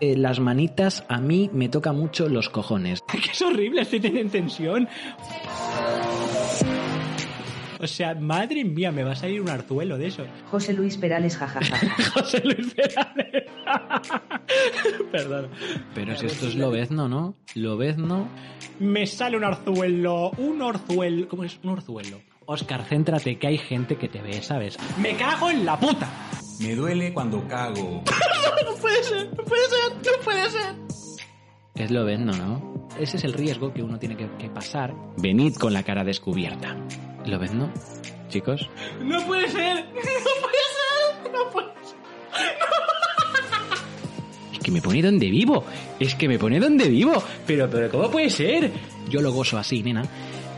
eh, las manitas a mí me toca mucho los cojones. que es horrible, estoy teniendo tensión. O sea, madre mía, me va a salir un arzuelo de eso. José Luis Perales, jajaja. José Luis Perales. Perdón. Pero si esto es lobezno, ¿no? Lobezno. Me sale un arzuelo, un orzuelo. ¿Cómo es? Un orzuelo. Oscar, céntrate que hay gente que te ve, ¿sabes? ¡Me cago en la puta! Me duele cuando cago. no puede ser, no puede ser, no puede ser. Es lobezno, ¿no? Ese es el riesgo que uno tiene que, que pasar. Venid con la cara descubierta. ¿Lobezno? Chicos. No puede ser, no puede ser, no puede ser. Es que me pone donde vivo. Es que me pone donde vivo. Pero, pero, ¿cómo puede ser? Yo lo gozo así, nena.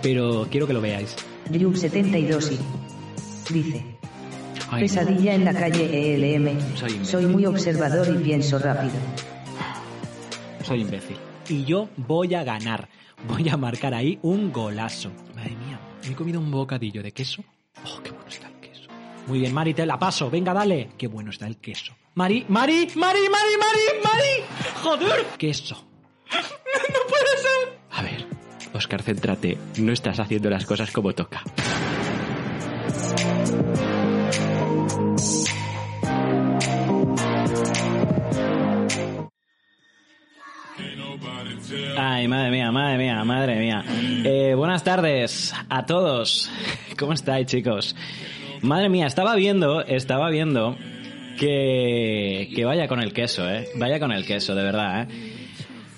Pero quiero que lo veáis. Ryub72 y dice. Ay, Pesadilla en la calle ELM. Soy imbécil. Soy muy observador y pienso rápido. soy imbécil. Y yo voy a ganar. Voy a marcar ahí un golazo. Madre mía, me he comido un bocadillo de queso. Oh, qué bueno está el queso. Muy bien, Mari, te la paso. Venga, dale. Qué bueno está el queso. Mari, Mari, Mari, Mari, Mari, Mari. Joder. Queso. No puede ser. A ver, Oscar, céntrate. No estás haciendo las cosas como toca. Ay, madre mía, madre mía, madre mía. Eh, buenas tardes a todos. ¿Cómo estáis, chicos? Madre mía, estaba viendo, estaba viendo que, que vaya con el queso, ¿eh? Vaya con el queso, de verdad, ¿eh?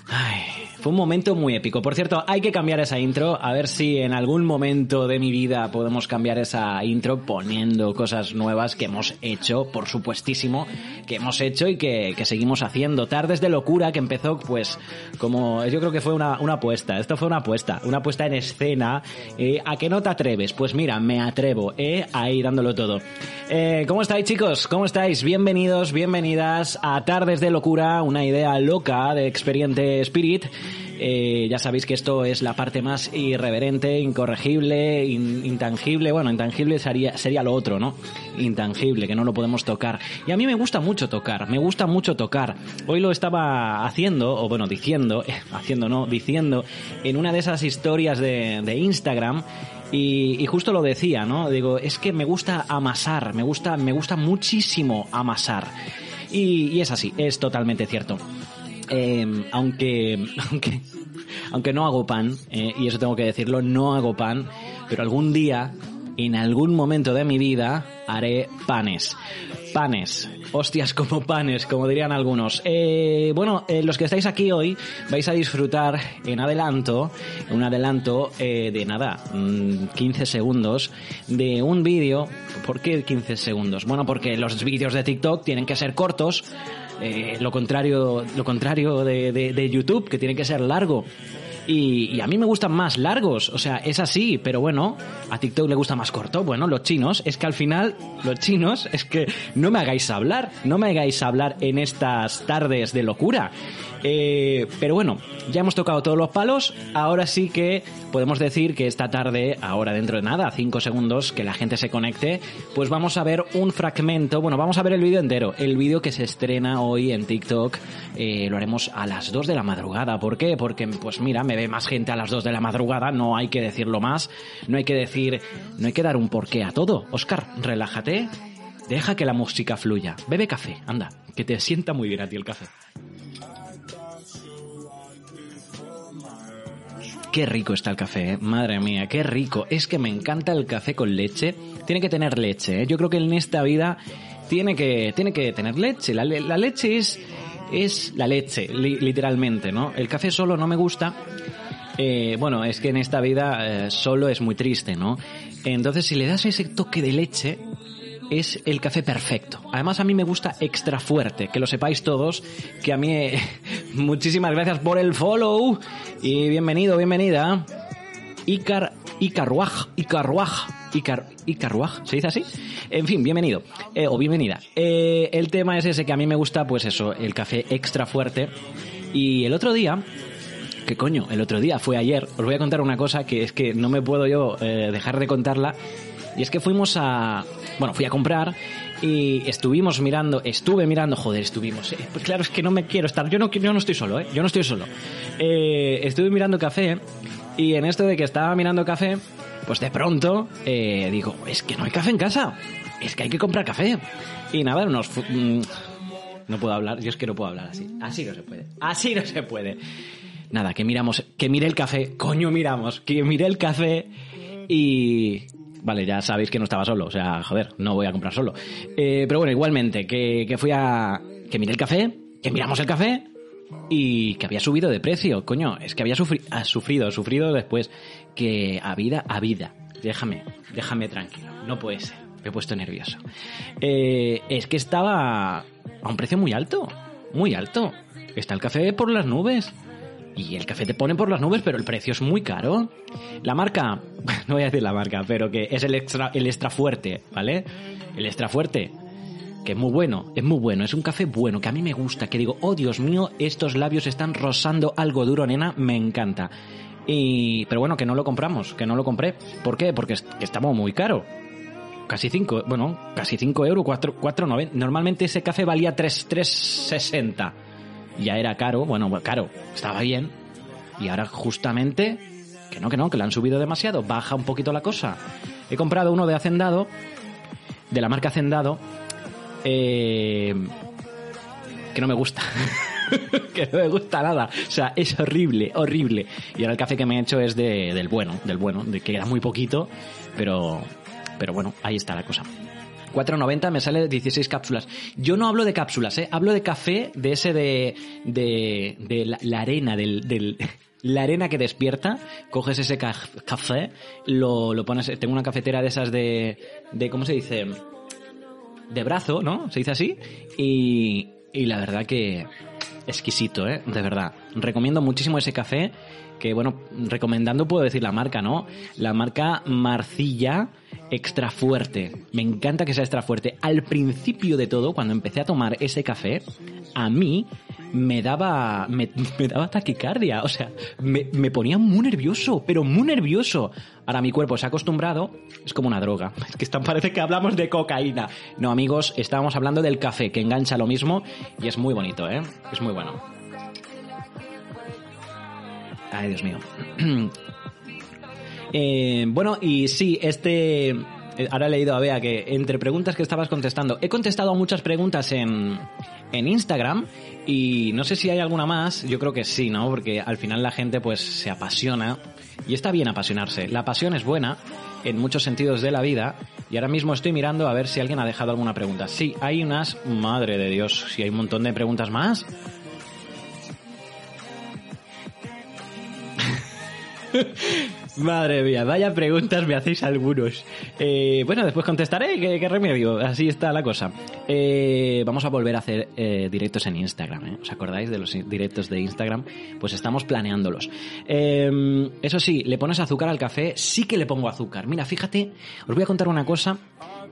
Ay, fue un momento muy épico. Por cierto, hay que cambiar esa intro. A ver si en algún momento de mi vida podemos cambiar esa intro poniendo cosas nuevas que hemos hecho, por supuestísimo, que hemos hecho y que, que seguimos haciendo. Tardes de locura que empezó, pues, como yo creo que fue una, una apuesta. Esto fue una apuesta, una apuesta en escena. Eh, ¿A qué no te atreves? Pues mira, me atrevo, ¿eh? Ahí dándolo todo. Eh, ¿Cómo estáis, chicos? ¿Cómo estáis? Bienvenidos, bienvenidas a Tardes de Locura, una idea loca de Experiente Spirit. Eh, ya sabéis que esto es la parte más irreverente, incorregible, in- intangible. Bueno, intangible sería, sería lo otro, ¿no? Intangible, que no lo podemos tocar. Y a mí me gusta mucho tocar, me gusta mucho tocar. Hoy lo estaba haciendo, o bueno, diciendo, haciendo no, diciendo, en una de esas historias de, Instagram. Y, justo lo decía, ¿no? Digo, es que me gusta amasar, me gusta, me gusta muchísimo amasar. Y es así, es totalmente cierto. Eh, aunque, aunque, aunque no hago pan, eh, y eso tengo que decirlo, no hago pan, pero algún día, en algún momento de mi vida, haré panes. Panes. Hostias como panes, como dirían algunos. Eh, bueno, eh, los que estáis aquí hoy vais a disfrutar en adelanto, un adelanto eh, de nada, mm, 15 segundos, de un vídeo. ¿Por qué 15 segundos? Bueno, porque los vídeos de TikTok tienen que ser cortos, eh, lo contrario, lo contrario de, de- de YouTube, que tiene que ser largo. Y, a mí me gustan más largos, o sea, es así, pero bueno, a TikTok le gusta más corto. Bueno, los chinos, es que al final, los chinos, es que no me hagáis hablar, no me hagáis hablar en estas tardes de locura. Eh, pero bueno, ya hemos tocado todos los palos, ahora sí que podemos decir que esta tarde, ahora dentro de nada, cinco segundos, que la gente se conecte, pues vamos a ver un fragmento, bueno, vamos a ver el vídeo entero, el vídeo que se estrena hoy en TikTok, eh, lo haremos a las 2 de la madrugada, ¿por qué? Porque, pues mira, me ve más gente a las 2 de la madrugada, no hay que decirlo más, no hay que decir, no hay que dar un porqué a todo. Oscar, relájate, deja que la música fluya, bebe café, anda, que te sienta muy bien a ti el café. Qué rico está el café, ¿eh? madre mía, qué rico. Es que me encanta el café con leche. Tiene que tener leche, ¿eh? Yo creo que en esta vida tiene que, tiene que tener leche. La, le- la leche es, es la leche, li- literalmente, ¿no? El café solo no me gusta. Eh, bueno, es que en esta vida eh, solo es muy triste, ¿no? Entonces, si le das ese toque de leche, es el café perfecto. Además, a mí me gusta extra fuerte, que lo sepáis todos, que a mí... muchísimas gracias por el follow y bienvenido, bienvenida. Icar, Icarruaj, Icarruaj, Icar, Icarruaj, ¿se dice así? En fin, bienvenido, eh, o bienvenida. Eh, el tema es ese que a mí me gusta, pues eso, el café extra fuerte. Y el otro día, ¿Qué coño? El otro día, fue ayer. Os voy a contar una cosa que es que no me puedo yo eh, dejar de contarla Y es que fuimos a... Bueno, fui a comprar y estuvimos mirando, estuve mirando, joder, estuvimos. eh, Pues claro, es que no me quiero estar, yo no, yo no estoy solo, ¿eh? Yo no estoy solo. Estuve mirando café y en esto de que estaba mirando café, pues de pronto eh, digo, es que no hay café en casa, es que hay que comprar café. Y nada, nos... fu- mm, no puedo hablar, yo es que no puedo hablar así. Así no se puede, así no se puede. Nada, que miramos, que mire el café, coño miramos, que mire el café y... Vale, ya sabéis que no estaba solo, o sea, joder, no voy a comprar solo. Eh, pero bueno, igualmente, que, que fui a... que miré el café, que miramos el café y que había subido de precio, coño, es que había sufri- ha sufrido, sufrido después, que a vida, a vida. Déjame, déjame tranquilo, no puede ser, me he puesto nervioso. Eh, es que estaba a un precio muy alto, muy alto. Está el café por las nubes. Y el café te pone por las nubes, pero el precio es muy caro. La marca, no voy a decir la marca, pero que es el extra, el extra fuerte, ¿vale? El extra fuerte, que es muy bueno, es muy bueno, es un café bueno, que a mí me gusta, que digo, oh Dios mío, estos labios están rozando algo duro, nena, me encanta. Y, pero bueno, que no lo compramos, que no lo compré. ¿Por qué? Porque es- que estaba muy caro. Casi 5, bueno, casi 5 euros, 4, 4,90. Normalmente ese café valía 3, 3,60. Ya era caro, bueno, caro, estaba bien. Y ahora justamente, que no, que no, que le han subido demasiado, baja un poquito la cosa. He comprado uno de Hacendado, de la marca Hacendado, eh, que no me gusta. que no me gusta nada. O sea, es horrible, horrible. Y ahora el café que me he hecho es de, del bueno, del bueno, de que era muy poquito, pero, pero bueno, ahí está la cosa. 4.90 me sale 16 cápsulas. Yo no hablo de cápsulas, ¿eh? hablo de café, de ese de, de, de la, arena, del, del, la arena que despierta, coges ese ca- café, lo, lo pones, tengo una cafetera de esas de, de ¿cómo se dice? De brazo, ¿no? Se dice así. Y, y la verdad que exquisito, ¿eh? De verdad. Recomiendo muchísimo ese café, que bueno, recomendando puedo decir la marca, ¿no? La marca Marcilla Extra Fuerte. Me encanta que sea extra fuerte. Al principio de todo, cuando empecé a tomar ese café, a mí me daba, me, daba taquicardia. O sea, me, me ponía muy nervioso, pero muy nervioso. Ahora mi cuerpo se ha acostumbrado, es como una droga. Es que parece que hablamos de cocaína. No, amigos, estábamos hablando del café, que engancha lo mismo y es muy bonito, ¿eh? Es muy bueno. Ay, Dios mío. Eh, bueno, y sí, este... eh, Ahora he leído a Bea que entre preguntas que estabas contestando, he contestado a muchas preguntas en, en Instagram y no sé si hay alguna más, yo creo que sí, ¿no? Porque al final la gente pues se apasiona y está bien apasionarse. La pasión es buena en muchos sentidos de la vida y ahora mismo estoy mirando a ver si alguien ha dejado alguna pregunta. Sí, hay unas, madre de Dios, si hay un montón de preguntas más. Madre mía, vaya preguntas me hacéis algunos. Eh, bueno, después contestaré, ¿qué, remedio? Así está la cosa. Eh, vamos a volver a hacer eh, directos en Instagram, ¿eh? ¿Os acordáis de los directos de Instagram? Pues estamos planeándolos. Eh, eso sí, le pones azúcar al café, sí que le pongo azúcar. Mira, fíjate, os voy a contar una cosa,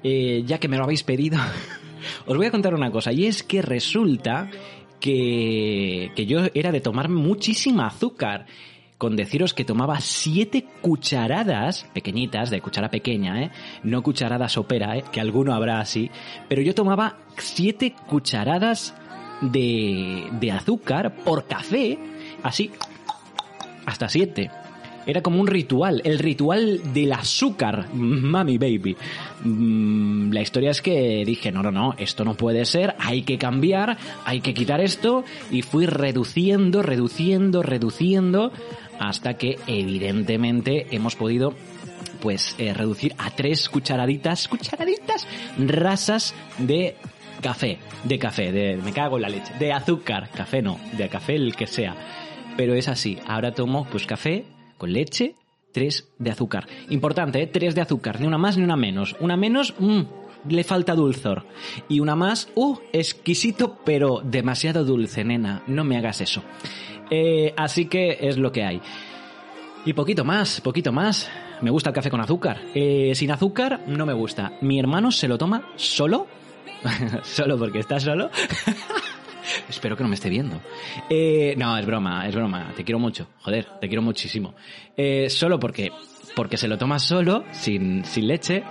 eh, ya que me lo habéis pedido. os voy a contar una cosa, y es que resulta que, que yo era de tomar muchísima azúcar con deciros que tomaba siete cucharadas pequeñitas, de cuchara pequeña, ¿eh? No cucharada sopera, ¿eh? Que alguno habrá así. Pero yo tomaba siete cucharadas de, de azúcar por café, así, hasta siete. Era como un ritual, el ritual del azúcar, mami baby. Mm, La historia es que dije, no, no, no, esto no puede ser, hay que cambiar, hay que quitar esto, y fui reduciendo, reduciendo, reduciendo, hasta que evidentemente hemos podido pues eh, reducir a tres cucharaditas, cucharaditas rasas de café, de café, de me cago en la leche, de azúcar, café no, de café el que sea. Pero es así, ahora tomo pues café con leche, tres de azúcar. Importante, ¿eh? tres de azúcar, ni una más ni una menos. Una menos, mmm, le falta dulzor. Y una más, uh, exquisito, pero demasiado dulce, nena, no me hagas eso. Eh, así que es lo que hay. Y poquito más, poquito más. Me gusta el café con azúcar. Eh, sin azúcar no me gusta. Mi hermano se lo toma solo. solo porque está solo. Espero que no me esté viendo. Eh, no, es broma, es broma. Te quiero mucho. Joder, te quiero muchísimo. Solo porque porque se lo toma solo, sin, sin leche.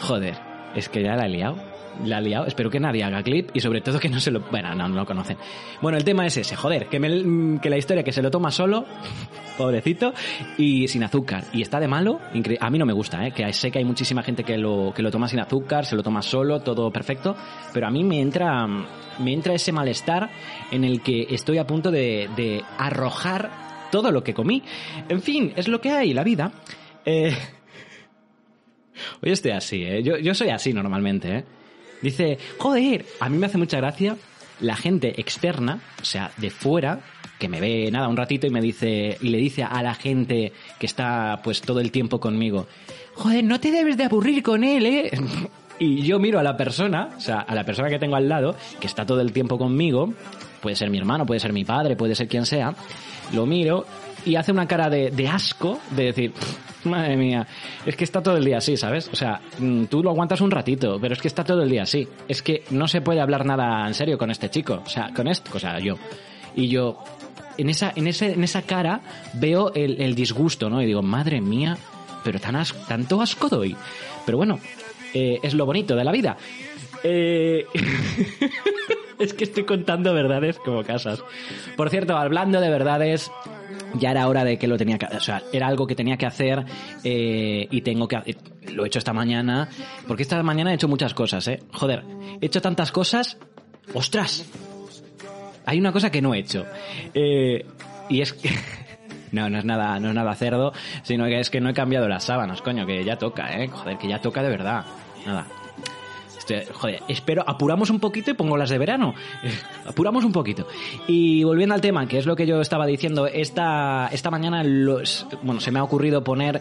Joder, es que ya la he liado. La he liado. Espero que nadie haga clip y sobre todo que no se lo... Bueno, no, no lo conocen. Bueno, el tema es ese. Joder, que, me- la historia que se lo toma solo, pobrecito, y sin azúcar. Y está de malo. A mí no me gusta, ¿eh? Que sé que hay muchísima gente que lo, que lo toma sin azúcar, se lo toma solo, todo perfecto. Pero a mí me entra, me entra ese malestar en el que estoy a punto de, de arrojar todo lo que comí. En fin, es lo que hay, la vida. Eh, Hoy estoy así, ¿eh? Yo, yo soy así normalmente, ¿eh? Dice, joder, a mí me hace mucha gracia la gente externa, o sea, de fuera, que me ve nada un ratito y me dice, y le dice a la gente que está pues todo el tiempo conmigo, joder, no te debes de aburrir con él, ¿eh? Y yo miro a la persona, o sea, a la persona que tengo al lado, que está todo el tiempo conmigo, puede ser mi hermano, puede ser mi padre, puede ser quien sea, lo miro y hace una cara de, de asco, de decir, madre mía, es que está todo el día así, ¿sabes? O sea, mm, tú lo aguantas un ratito, pero es que está todo el día así. Es que no se puede hablar nada en serio con este chico, o sea, con esto, o sea, yo. Y yo, en esa, en ese, en esa cara veo el, el disgusto, ¿no? Y digo, madre mía, pero tan as- tanto asco doy. Pero bueno, eh, es lo bonito de la vida. Eh, es que estoy contando verdades como casas. Por cierto, hablando de verdades, ya era hora de que lo tenía que o sea, era algo que tenía que hacer eh, y tengo que hacer. Lo he hecho esta mañana, porque esta mañana he hecho muchas cosas, ¿eh? Joder, he hecho tantas cosas. ¡Ostras! Hay una cosa que no he hecho. Eh, y es que... No, no es nada, no es nada cerdo, sino que es que no he cambiado las sábanas, coño, que ya toca, eh. Joder, que ya toca de verdad. Nada. Estoy- joder, espero, apuramos un poquito y pongo las de verano. apuramos un poquito. Y volviendo al tema, que es lo que yo estaba diciendo, esta, esta mañana los, bueno, se me ha ocurrido poner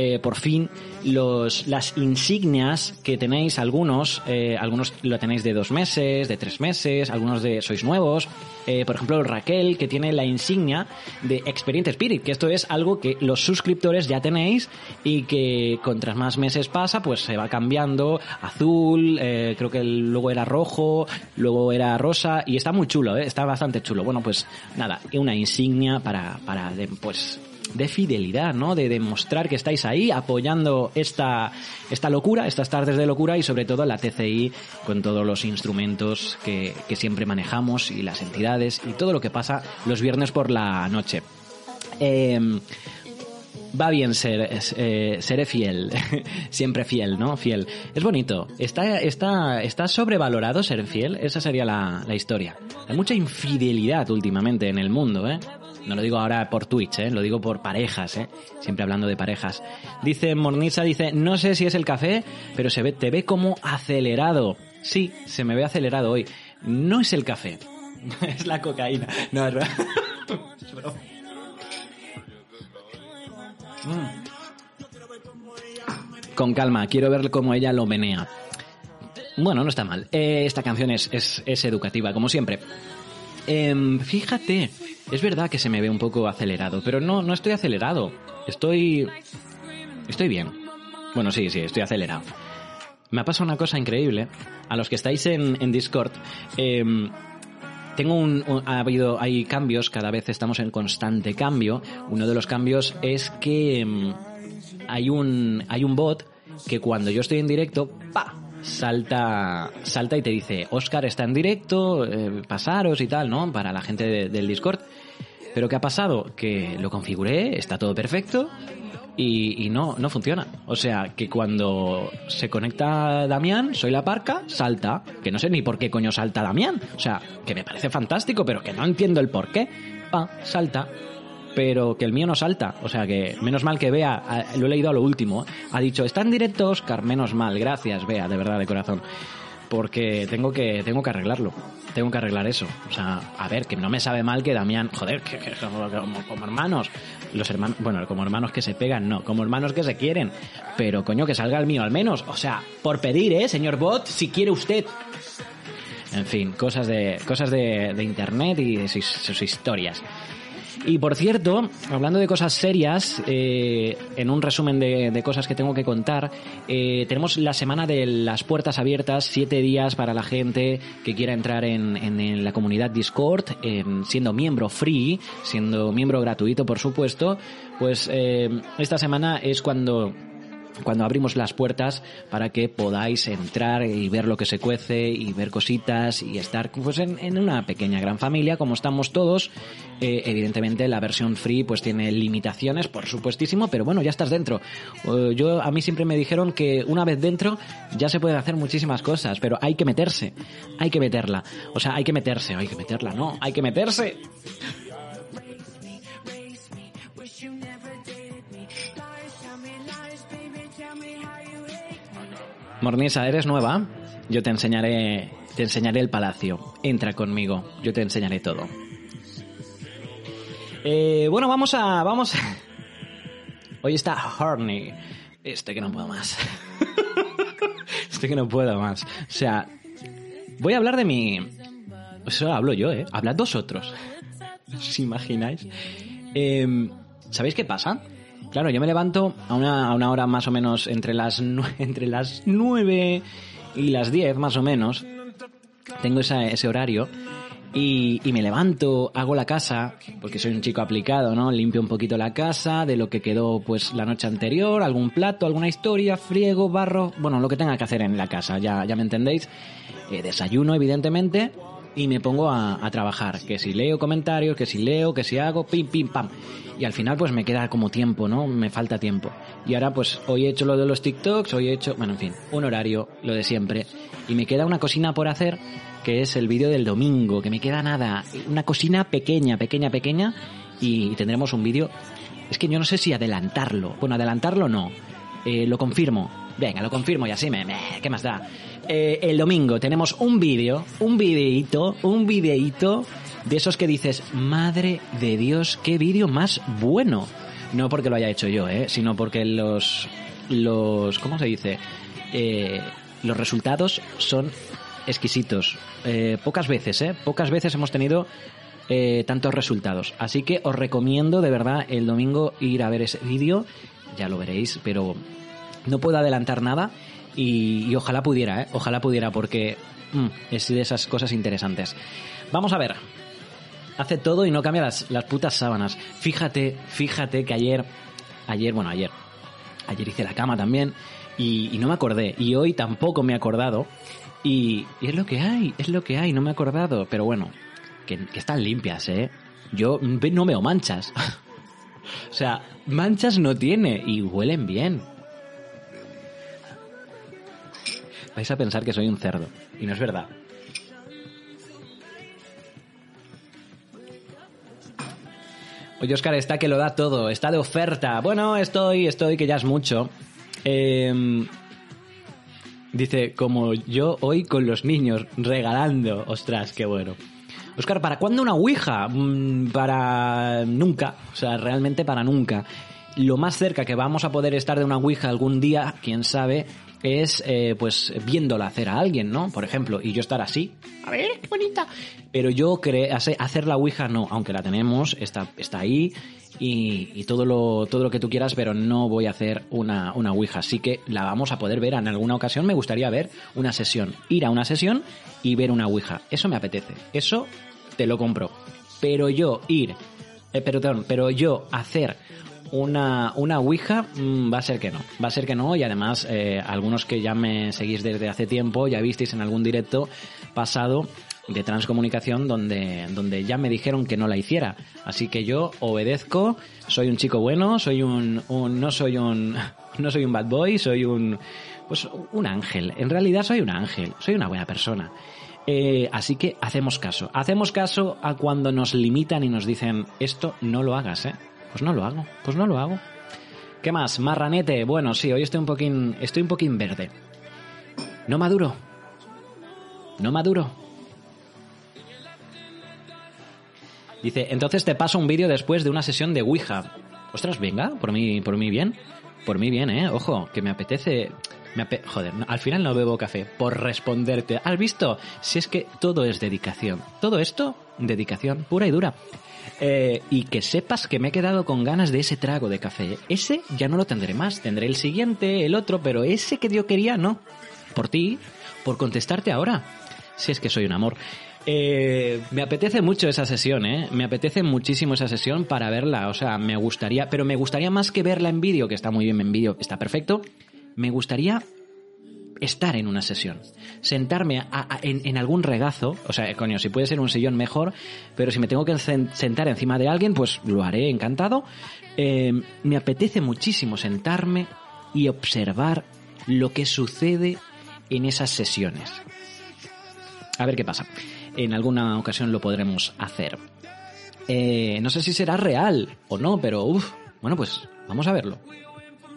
eh, por fin los, las insignias que tenéis algunos, eh, algunos lo tenéis de dos meses, de tres meses, algunos de sois nuevos. Eh, por ejemplo, Raquel, que tiene la insignia de Experience Spirit, que esto es algo que los suscriptores ya tenéis y que contras más meses pasa, pues se va cambiando. Azul, eh, creo que luego era rojo, luego era rosa, y está muy chulo, ¿eh? está bastante chulo. Bueno, pues nada, una insignia para, para pues de fidelidad, ¿no? De demostrar que estáis ahí apoyando esta, esta locura, estas tardes de locura y sobre todo la TCI con todos los instrumentos que, que siempre manejamos y las entidades y todo lo que pasa los viernes por la noche. Em, va bien ser, eh, seré fiel, siempre fiel, ¿no? Fiel. Es bonito. Está, está, está sobrevalorado ser fiel, esa sería la, la historia. Hay mucha infidelidad últimamente en el mundo, ¿eh? No lo digo ahora por Twitch, ¿eh? Lo digo por parejas, ¿eh? Siempre hablando de parejas. Dice Mornisa, dice, no sé si es el café, pero se ve, te ve como acelerado. Sí, se me ve acelerado hoy. No es el café. es la cocaína. No, es verdad. Broma. Con calma, quiero ver cómo ella lo menea. Bueno, no está mal. Eh, esta canción es, es, es educativa, como siempre. Em, fíjate, es verdad que se me ve un poco acelerado, pero no, no estoy acelerado. Estoy. Estoy bien. Bueno, sí, sí, estoy acelerado. Me ha pasado una cosa increíble. A los que estáis en, Discord, em, tengo un, un- ha habido, hay cambios, cada vez estamos en constante cambio. Uno de los cambios es que em, hay un, hay un bot que cuando yo estoy en directo, ¡pa! Salta, salta y te dice, Oscar está en directo, eh, pasaros y tal, ¿no? Para la gente de- del Discord. Pero ¿qué ha pasado? Que lo configuré, está todo perfecto y, y no, no funciona. O sea, que cuando se conecta Damián, soy la parca, salta. Que no sé ni por qué coño salta Damián. O sea, que me parece fantástico, pero que no entiendo el por qué. Pa, salta. Pero que el mío no salta. O sea que, menos mal que Bea, lo he leído a lo último, ha dicho, está en directo Oscar, menos mal, gracias Bea, de verdad, de corazón. Porque tengo que, tengo que arreglarlo. Tengo que arreglar eso. O sea, a ver, que no me sabe mal que Damián, joder, que, como, hermanos. Los hermanos, bueno, como hermanos que se pegan, no, como hermanos que se quieren. Pero coño, que salga el mío al menos. O sea, por pedir, ¿eh, señor Bot? Si quiere usted. En fin, cosas de, cosas de, de internet y de sus historias. Y por cierto, hablando de cosas serias, eh, en un resumen de, de cosas que tengo que contar, eh, tenemos la semana de las puertas abiertas, siete días para la gente que quiera entrar en, en- la comunidad Discord, en- siendo miembro free, siendo miembro gratuito, por supuesto. Pues eh, esta semana es cuando cuando abrimos las puertas para que podáis entrar y ver lo que se cuece y ver cositas y estar pues en, en una pequeña gran familia como estamos todos. Eh, evidentemente la versión free pues tiene limitaciones por supuestísimo pero bueno ya estás dentro. Yo a mí siempre me dijeron que una vez dentro ya se pueden hacer muchísimas cosas pero hay que meterse hay que meterla. O sea hay que meterse hay que meterla no hay que meterse Mornisa, ¿eres nueva? Yo te enseñaré, te enseñaré el palacio. Entra conmigo, yo te enseñaré todo. Eh, bueno, vamos a, vamos. Hoy está Horny. Este que no puedo más. este que no puedo más. O sea, voy a hablar de mi. Eso hablo yo, ¿eh? Hablad vosotros. ¿Os imagináis? Eh, ¿Sabéis qué pasa? Claro, yo me levanto a una, a una hora más o menos entre las, entre las 9 y las 10 más o menos. Tengo ese horario. Y, y me levanto, hago la casa, porque soy un chico aplicado, ¿no? Limpio un poquito la casa de lo que quedó pues la noche anterior, algún plato, alguna historia, friego, barro, bueno, lo que tenga que hacer en la casa, ya, ya me entendéis. Eh, desayuno, evidentemente, y me pongo a, a trabajar. Que si leo comentarios, que si leo, que si hago, pim, pim, pam. Y al final pues me queda como tiempo, ¿no? Me falta tiempo. Y ahora pues hoy he hecho lo de los TikToks, hoy he hecho, bueno, en fin, un horario, lo de siempre. Y me queda una cocina por hacer, que es el vídeo del domingo, que me queda nada. Una cocina pequeña, pequeña, pequeña. Y tendremos un vídeo. Es que yo no sé si adelantarlo. Bueno, adelantarlo no. Eh, lo confirmo. Venga, lo confirmo y así me... me- ¿Qué más da? Eh, el domingo tenemos un vídeo, un videíto, un videíto de esos que dices, madre de Dios, qué vídeo más bueno. No porque lo haya hecho yo, ¿eh? sino porque los, los, ¿cómo se dice? Eh, los resultados son exquisitos. Eh, pocas veces, ¿eh? Pocas veces hemos tenido eh, tantos resultados. Así que os recomiendo de verdad el domingo ir a ver ese vídeo. Ya lo veréis, pero no puedo adelantar nada y, ojalá pudiera, ¿eh? Ojalá pudiera porque mm, es de esas cosas interesantes. Vamos a ver. Hace todo y no cambia las, las putas sábanas. Fíjate, fíjate que ayer, ayer, bueno, ayer, ayer hice la cama también y, no me acordé. Y hoy tampoco me he acordado. Y, y es lo que hay, es lo que hay, no me he acordado. Pero bueno, que, que están limpias, ¿eh? Yo no veo manchas. o sea, manchas no tiene y huelen bien. Vais a pensar que soy un cerdo. Y no es verdad. Oye, Oscar, está que lo da todo, está de oferta. Bueno, estoy, estoy, que ya es mucho. Em, dice, como yo hoy con los niños, regalando. Ostras, qué bueno. Oscar, ¿para cuándo una Ouija? Mm, Para nunca, o sea, realmente para nunca. Lo más cerca que vamos a poder estar de una Ouija algún día, quién sabe, es eh, pues viéndola hacer a alguien, ¿no? Por ejemplo, y yo estar así. A ver, qué bonita. Pero yo cre hace- hacer la Ouija no, aunque la tenemos, está, está ahí y, y todo, lo, todo lo que tú quieras, pero no voy a hacer una, una Ouija. Así que la vamos a poder ver en alguna ocasión. Me gustaría ver una sesión, ir a una sesión y ver una Ouija. Eso me apetece. Eso te lo compro. Pero yo ir, eh, perdón, pero yo hacer una, una Ouija mm, va a ser que no. Va a ser que no y además eh, algunos que ya me seguís desde hace tiempo ya visteis en algún directo pasado de transcomunicación donde, donde ya me dijeron que no la hiciera. Así que yo obedezco, soy un chico bueno, soy un, un- no soy un no soy un bad boy, soy un pues un ángel. En realidad soy un ángel, soy una buena persona. Eh, así que hacemos caso. Hacemos caso a cuando nos limitan y nos dicen esto no lo hagas, ¿eh? Pues no lo hago, pues no lo hago. ¿Qué más? Marranete. Bueno, sí, hoy estoy un poquín, estoy un poquín verde. No maduro. No maduro. Dice, entonces te paso un vídeo después de una sesión de Ouija. Ostras, venga, por mí, por mí bien. Por mí bien, eh. Ojo, que me apetece. Me ape- Joder, no, al final no bebo café por responderte. ¿Has visto? Si es que todo es dedicación. Todo esto, dedicación pura y dura. Eh, y que sepas que me he quedado con ganas de ese trago de café. Ese ya no lo tendré más. Tendré el siguiente, el otro, pero ese que yo quería, no. Por ti, por contestarte ahora. Si es que soy un amor. Eh, me apetece mucho esa sesión, ¿eh? Me apetece muchísimo esa sesión para verla. O sea, me gustaría, pero me gustaría más que verla en vídeo, que está muy bien en vídeo, está perfecto. Me gustaría estar en una sesión. Sentarme a- en, algún regazo, o sea, coño, si puede ser un sillón mejor, pero si me tengo que sentar encima de alguien, pues lo haré encantado. Eh, me apetece muchísimo sentarme y observar lo que sucede en esas sesiones. A ver qué pasa. En alguna ocasión lo podremos hacer. Eh, no sé si será real o no, pero uff, bueno, pues vamos a verlo.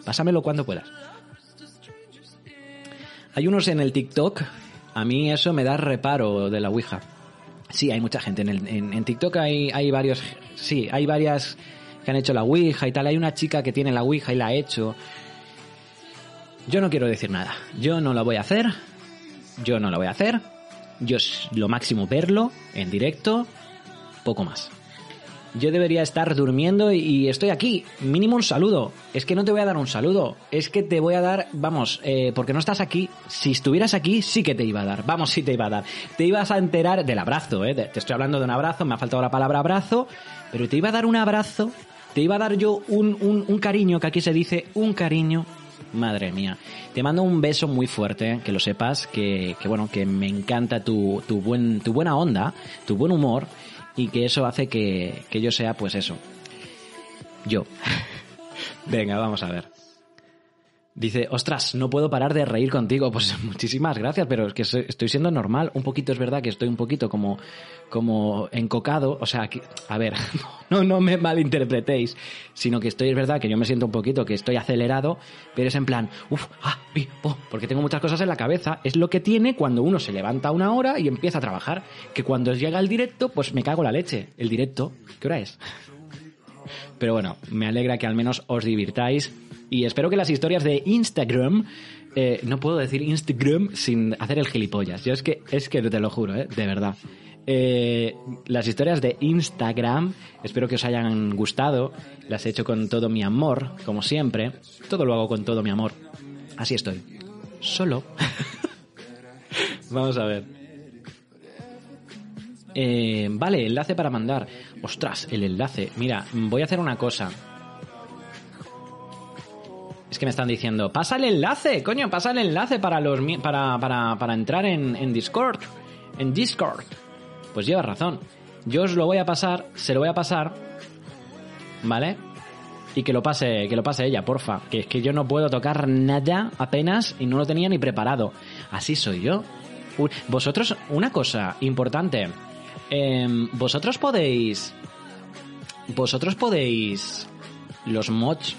Pásamelo cuando puedas. Hay unos en el TikTok, a mí eso me da reparo de la Ouija. Sí, hay mucha gente en, el, en, TikTok, hay, hay varios, sí, hay varias que han hecho la Ouija y tal. Hay una chica que tiene la Ouija y la ha hecho. Yo no quiero decir nada. Yo no la voy a hacer. Yo no la voy a hacer. Yo lo máximo verlo en directo, poco más. Yo debería estar durmiendo y, estoy aquí. Mínimo un saludo. Es que no te voy a dar un saludo. Es que te voy a dar, vamos, eh, porque no estás aquí. Si estuvieras aquí, sí que te iba a dar. Vamos, sí te iba a dar. Te ibas a enterar del abrazo, ¿eh? Te estoy hablando de un abrazo, me ha faltado la palabra abrazo, pero te iba a dar un abrazo. Te iba a dar yo un, un, un cariño, que aquí se dice un cariño. Madre mía. Te mando un beso muy fuerte, que lo sepas, que, que bueno, que me encanta tu, tu, buen, tu buena onda, tu buen humor, y que eso hace que, que yo sea, pues eso. Yo. Venga, vamos a ver. Dice, ostras, no puedo parar de reír contigo. Pues muchísimas gracias, pero es que estoy siendo normal. Un poquito es verdad que estoy un poquito como, como encocado. O sea, que, a ver, no, no me malinterpretéis, sino que estoy, es verdad que yo me siento un poquito que estoy acelerado, pero es en plan, uff, ah, po, porque tengo muchas cosas en la cabeza. Es lo que tiene cuando uno se levanta una hora y empieza a trabajar. Que cuando llega el directo, pues me cago la leche. El directo, ¿qué hora es? Pero bueno, me alegra que al menos os divirtáis y espero que las historias de Instagram, eh, no puedo decir Instagram sin hacer el gilipollas. Yo es que, es que te lo juro, eh, de verdad. Eh, las historias de Instagram, espero que os hayan gustado. Las he hecho con todo mi amor, como siempre. Todo lo hago con todo mi amor. Así estoy. Solo. Vamos a ver. Eh, vale, enlace para mandar. Ostras, el enlace. Mira, voy a hacer una cosa. Es que me están diciendo, pasa el enlace, coño, pasa el enlace para los para, para, para entrar en, en Discord. En Discord. Pues llevas razón. Yo os lo voy a pasar, se lo voy a pasar. ¿Vale? Y que lo pase, que lo pase ella, porfa. Que es que yo no puedo tocar nada apenas y no lo tenía ni preparado. Así soy yo. Vosotros, una cosa importante. Em, vosotros podéis. Vosotros podéis. Los mods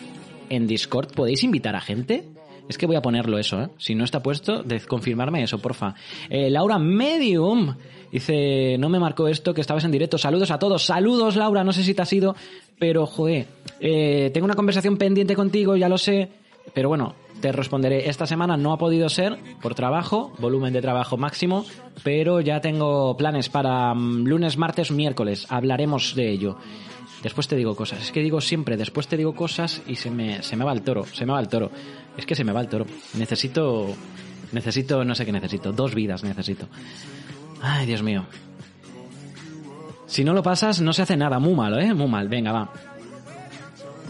en Discord, ¿podéis invitar a gente? Es que voy a ponerlo eso, ¿eh? Si no está puesto, confirmarme eso, porfa. Eh, Laura Medium dice, no me marcó esto, que estabas en directo. Saludos a todos. Saludos, Laura, no sé si te has ido, pero, joder, eh, tengo una conversación pendiente contigo, ya lo sé. Pero bueno, te responderé. Esta semana no ha podido ser por trabajo, volumen de trabajo máximo, pero ya tengo planes para mm, lunes, martes, miércoles. Hablaremos de ello. Después te digo cosas. Es que digo siempre, después te digo cosas y se me, se me va el toro, se me va el toro. Es que se me va el toro. Necesito, necesito, no sé qué necesito. Dos vidas necesito. Ay, Dios mío. Si no lo pasas, no se hace nada. Muy malo, ¿eh? Muy mal. Venga, va.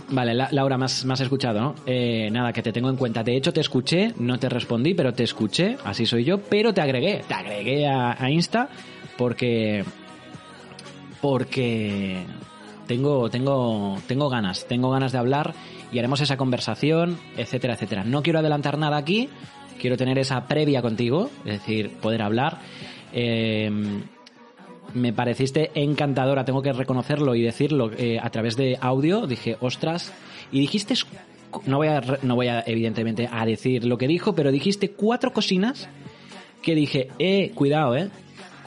Vale, La- Laura, me has escuchado, ¿no? Eh, nada, que te tengo en cuenta. De hecho, te escuché, no te respondí, pero te escuché, así soy yo, pero te agregué, te agregué a, a Insta porque... Porque tengo, tengo, tengo ganas, tengo ganas de hablar y haremos esa conversación, etcétera, etcétera. No quiero adelantar nada aquí, quiero tener esa previa contigo, es decir, poder hablar. Eh, me pareciste encantadora, tengo que reconocerlo y decirlo eh, a través de audio. Dije, ostras, y dijiste, no voy a, no voy a evidentemente a decir lo que dijo, pero dijiste cuatro cocinas que dije, eh, cuidado, eh,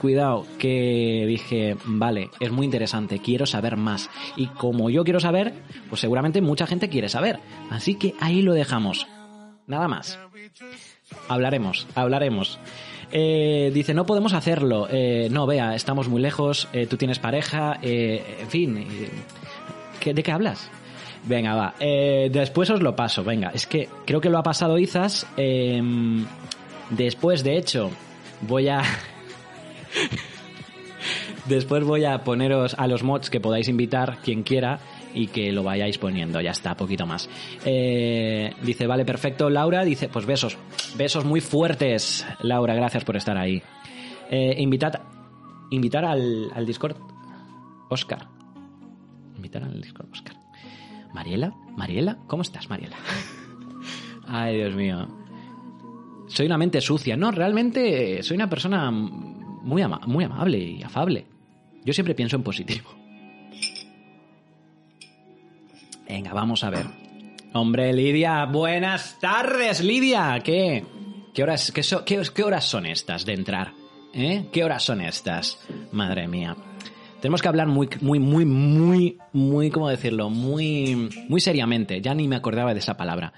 cuidado, que dije, vale, es muy interesante, quiero saber más. Y como yo quiero saber, pues seguramente mucha gente quiere saber. Así que ahí lo dejamos. Nada más. Hablaremos, hablaremos. Eh, dice, no podemos hacerlo. Eh, no, vea, estamos muy lejos, eh, tú tienes pareja, eh, en fin. eh, ¿qué- ¿De qué hablas? Venga, va. Eh, después os lo paso, venga. Es que creo que lo ha pasado Izas. eh, después, de hecho, voy a... Después voy a poneros a los mods que podáis invitar, quien quiera, y que lo vayáis poniendo. Ya está, poquito más. Eh, dice, vale, perfecto. Laura dice, pues besos. Besos muy fuertes. Laura, gracias por estar ahí. Eh, invitad, invitar al, al Discord. Oscar. Invitar al Discord, Oscar. Mariela, Mariela, ¿cómo estás, Mariela? Ay, Dios mío. Soy una mente sucia. No, realmente soy una persona muy, muy amable y afable. Yo siempre pienso en positivo. Venga, vamos a ver. Hombre, Lidia, buenas tardes, Lidia. ¿Qué? ¿Qué horas, qué, so- qué- horas son estas de entrar? ¿Eh? ¿Qué horas son estas? Madre mía. Tenemos que hablar muy, muy, muy, muy, muy, ¿cómo decirlo? Muy, muy seriamente. Ya ni me acordaba de esa palabra.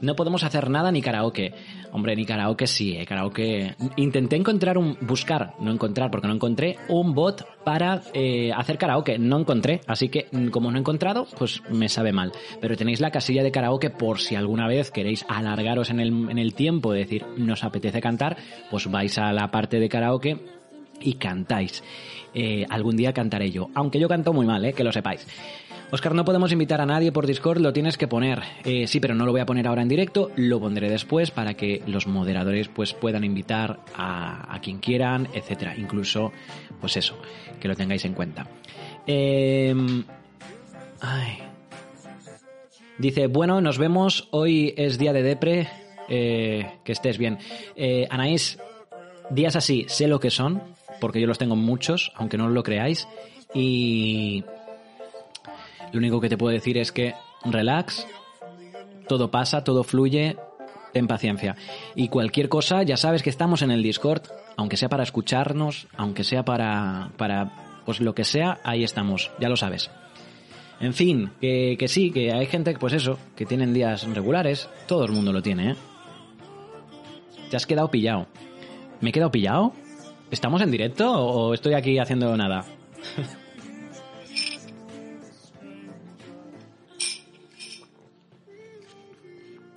No podemos hacer nada ni karaoke. Hombre, ni karaoke sí, eh, karaoke. Intenté encontrar un. buscar, no encontrar, porque no encontré un bot para eh, hacer karaoke. No encontré, así que mm, como no he encontrado, pues me sabe mal. Pero tenéis la casilla de karaoke por si alguna vez queréis alargaros en el, en el tiempo, decir, nos apetece cantar, pues vais a la parte de karaoke y cantáis. Eh, algún día cantaré yo, aunque yo canto muy mal, eh, que lo sepáis. Oscar, no podemos invitar a nadie por Discord, lo tienes que poner. Eh, sí, pero no lo voy a poner ahora en directo, lo pondré después para que los moderadores pues puedan invitar a, a quien quieran, etcétera. Incluso, pues eso, que lo tengáis en cuenta. Eh. Dice, bueno, nos vemos. Hoy es día de depre. Eh, que estés bien. Eh, Anaís, días así, sé lo que son, porque yo los tengo muchos, aunque no lo creáis. Y lo único que te puedo decir es que relax, todo pasa, todo fluye, ten paciencia. Y cualquier cosa, ya sabes que estamos en el Discord, aunque sea para escucharnos, aunque sea para, para pues lo que sea, ahí estamos, ya lo sabes. En fin, que, que sí, que hay gente, pues eso, que tienen días regulares, todo el mundo lo tiene, ¿eh? Te has quedado pillado. ¿Me he quedado pillado? ¿Estamos en directo o estoy aquí haciendo nada?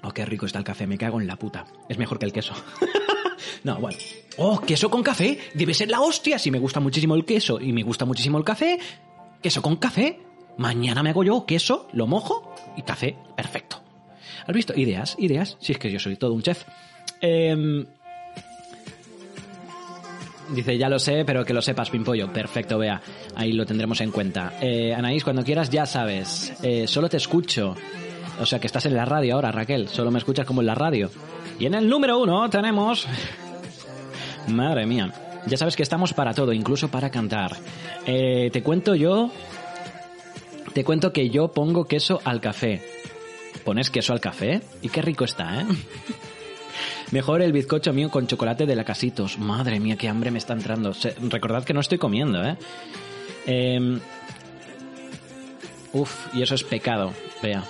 Oh, qué rico está el café, me cago en la puta. Es mejor que el queso. no, bueno. Oh, queso con café. Debe ser la hostia. Si me gusta muchísimo el queso y me gusta muchísimo el café, queso con café. Mañana me hago yo queso, lo mojo y café. Perfecto. ¿Has visto? Ideas, ideas. Si es que yo soy todo un chef. Em, Dice, ya lo sé, pero que lo sepas, Pimpollo. Perfecto, vea. Ahí lo tendremos en cuenta. Eh, Anaís, cuando quieras, ya sabes. Eh, solo te escucho. O sea, que estás en la radio ahora, Raquel. Solo me escuchas como en la radio. Y en el número uno tenemos... Madre mía. Ya sabes que estamos para todo, incluso para cantar. Eh, te cuento yo... Te cuento que yo pongo queso al café. ¿Pones queso al café? Y qué rico está, ¿eh? Mejor el bizcocho mío con chocolate de la Casitos. Madre mía, qué hambre me está entrando. Recordad que no estoy comiendo, ¿eh? Em, uf, y eso es pecado. Vea.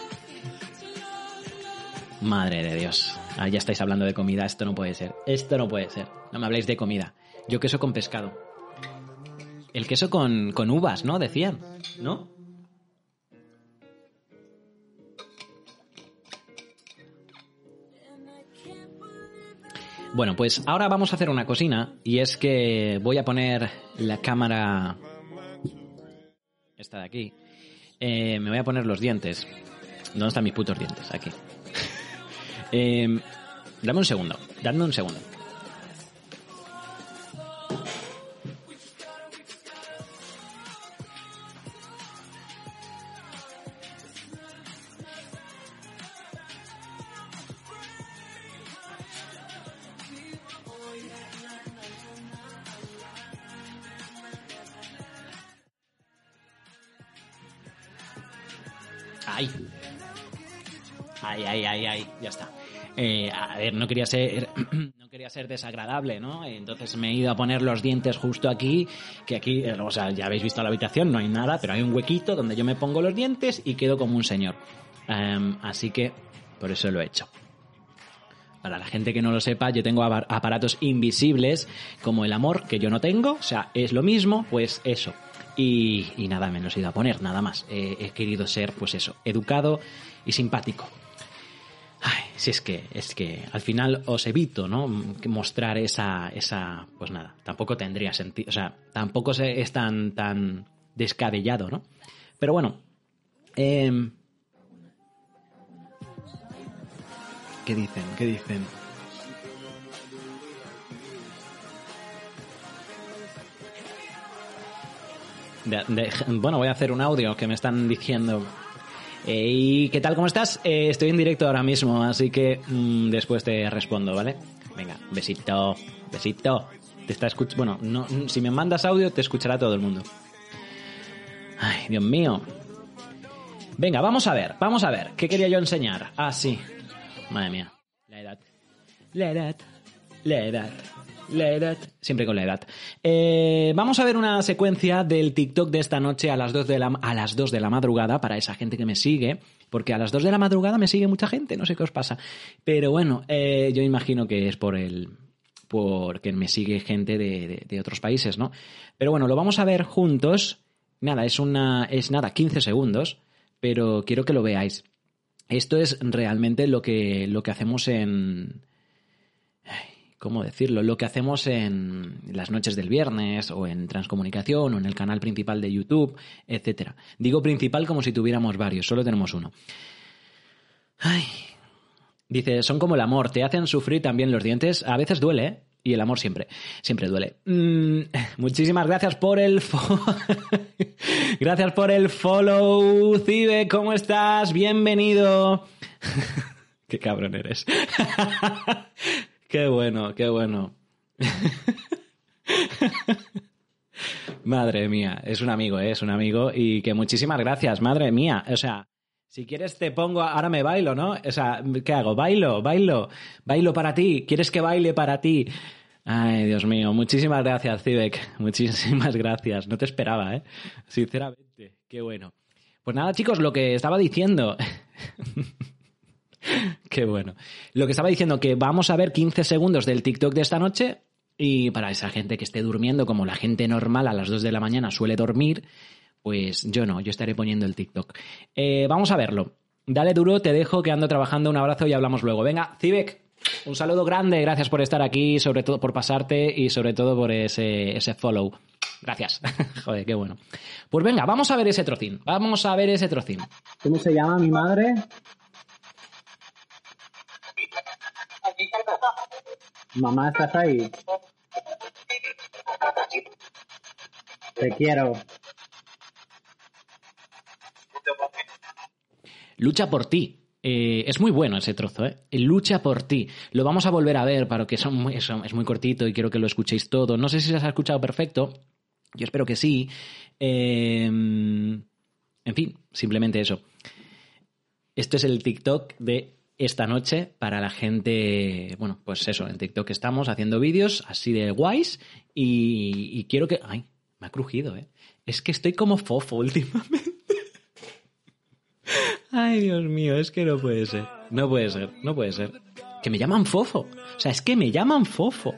Madre de Dios. Ah, ya estáis hablando de comida. Esto no puede ser. Esto no puede ser. No me habléis de comida. Yo queso con pescado. El queso con, con uvas, ¿no? Decían. ¿No? Bueno, pues ahora vamos a hacer una cocina y es que voy a poner la cámara esta de aquí. Eh, me voy a poner los dientes. ¿Dónde están mis putos dientes? Aquí. Eh, dame un segundo, dame un segundo. No quería ser no quería ser desagradable, ¿no? Entonces me he ido a poner los dientes justo aquí, que aquí, eh, o sea, ya habéis visto la habitación, no hay nada, pero hay un huequito donde yo me pongo los dientes y quedo como un señor. Em, así que Por eso lo he hecho. Para la gente que no lo sepa, yo tengo aparatos invisibles como el amor, que yo no tengo, o sea, es lo mismo, pues eso. Y, y nada, me los he ido a poner, nada más. Eh, he querido ser, pues eso, educado y simpático. Si es que, es que al final os evito, ¿no? Mostrar esa, esa, pues nada, tampoco tendría sentido, o sea, tampoco es tan, tan descabellado, ¿no? Pero bueno, em, ¿qué dicen? ¿Qué dicen? Bueno, voy a hacer un audio que me están diciendo. ¿Y qué tal? ¿Cómo estás? Eh, estoy en directo ahora mismo, así que mm, después te respondo, ¿vale? Venga, besito, besito. Te está escuch bueno, no, si me mandas audio te escuchará todo el mundo. Ay, Dios mío. Venga, vamos a ver, vamos a ver. ¿Qué quería yo enseñar? Ah, sí. Madre mía. La edad. La edad. La edad. La edad. Siempre con la edad. Eh, vamos a ver una secuencia del TikTok de esta noche a las, 2 de la, a las 2 de la madrugada para esa gente que me sigue. Porque a las 2 de la madrugada me sigue mucha gente, no sé qué os pasa. Pero bueno, eh, yo imagino que es por el. porque me sigue gente de, de- de otros países, ¿no? Pero bueno, lo vamos a ver juntos. Nada, es una. es nada, 15 segundos. Pero quiero que lo veáis. Esto es realmente lo que, lo que hacemos en. ¿Cómo decirlo? Lo que hacemos en las noches del viernes, o en Transcomunicación, o en el canal principal de YouTube, etcétera. Digo principal como si tuviéramos varios, solo tenemos uno. Ay. Dice, son como el amor, te hacen sufrir también los dientes. A veces duele, ¿eh? Y el amor siempre, siempre duele. Mm, muchísimas gracias por el gracias por el follow, Cibe, ¿cómo estás? Bienvenido. qué cabrón eres. Qué bueno, qué bueno. Madre mía, es un amigo, ¿eh? es un amigo y que muchísimas gracias, madre mía. O sea, si quieres te pongo, ahora me bailo, ¿no? O sea, ¿qué hago? Bailo, bailo, bailo para ti. ¿Quieres que baile para ti? Ay, Dios mío, muchísimas gracias, Cibek. Muchísimas gracias. No te esperaba, ¿eh? Sinceramente, qué bueno. Pues nada, chicos, lo que estaba diciendo. Qué bueno. Lo que estaba diciendo, que vamos a ver 15 segundos del TikTok de esta noche y para esa gente que esté durmiendo, como la gente normal a las 2 de la mañana suele dormir, pues yo no, yo estaré poniendo el TikTok. Eh, vamos a verlo. Dale duro, te dejo que ando trabajando. Un abrazo y hablamos luego. Venga, Cibek, un saludo grande. Gracias por estar aquí, sobre todo por pasarte y sobre todo por ese, ese follow. Gracias. Joder, qué bueno. Pues venga, vamos a ver ese trocín. Vamos a ver ese trocín. ¿Cómo se llama mi madre? Mamá, ¿estás ahí? Te quiero. Lucha por ti. Eh, es muy bueno ese trozo, ¿eh? Lucha por ti. Lo vamos a volver a ver para que muy- es muy cortito y quiero que lo escuchéis todo. No sé si se os ha escuchado perfecto. Yo espero que sí. Eh, en fin, simplemente eso. Esto es el TikTok de esta noche para la gente. Bueno, pues eso, en TikTok estamos haciendo vídeos así de guays y, y quiero que. Ay, me ha crujido, ¿eh? Es que estoy como fofo últimamente. Ay, Dios mío, es que no puede ser. No puede ser, no puede ser. Que me llaman fofo. O sea, es que me llaman fofo.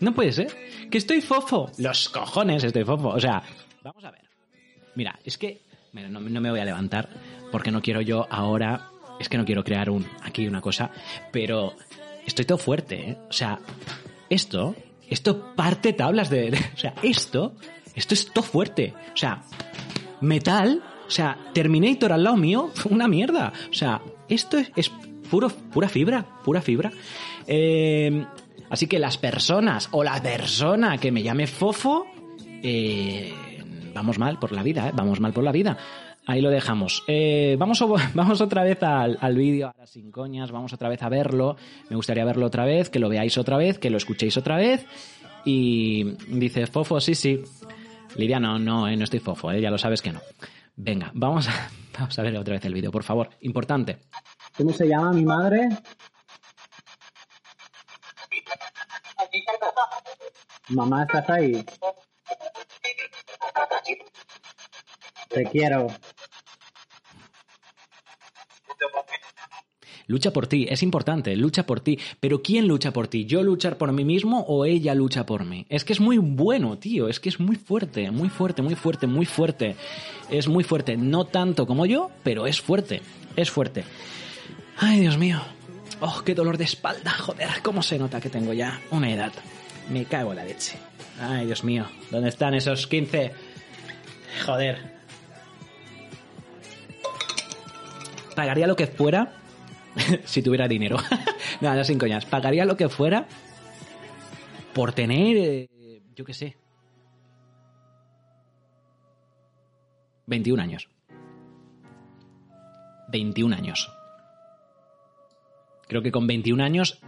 No puede ser. Que estoy fofo. Los cojones estoy fofo. O sea, vamos a ver. Mira, es que mira, no, no me voy a levantar porque no quiero yo ahora. Es que no quiero crear un aquí una cosa, pero estoy todo fuerte, ¿eh? O sea, esto, esto parte tablas de, o sea, esto, esto es todo fuerte. O sea, metal, o sea, Terminator al lado mío, una mierda. O sea, esto es, es puro, pura fibra, pura fibra. Eh, así que las personas o la persona que me llame fofo, eh, vamos mal por la vida, ¿eh? vamos mal por la vida. Ahí lo dejamos. Eh, vamos, vamos otra vez al, al vídeo, ahora sin coñas, vamos otra vez a verlo. Me gustaría verlo otra vez, que lo veáis otra vez, que lo escuchéis otra vez. Y dice, Fofo, sí, sí. Lidia, no, no, eh, no estoy fofo, eh, ya lo sabes que no. Venga, vamos a, vamos a ver otra vez el vídeo, por favor. Importante. ¿Cómo se llama mi madre? Mamá, ¿estás ahí? Te quiero. Lucha por ti, es importante, lucha por ti. Pero ¿quién lucha por ti? ¿Yo luchar por mí mismo o ella lucha por mí? Es que es muy bueno, tío, es que es muy fuerte, muy fuerte, muy fuerte, muy fuerte. Es muy fuerte, no tanto como yo, pero es fuerte, es fuerte. Ay, Dios mío. Oh, qué dolor de espalda, joder, cómo se nota que tengo ya una edad. Me cago en la leche. Ay, Dios mío, ¿dónde están esos 15? Joder. Pagaría lo que fuera si tuviera dinero. no, sin coñas. Pagaría lo que fuera por tener, eh, yo qué sé, 21 años. 21 años. Creo que con 21 años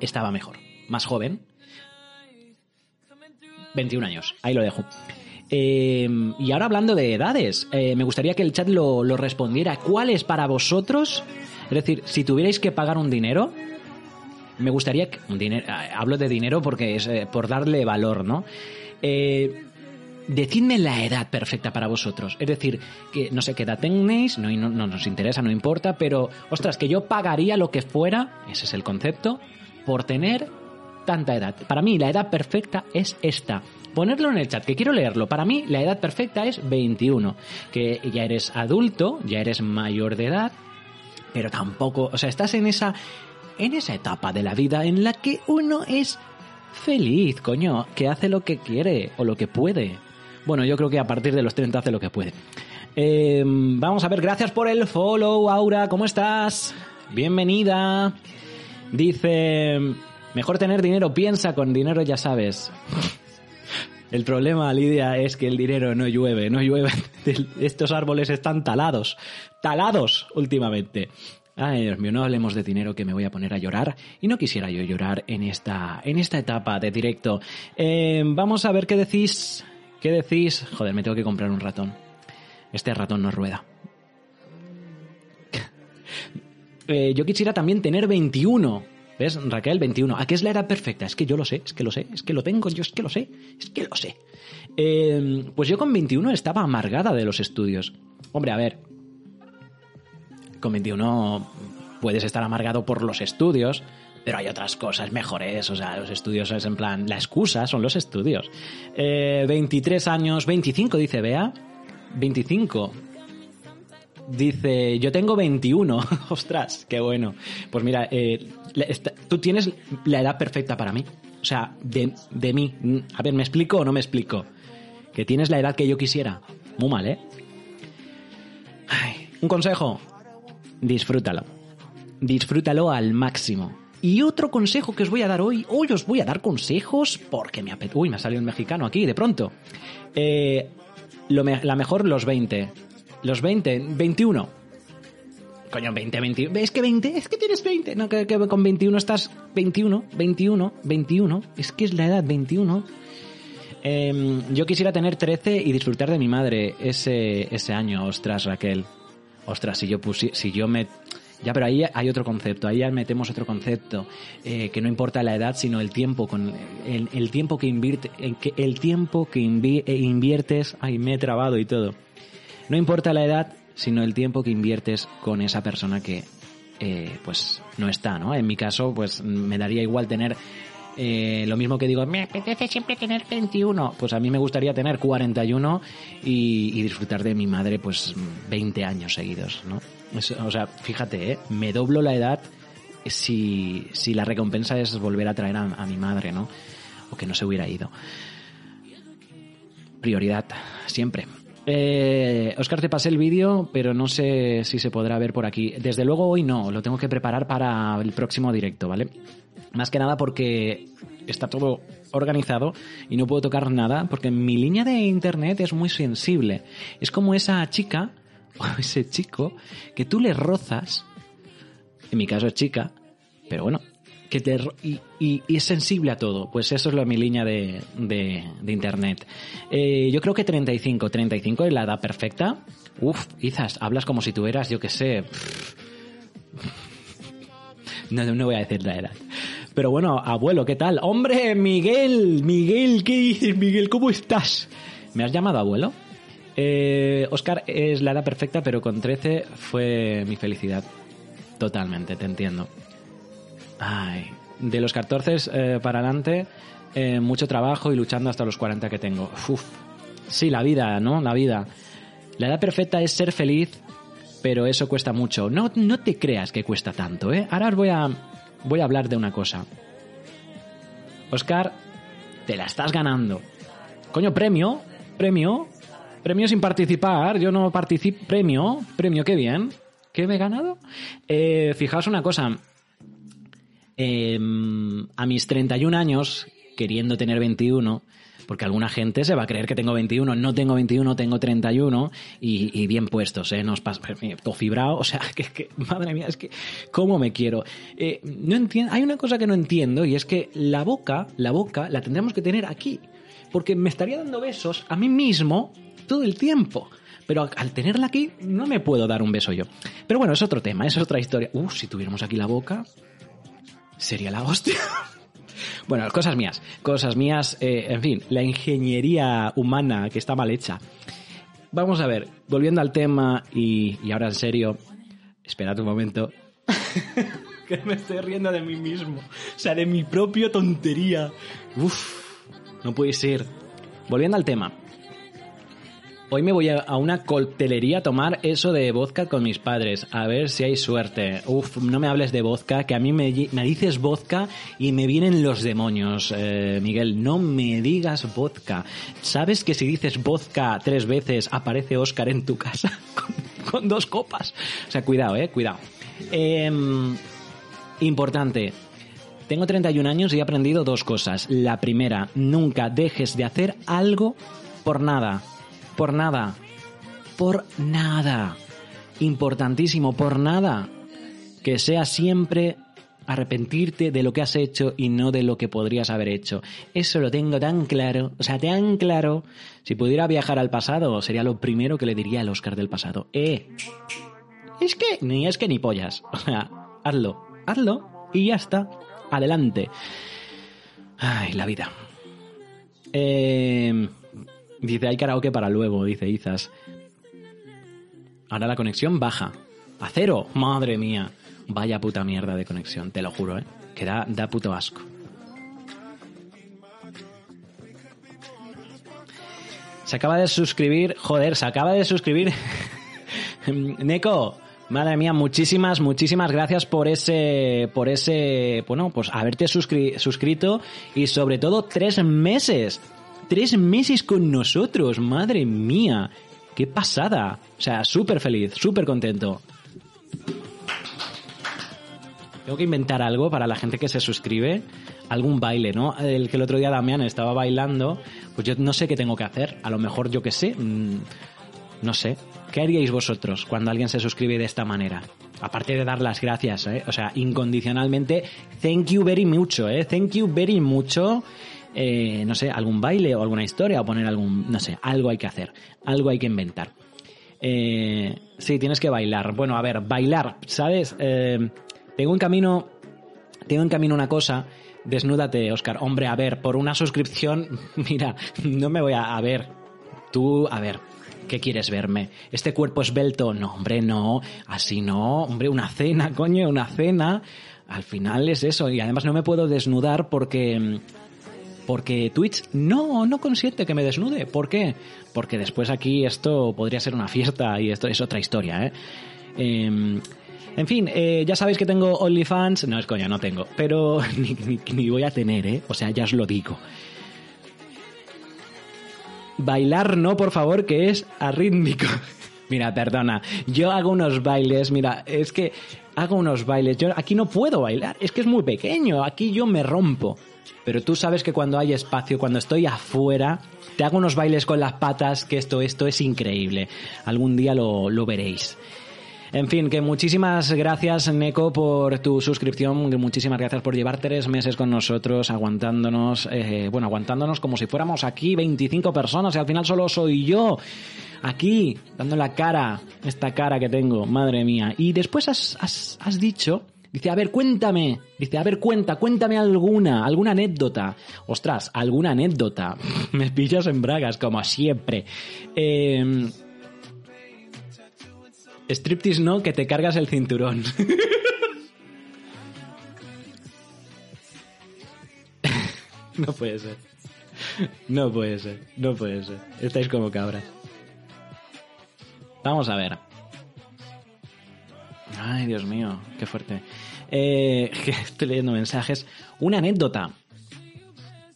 estaba mejor. Más joven. 21 años. Ahí lo dejo. Eh, y ahora hablando de edades, eh, me gustaría que el chat lo, lo respondiera. ¿Cuál es para vosotros? Es decir, si tuvierais que pagar un dinero, me gustaría que un dinero, hablo de dinero porque es eh, por darle valor, ¿no? Eh, decidme la edad perfecta para vosotros. Es decir, que no sé qué edad tenéis, no, no, no nos interesa, no importa, pero ostras, que yo pagaría lo que fuera, ese es el concepto, por tener tanta edad. Para mí la edad perfecta es esta. Ponerlo en el chat, que quiero leerlo. Para mí la edad perfecta es 21, que ya eres adulto, ya eres mayor de edad, pero tampoco, o sea, estás en esa en esa etapa de la vida en la que uno es feliz, coño, que hace lo que quiere o lo que puede. Bueno, yo creo que a partir de los 30 hace lo que puede. Eh, vamos a ver, gracias por el follow, Aura, ¿cómo estás? Bienvenida. Dice, mejor tener dinero, piensa con dinero, ya sabes. El problema, Lidia, es que el dinero no llueve, no llueve. Estos árboles están talados, talados últimamente. Ay, Dios mío, no hablemos de dinero que me voy a poner a llorar. Y no quisiera yo llorar en esta, en esta etapa de directo. Eh, vamos a ver qué decís. ¿Qué decís? Joder, me tengo que comprar un ratón. Este ratón no rueda. Eh, yo quisiera también tener 21. ¿Ves, Raquel? 21. ¿A qué es la edad perfecta? Es que yo lo sé, es que lo sé, es que lo tengo, yo es que lo sé, es que lo sé. Eh, pues yo con 21 estaba amargada de los estudios. Hombre, a ver, con 21 puedes estar amargado por los estudios, pero hay otras cosas mejores. O sea, los estudios es en plan, la excusa son los estudios. Eh, 23 años, 25, dice Bea. 25. Dice, yo tengo 21. Ostras, qué bueno. Pues mira, eh, tú tienes la edad perfecta para mí. O sea, de, de mí. A ver, ¿me explico o no me explico? Que tienes la edad que yo quisiera. Muy mal, ¿eh? Un consejo, disfrútalo. Disfrútalo al máximo. Y otro consejo que os voy a dar hoy, hoy os voy a dar consejos porque me apetece... Uy, me ha salido un mexicano aquí, de pronto. Eh, la mejor, los 20. Los 20, 21. Coño, 20, 21. Es que 20, es que tienes 20. No, que, con 21 estás 21, 21, 21. Es que es la edad 21. Eh, yo quisiera tener 13 y disfrutar de mi madre ese, ese año. Ostras, Raquel. Ostras, si yo pusi, si yo me ya, pero ahí hay otro concepto, ahí ya metemos otro concepto, eh, que no importa la edad, sino el tiempo, con el, tiempo que invierte, el tiempo que invi, inviertes, ay, me he trabado y todo. No importa la edad, sino el tiempo que inviertes con esa persona que, eh, pues, no está, ¿no? En mi caso, pues, me daría igual tener eh, lo mismo que digo, me apetece siempre tener 21. Pues a mí me gustaría tener 41 y, y disfrutar de mi madre, pues 20 años seguidos, ¿no? O sea, fíjate, ¿eh? me doblo la edad si, si la recompensa es volver a traer a, a mi madre, ¿no? O que no se hubiera ido. Prioridad, siempre. Eh, Oscar, te pasé el vídeo, pero no sé si se podrá ver por aquí. Desde luego hoy no, lo tengo que preparar para el próximo directo, ¿vale? Más que nada porque está todo organizado y no puedo tocar nada porque mi línea de internet es muy sensible. Es como esa chica o ese chico que tú le rozas, en mi caso es chica, pero bueno, que te, y, y, es sensible a todo. Pues eso es lo, mi línea de, de, de internet. Eh, yo creo que 35, 35 es la edad perfecta. Uf, Izas, hablas como si tú eras, yo qué sé. No, no voy a decir la edad. Pero bueno, abuelo, ¿qué tal? Hombre, Miguel, Miguel, ¿qué dices, Miguel? ¿Cómo estás? ¿Me has llamado abuelo? Eh, Oscar es la edad perfecta, pero con 13 fue mi felicidad. totalmente, te entiendo. Ay, de los 14 eh, para adelante, eh, mucho trabajo y luchando hasta los 40 que tengo. Uf. Sí, la vida, ¿no? La vida. La edad perfecta es ser feliz, pero eso cuesta mucho. No, no te creas que cuesta tanto, ¿eh? Ahora os voy a, voy a hablar de una cosa. Oscar, te la estás ganando. Coño, premio, premio, premio sin participar. Yo no participo. Premio, premio, qué bien. ¿Qué me he ganado? Eh, fijaos una cosa. Eh, a mis 31 años, queriendo tener 21, porque alguna gente se va a creer que tengo 21, no tengo 21, tengo 31 y, y bien puestos, ¿eh? Nos pasa, o sea, que, que, madre mía, es que, ¿cómo me quiero? Eh, no entiendo, hay una cosa que no entiendo y es que la boca, la boca la tendremos que tener aquí, porque me estaría dando besos a mí mismo todo el tiempo. Pero al tenerla aquí, no me puedo dar un beso yo. Pero bueno, es otro tema, es otra historia. Uh, si tuviéramos aquí la boca, sería la hostia. Bueno, cosas mías, cosas mías, eh, en fin, la ingeniería humana que está mal hecha. Vamos a ver, volviendo al tema y, y ahora en serio, esperad un momento, que me estoy riendo de mí mismo, o sea, de mi propia tontería. Uf, no puede ser. Volviendo al tema, Hoy me voy a, una coctelería a tomar eso de vodka con mis padres, a ver si hay suerte. Uf, no me hables de vodka, que a mí me, me dices vodka y me vienen los demonios, eh, Miguel. No me digas vodka. ¿Sabes que si dices vodka tres veces aparece Oscar en tu casa con, dos copas? O sea, cuidado, eh, cuidado. Eh, importante, tengo 31 años y he aprendido dos cosas. La primera, nunca dejes de hacer algo por nada por nada. Por nada. Importantísimo, por nada. Que sea siempre arrepentirte de lo que has hecho y no de lo que podrías haber hecho. Eso lo tengo tan claro, o sea, tan claro. Si pudiera viajar al pasado, sería lo primero que le diría al Oscar del pasado. Eh, es que, ni es que ni pollas. O sea, hazlo, hazlo y ya está. Adelante. Ay, la vida. Eh, Dice, hay karaoke para luego, dice Izas. Ahora la conexión baja. A cero. Madre mía. Vaya puta mierda de conexión, te lo juro, ¿eh? Que da, da puto asco. Se acaba de suscribir, joder, se acaba de suscribir. Neko, madre mía, muchísimas, muchísimas gracias por ese, por ese, bueno, pues haberte suscri suscrito y sobre todo tres meses tres meses con nosotros, madre mía, qué pasada. O sea, súper feliz, súper contento. Tengo que inventar algo para la gente que se suscribe, algún baile, ¿no? El que el otro día Damián estaba bailando, pues yo no sé qué tengo que hacer. A lo mejor yo qué sé, mmm, no sé. ¿Qué haríais vosotros cuando alguien se suscribe de esta manera? Aparte de dar las gracias, ¿eh? O sea, incondicionalmente, thank you very mucho, ¿eh? Thank you very mucho eh, no sé, algún baile o alguna historia o poner algún, no sé, algo hay que hacer, algo hay que inventar. Eh, sí, tienes que bailar. Bueno, a ver, bailar, ¿sabes? Eh, tengo en camino, tengo en camino una cosa. Desnúdate, Oscar. Hombre, a ver, por una suscripción, mira, no me voy a, a ver. Tú, a ver, ¿Qué quieres verme? ¿Este cuerpo esbelto? No, hombre, no. Así no. Hombre, una cena, coño, una cena. Al final es eso. Y además no me puedo desnudar porque porque Twitch no, no consiente que me desnude. ¿Por qué? Porque después aquí esto podría ser una fiesta y esto es otra historia, ¿eh? eh en fin, eh, ya sabéis que tengo OnlyFans. No, es coña, no tengo. Pero ni, ni, ni, voy a tener, ¿eh? O sea, ya os lo digo. Bailar no, por favor, que es arrítmico. mira, perdona. Yo hago unos bailes, mira, es que hago unos bailes. Yo aquí no puedo bailar. Es que es muy pequeño. Aquí yo me rompo. Pero tú sabes que cuando hay espacio, cuando estoy afuera, te hago unos bailes con las patas, que esto, esto es increíble. Algún día lo, lo veréis. En fin, que muchísimas gracias, Neko, por tu suscripción. Muchísimas gracias por llevar tres meses con nosotros, aguantándonos, eh, bueno, aguantándonos como si fuéramos aquí 25 personas y al final solo soy yo. Aquí, dando la cara, esta cara que tengo, madre mía. Y después has, has, has dicho, Dice, a ver, cuéntame. Dice, a ver, cuenta, cuéntame alguna, alguna anécdota. Ostras, alguna anécdota. Me pillas en bragas, como siempre. Em, striptease no, que te cargas el cinturón. no puede ser. No puede ser, no puede ser. Estáis como cabras. Vamos a ver. Ay, Dios mío, qué fuerte. Eh, estoy leyendo mensajes. Una anécdota.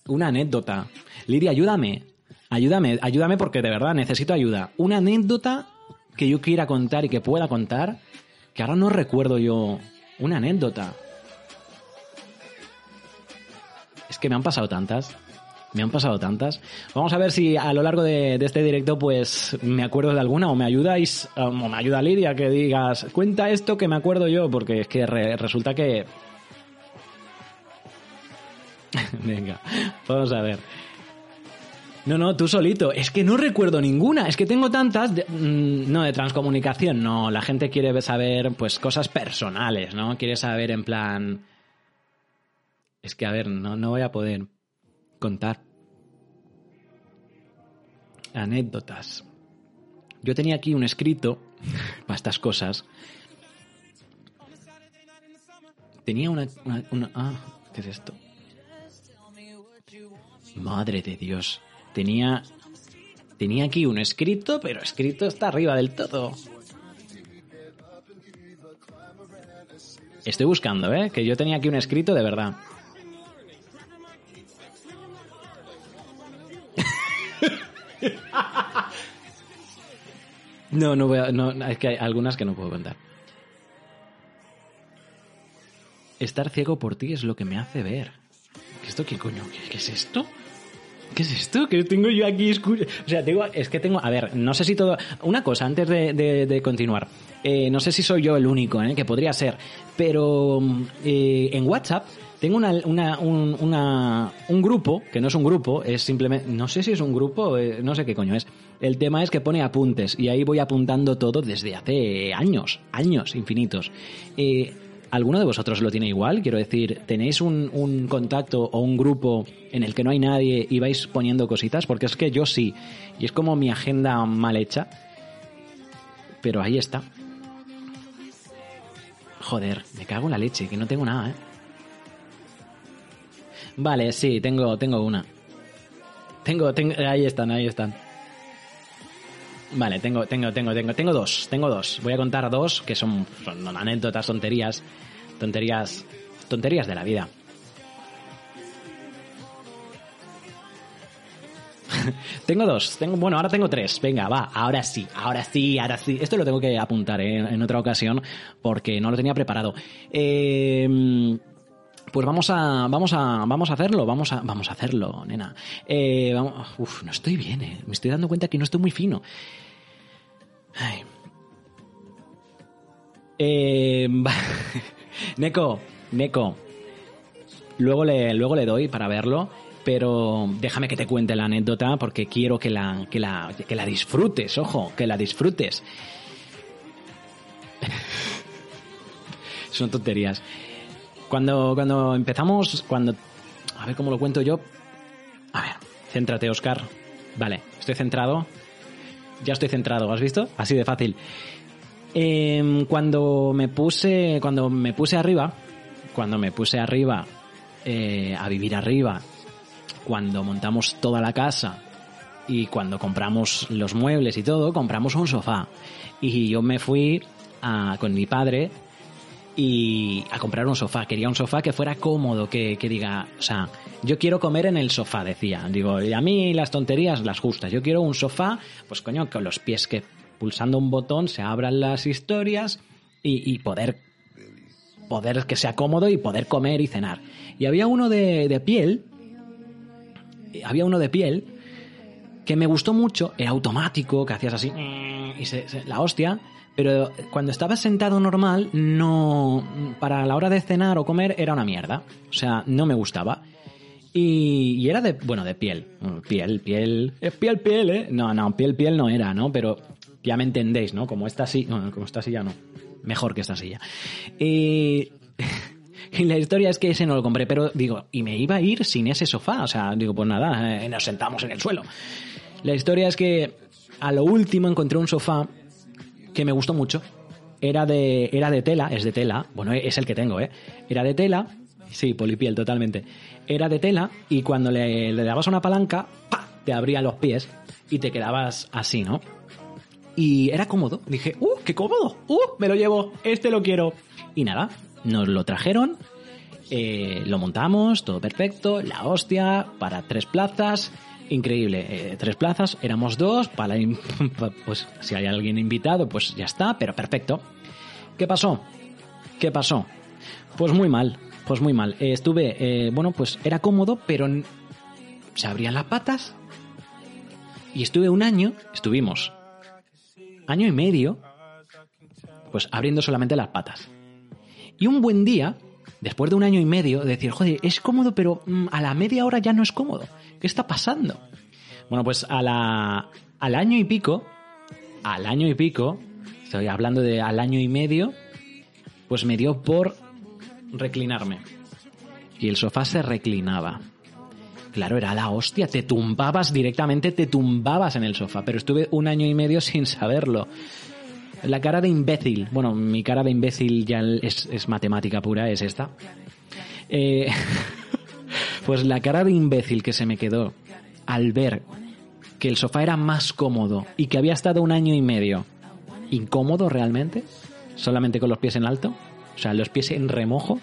Una anécdota. Lidia, ayúdame. Ayúdame, ayúdame porque de verdad necesito ayuda. Una anécdota que yo quiera contar y que pueda contar, que ahora no recuerdo yo. Una anécdota. Es que me han pasado tantas. Me han pasado tantas. Vamos a ver si a lo largo de, este directo, pues me acuerdo de alguna o me ayudáis, o me ayuda Lidia que digas, cuenta esto que me acuerdo yo, porque es que re- resulta que. Venga, vamos a ver. No, no, tú solito. Es que no recuerdo ninguna. Es que tengo tantas. de- mm, no, de transcomunicación. No, la gente quiere saber, pues, cosas personales, ¿no? Quiere saber en plan. Es que, a ver, no, no voy a poder contar. Anécdotas. Yo tenía aquí un escrito para estas cosas. Tenía una, una- Ah, ¿qué es esto? Madre de Dios. Tenía. Tenía aquí un escrito, pero escrito está arriba del todo. Estoy buscando, ¿eh? Que yo tenía aquí un escrito de verdad. No, no voy a, es que hay algunas que no puedo contar. Estar ciego por ti es lo que me hace ver. ¿Qué ¿Esto qué coño? ¿Qué, qué es esto? ¿Qué es esto? Que tengo yo aquí O sea, tengo, es que tengo... A ver, no sé si todo... Una cosa, antes de continuar. Eh, no sé si soy yo el único, ¿eh? que podría ser. Pero mm, eh, en WhatsApp tengo una, una- un, una- un grupo, que no es un grupo, es simplemente... No sé si es un grupo, eh, no sé qué coño es. El tema es que pone apuntes y ahí voy apuntando todo desde hace años, años infinitos. Eh, ¿Alguno de vosotros lo tiene igual? Quiero decir, ¿tenéis un, un contacto o un grupo en el que no hay nadie y vais poniendo cositas? Porque es que yo sí. Y es como mi agenda mal hecha. Pero ahí está. Joder, me cago en la leche, que no tengo nada, ¿eh? Vale, sí, tengo, tengo una. Tengo, tengo, ahí están, ahí están. Vale, tengo, tengo, tengo, tengo, tengo dos, tengo dos. Voy a contar dos que son, son anécdotas, tonterías, tonterías, tonterías de la vida. tengo dos, tengo, bueno, ahora tengo tres. Venga, va, ahora sí, ahora sí, ahora sí. Esto lo tengo que apuntar ¿eh? en otra ocasión porque no lo tenía preparado. Eh, pues vamos a, vamos a, vamos a hacerlo, vamos a, vamos a hacerlo, nena. Eh, uf, no estoy bien, eh. me estoy dando cuenta que no estoy muy fino. Ay. Eh, Neko, Neko. Luego le, luego le doy para verlo, pero déjame que te cuente la anécdota porque quiero que la, que la, que la disfrutes, ojo, que la disfrutes. Son tonterías. Cuando, cuando empezamos, cuando... A ver cómo lo cuento yo. A ver, céntrate, Oscar. Vale, estoy centrado. Ya estoy centrado, ¿has visto? Así de fácil. Em, cuando me puse. Cuando me puse arriba. Cuando me puse arriba. eh, a vivir arriba. Cuando montamos toda la casa. Y cuando compramos los muebles y todo, compramos un sofá. Y yo me fui a- con mi padre y a comprar un sofá. Quería un sofá que fuera cómodo, que, que diga, o sea, yo quiero comer en el sofá, decía. Digo, y a mí las tonterías las justas. Yo quiero un sofá, pues coño, con los pies que pulsando un botón se abran las historias y, y poder poder que sea cómodo y poder comer y cenar. Y había uno de, de piel, había uno de piel que me gustó mucho, era automático, que hacías así y se- se- la hostia, pero cuando estabas sentado normal, no para la hora de cenar o comer era una mierda, o sea, no me gustaba. Y, y era de, bueno, de piel, piel, piel, es piel, piel, ¿eh? No, no, piel, piel no era, ¿no? Pero ya me entendéis, ¿no? Como esta silla, no, como esta silla no, mejor que esta silla. Y, y la historia es que ese no lo compré, pero digo, y me iba a ir sin ese sofá, o sea, digo, pues nada, eh, nos sentamos en el suelo. La historia es que a lo último encontré un sofá que me gustó mucho. Era de, era de tela, es de tela, bueno, es el que tengo, ¿eh? Era de tela Sí, polipiel, totalmente. Era de tela y cuando le, le dabas una palanca, ¡pa! te abría los pies y te quedabas así, ¿no? Y era cómodo. Dije, ¡uh, qué cómodo! ¡uh, me lo llevo! Este lo quiero. Y nada, nos lo trajeron, eh, lo montamos, todo perfecto, la hostia, para tres plazas. Increíble, eh, tres plazas, éramos dos, para pues si hay alguien invitado, pues ya está, pero perfecto. ¿Qué pasó? ¿Qué pasó? Pues muy mal, pues muy mal. Eh, estuve, eh, bueno, pues era cómodo, pero se abrían las patas. Y estuve un año, estuvimos año y medio, pues abriendo solamente las patas. Y un buen día, después de un año y medio, de decir, joder, es cómodo, pero mm, a la media hora ya no es cómodo. ¿Qué está pasando? Bueno, pues a la, al año y pico, al año y pico, estoy hablando de al año y medio, pues me dio por reclinarme. Y el sofá se reclinaba. Claro, era la hostia, te tumbabas directamente, te tumbabas en el sofá, pero estuve un año y medio sin saberlo. La cara de imbécil, bueno, mi cara de imbécil ya es, es matemática pura, es esta. Eh, pues la cara de imbécil que se me quedó al ver que el sofá era más cómodo y que había estado un año y medio incómodo realmente, solamente con los pies en alto, o sea, los pies en remojo,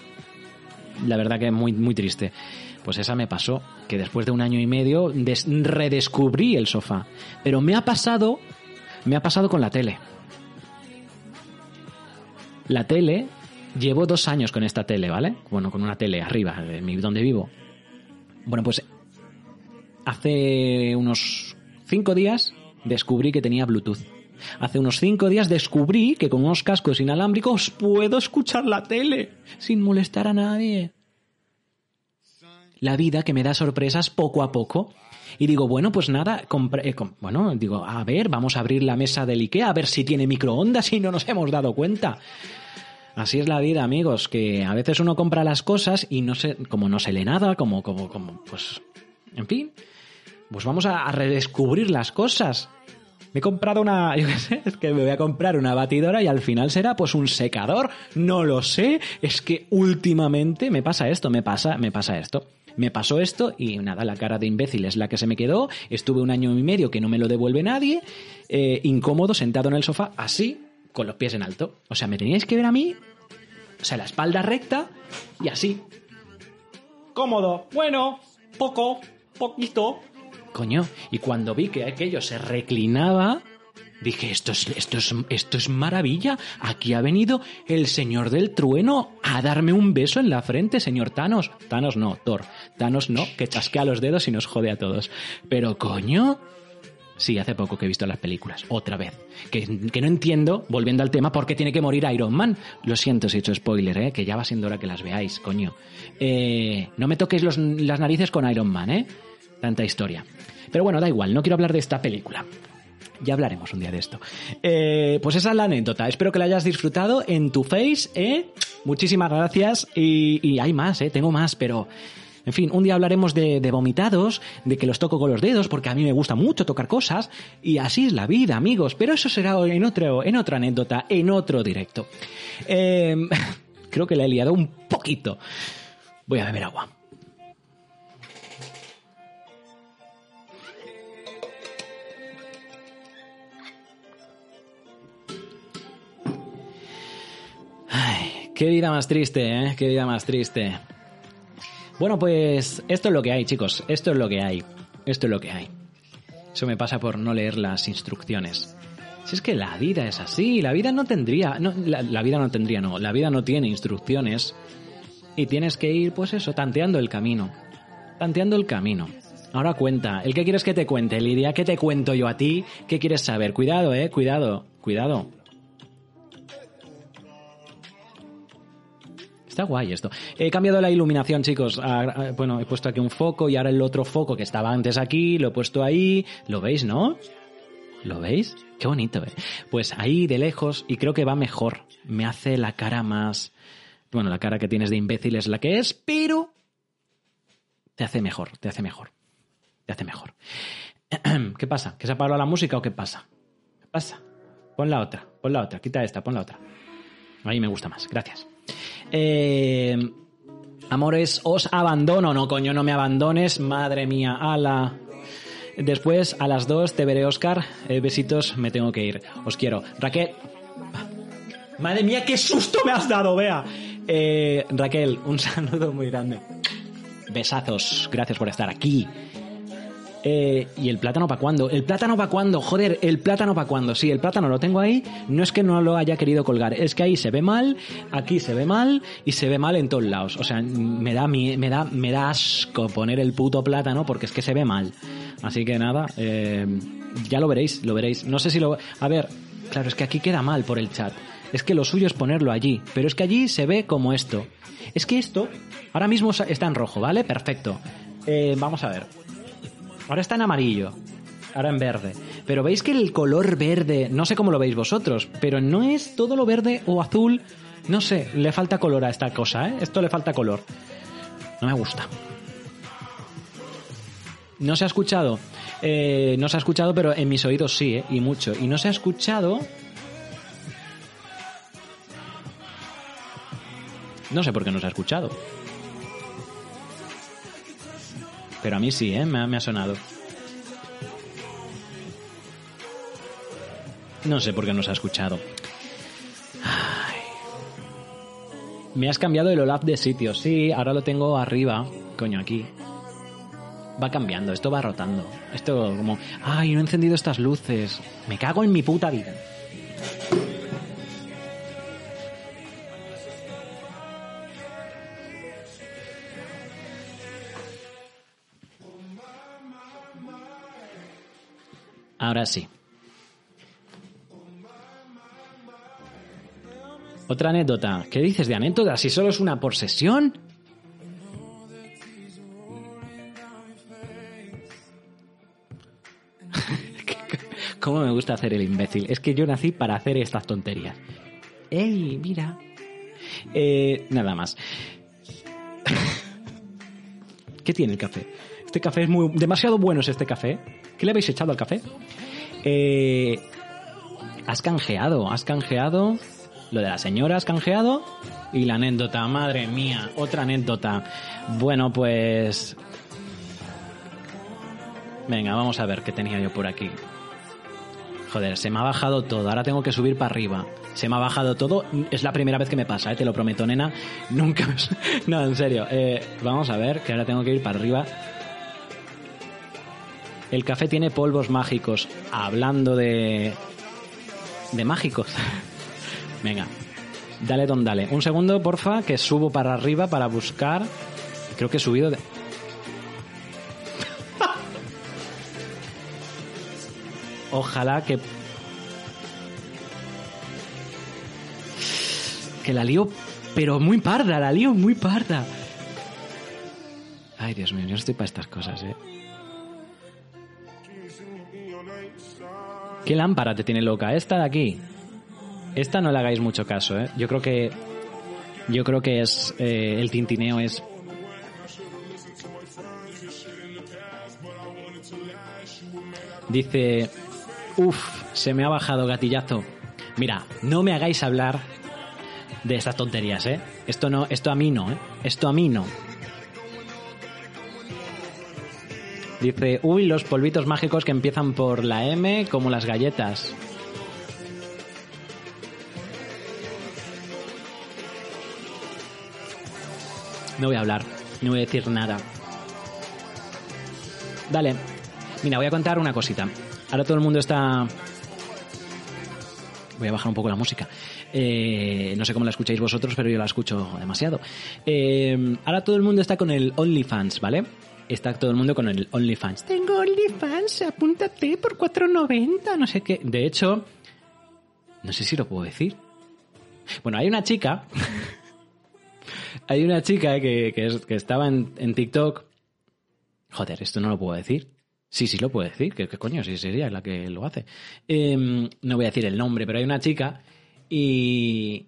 la verdad que es muy, muy triste. Pues esa me pasó, que después de un año y medio des- redescubrí el sofá. Pero me ha pasado, me ha pasado con la tele. La tele, llevo dos años con esta tele, ¿vale? Bueno, con una tele arriba, de donde vivo. Bueno, pues hace unos cinco días descubrí que tenía Bluetooth. Hace unos cinco días descubrí que con unos cascos inalámbricos puedo escuchar la tele sin molestar a nadie. La vida que me da sorpresas poco a poco. Y digo, bueno, pues nada, eh, bueno, digo, a ver, vamos a abrir la mesa del IKEA a ver si tiene microondas y no nos hemos dado cuenta. Así es la vida, amigos, que a veces uno compra las cosas y no se, como no se lee nada, como, como, como, pues, en fin, pues vamos a, redescubrir las cosas. Me he comprado una, yo qué sé, es que me voy a comprar una batidora y al final será pues un secador, no lo sé, es que últimamente me pasa esto, me pasa, me pasa esto. Me pasó esto y nada, la cara de imbécil es la que se me quedó. Estuve un año y medio que no me lo devuelve nadie, eh, incómodo, sentado en el sofá, así, con los pies en alto. O sea, me teníais que ver a mí, o sea, la espalda recta y así. Cómodo. Bueno, poco, poquito. Coño, y cuando vi que aquello se reclinaba, dije, esto es, esto es, esto es maravilla. Aquí ha venido el señor del trueno a darme un beso en la frente, señor Thanos. Thanos no, Thor. Thanos no, que chasquea los dedos y nos jode a todos. Pero coño... Sí, hace poco que he visto las películas, otra vez. Que, no entiendo, volviendo al tema, por qué tiene que morir Iron Man. Lo siento si he hecho spoiler, ¿eh? que ya va siendo hora que las veáis, coño. Eh, no me toquéis las narices con Iron Man, ¿eh? Tanta historia. Pero bueno, da igual, no quiero hablar de esta película. Ya hablaremos un día de esto. Eh, pues esa es la anécdota. Espero que la hayas disfrutado en tu face, ¿eh? Muchísimas gracias. Y, y hay más, ¿eh? Tengo más, pero... En fin, un día hablaremos de, vomitados, de que los toco con los dedos, porque a mí me gusta mucho tocar cosas, y así es la vida, amigos. Pero eso será en, otro, en otra anécdota, en otro directo. Eh, creo que la he liado un poquito. Voy a beber agua. Ay, qué vida más triste, ¿eh? Qué vida más triste. Bueno, pues esto es lo que hay, chicos. Esto es lo que hay. Esto es lo que hay. Eso me pasa por no leer las instrucciones. Si es que la vida es así, la vida no tendría, no, la, la vida no tendría, no, la vida no tiene instrucciones y tienes que ir, pues eso, tanteando el camino, tanteando el camino. Ahora cuenta, ¿el qué quieres que te cuente, Lidia? ¿Qué te cuento yo a ti? ¿Qué quieres saber? Cuidado, eh, cuidado, cuidado. Está guay esto. He cambiado la iluminación, chicos. Ah, Bueno, he puesto aquí un foco y ahora el otro foco que estaba antes aquí, lo he puesto ahí. ¿Lo veis, no? ¿Lo veis? Qué bonito, ¿eh? Pues ahí de lejos y creo que va mejor. Me hace la cara más... Bueno, la cara que tienes de imbécil es la que es, pero... Te hace mejor, te hace mejor. Te hace mejor. ¿Qué pasa? ¿Que se ha parado la música o qué pasa? ¿Qué pasa? Pon la otra, pon la otra, quita esta, pon la otra. Ahí me gusta más, gracias. Eh, Amores, os abandono. No, coño, no me abandones. Madre mía, ala. Después, a las dos, te veré, Oscar. Eh, besitos, me tengo que ir. Os quiero. Raquel. Madre mía, qué susto me has dado, vea. Eh, Raquel, un saludo muy grande. Besazos, gracias por estar aquí. Eh, ¿Y el plátano para cuándo? ¿El plátano para cuándo? Joder, ¿el plátano para cuándo? Sí, el plátano lo tengo ahí. No es que no lo haya querido colgar, es que ahí se ve mal, aquí se ve mal y se ve mal en todos lados. O sea, me da, me da, me da asco poner el puto plátano porque es que se ve mal. Así que nada, eh, ya lo veréis, lo veréis. No sé si lo... A ver, claro, es que aquí queda mal por el chat. Es que lo suyo es ponerlo allí, pero es que allí se ve como esto. Es que esto ahora mismo está en rojo, ¿vale? Perfecto. Eh, vamos a ver. Ahora está en amarillo. Ahora en verde. Pero veis que el color verde, no sé cómo lo veis vosotros, pero no es todo lo verde o azul. No sé, le falta color a esta cosa, ¿eh? Esto le falta color. No me gusta. No se ha escuchado. Eh, no se ha escuchado, pero en mis oídos sí, ¿eh? Y mucho. Y no se ha escuchado. No sé por qué no se ha escuchado. Pero a mí sí, ¿eh? Me ha, me ha sonado. No sé por qué no se ha escuchado. Me has cambiado el OLAP de sitio. Sí, ahora lo tengo arriba. Coño, aquí. Va cambiando, esto va rotando. Esto como... Ay, no he encendido estas luces. Me cago en mi puta vida. Ahora sí. Otra anécdota. ¿Qué dices de anécdota? Si solo es una por sesión. ¿Cómo me gusta hacer el imbécil? Es que yo nací para hacer estas tonterías. ¡Ey, mira! Eh, nada más. ¿Qué tiene el café? Este café es muy... Demasiado bueno es este café. ¿Qué le habéis echado al café? Eh, has canjeado, has canjeado lo de la señora, has canjeado y la anécdota, madre mía, otra anécdota. Bueno, pues... Venga, vamos a ver qué tenía yo por aquí. Joder, se me ha bajado todo, ahora tengo que subir para arriba. Se me ha bajado todo, es la primera vez que me pasa, ¿eh? te lo prometo, nena. Nunca... No, en serio. Eh, vamos a ver, que ahora tengo que ir para arriba. El café tiene polvos mágicos. Hablando de. de mágicos. Venga. Dale, don, dale. Un segundo, porfa, que subo para arriba para buscar. Creo que he subido de. Ojalá que. Que la lío, pero muy parda, la lío muy parda. Ay, Dios mío, yo estoy para estas cosas, eh. ¿Qué lámpara te tiene loca? Esta de aquí. Esta no le hagáis mucho caso, ¿eh? Yo creo que. Yo creo que es. eh, el tintineo es. Dice. Uf, se me ha bajado gatillazo. Mira, no me hagáis hablar de estas tonterías, ¿eh? Esto no, esto a mí no, ¿eh? Esto a mí no. Dice, uy, los polvitos mágicos que empiezan por la M como las galletas. No voy a hablar, no voy a decir nada. Dale, mira, voy a contar una cosita. Ahora todo el mundo está... Voy a bajar un poco la música. Eh, no sé cómo la escucháis vosotros, pero yo la escucho demasiado. Eh, ahora todo el mundo está con el OnlyFans, ¿vale? Está todo el mundo con el OnlyFans. Tengo OnlyFans, apúntate por 4.90, no sé qué. De hecho, no sé si lo puedo decir. Bueno, hay una chica. hay una chica que, que es- que estaba en, en TikTok. Joder, esto no lo puedo decir. Sí, sí lo puedo decir. ¿Qué, qué coño? Sí, sería la que lo hace. Em, no voy a decir el nombre, pero hay una chica y...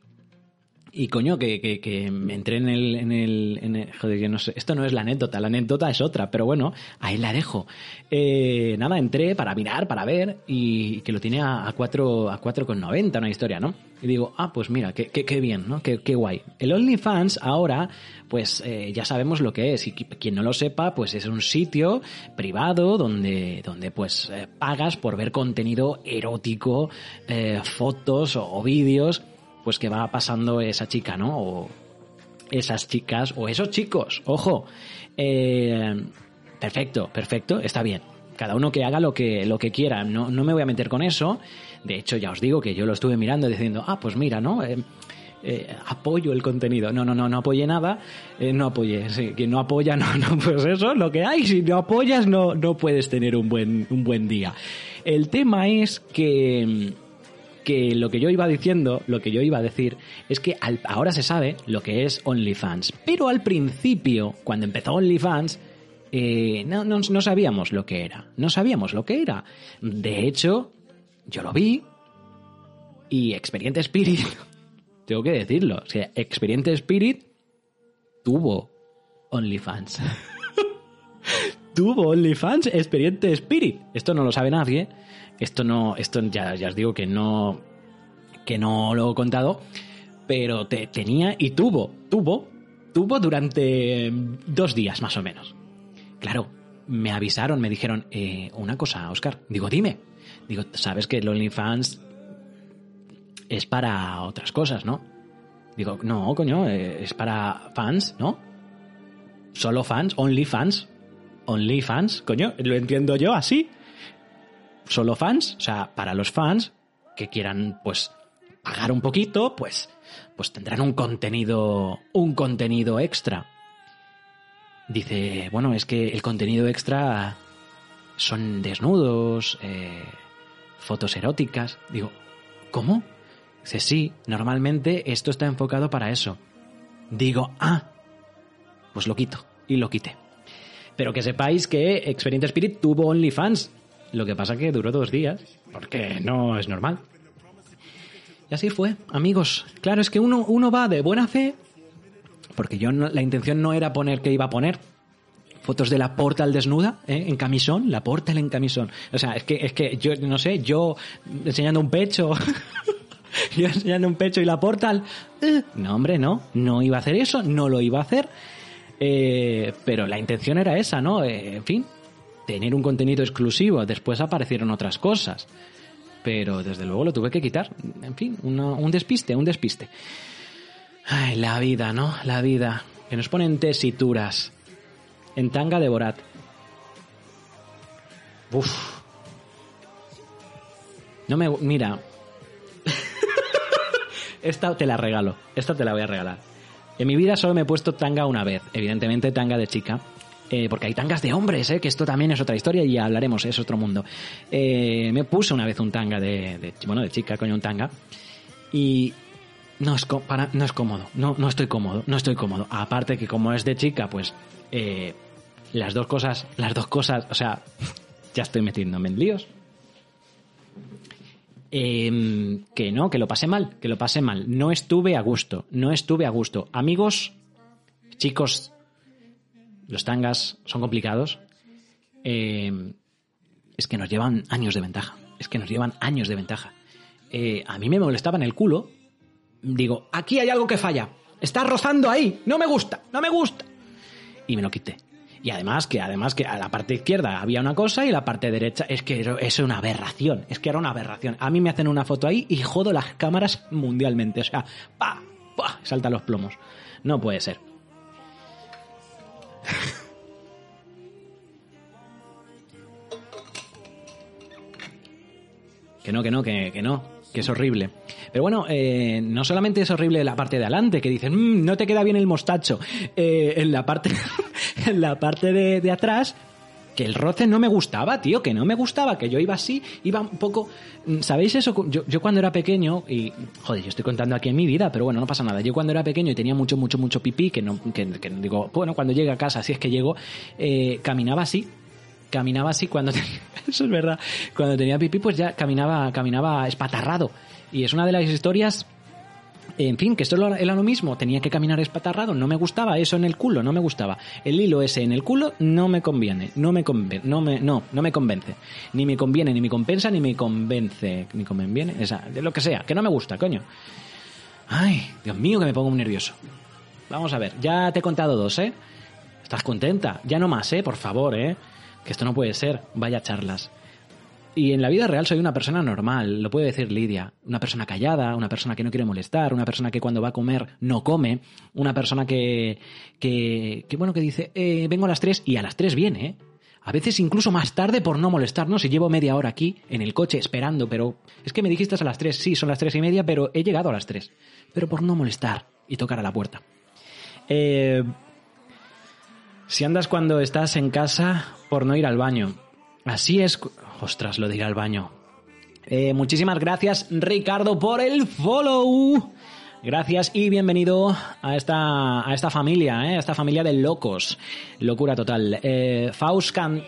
Y coño, que, que, que entré en el, en el, en el- Joder, que no sé. Esto no es la anécdota, la anécdota es otra, pero bueno, ahí la dejo. Eh, nada, entré para mirar, para ver, y que lo tiene a, a 4 a 4,90 una historia, ¿no? Y digo, ah, pues mira, qué, qué, qué bien, ¿no? Qué, qué guay. El OnlyFans ahora, pues eh, ya sabemos lo que es. Y qui- quien no lo sepa, pues es un sitio privado donde, donde pues eh, pagas por ver contenido erótico, eh, fotos o vídeos pues que va pasando esa chica, ¿no? O esas chicas o esos chicos, ojo. Eh, perfecto, perfecto, está bien. Cada uno que haga lo que, lo que quiera. No, no me voy a meter con eso. De hecho, ya os digo que yo lo estuve mirando diciendo, ah, pues mira, ¿no? Eh, eh, apoyo el contenido. No, no, no, no apoyé nada. No apoyé. Sí, quien no apoya, no, no, pues eso es lo que hay. Si no apoyas, no, no puedes tener un buen, un buen día. El tema es que que lo que yo iba diciendo, lo que yo iba a decir, es que ahora se sabe lo que es OnlyFans. Pero al principio, cuando empezó OnlyFans, eh, no sabíamos lo que era. No sabíamos lo que era. De hecho, yo lo vi y Experiente Spirit, tengo que decirlo, o sea, Experiente Spirit tuvo OnlyFans. tuvo OnlyFans Experiente Spirit. Esto no lo sabe nadie. Esto no, esto ya, ya os digo que no, que no lo he contado, pero te, tenía y tuvo, tuvo, tuvo durante dos días más o menos. Claro, me avisaron, me dijeron, eh, una cosa, Oscar. Digo, dime. Digo, sabes que el OnlyFans es para otras cosas, ¿no? Digo, no, coño, eh, es para fans, ¿no? Solo fans, only fans. Only fans, coño, lo entiendo yo así. Solo fans, o sea, para los fans que quieran, pues, pagar un poquito, pues, pues tendrán un contenido, un contenido extra. Dice, bueno, es que el contenido extra son desnudos, eh, fotos eróticas. Digo, ¿cómo? Dice, sí, normalmente esto está enfocado para eso. Digo, ah, pues lo quito. Y lo quité. Pero que sepáis que Experience Spirit tuvo OnlyFans. Lo que pasa que duró dos días, porque no es normal. Y así fue, amigos. Claro, es que uno, uno va de buena fe, porque yo no- la intención no era poner que iba a poner fotos de la Portal desnuda, ¿eh? en camisón, la Portal en camisón. O sea, es que, es que yo, no sé, yo enseñando un pecho, yo enseñando un pecho y la Portal, eh, no hombre, no, no iba a hacer eso, no lo iba a hacer. Eh, pero la intención era esa, ¿no? Eh, en fin, tener un contenido exclusivo. Después aparecieron otras cosas. Pero desde luego lo tuve que quitar. En fin, una- un despiste, un despiste. Ay, la vida, ¿no? La vida. Que nos ponen tesituras. En tanga de Borat. Uf. No me... Mira. Esta te la regalo. Esta te la voy a regalar. En mi vida solo me he puesto tanga una vez. Evidentemente tanga de chica. Eh, porque hay tangas de hombres, ¿eh? que esto también es otra historia y hablaremos, es otro mundo. Eh, me puse una vez un tanga de, bueno, de chica, coño, un tanga. Y no es, para, no es cómodo, no, no estoy cómodo, no estoy cómodo. Aparte que como es de chica, pues eh, las dos cosas, las dos cosas, o sea, ya estoy metiéndome en líos. Em, que no, que lo pasé mal, que lo pasé mal. No estuve a gusto, no estuve a gusto. Amigos, chicos, los tangas son complicados. Em, es que nos llevan años de ventaja. Es que nos llevan años de ventaja. Eh, a mí me molestaba en el culo. Digo, aquí hay algo que falla. Está rozando ahí. No me gusta, no me gusta. Y me lo quité. Y además que, además que a la parte izquierda había una cosa y la parte derecha es que es una aberración. Es que era una aberración. A mí me hacen una foto ahí y jodo las cámaras mundialmente. O sea, pa, pa, saltan los plomos. No puede ser. Que no, que no, que, que no, que es horrible. Pero bueno, eh, no solamente es horrible la parte de adelante, que dicen, "Mm, no te queda bien el mostacho. Eh, en la parte, en la parte de, de atrás, que el roce no me gustaba, tío, que no me gustaba, que yo iba así, iba un poco... ¿Sabéis eso? Yo, yo cuando era pequeño, y joder, yo estoy contando aquí en mi vida, pero bueno, no pasa nada. Yo cuando era pequeño y tenía mucho, mucho, mucho pipí, que no, que, que digo, bueno, cuando llegue a casa, si es que llego, eh, caminaba así, caminaba así cuando tenía, eso es verdad, cuando tenía pipí pues ya caminaba, caminaba espatarrado. Y es una de las historias En fin, que esto era lo mismo. Tenía que caminar espatarrado. No me gustaba eso en el culo, no me gustaba. El hilo ese en el culo no me conviene. No me convence. No, me, no, no me convence. Ni me conviene, ni me compensa, ni me convence. Ni conviene. De lo que sea. Que no me gusta, coño. Ay, Dios mío, que me pongo muy nervioso. Vamos a ver. Ya te he contado dos, ¿eh? ¿Estás contenta? Ya no más, ¿eh? Por favor, ¿eh? Que esto no puede ser. Vaya charlas. Y en la vida real soy una persona normal, lo puede decir Lidia. Una persona callada, una persona que no quiere molestar, una persona que cuando va a comer no come, una persona que, que, que bueno, que dice, eh, vengo a las tres y a las tres viene, ¿eh? A veces incluso más tarde por no molestarnos. Si llevo media hora aquí, en el coche, esperando, pero es que me dijiste a las tres, sí, son las tres y media, pero he llegado a las tres. Pero por no molestar y tocar a la puerta. Eh, si andas cuando estás en casa por no ir al baño. Así es. Ostras, lo de al baño. Eh, muchísimas gracias, Ricardo, por el follow. Gracias y bienvenido a esta, a esta familia, ¿eh? a esta familia de locos. Locura total. Eh, Faust Can-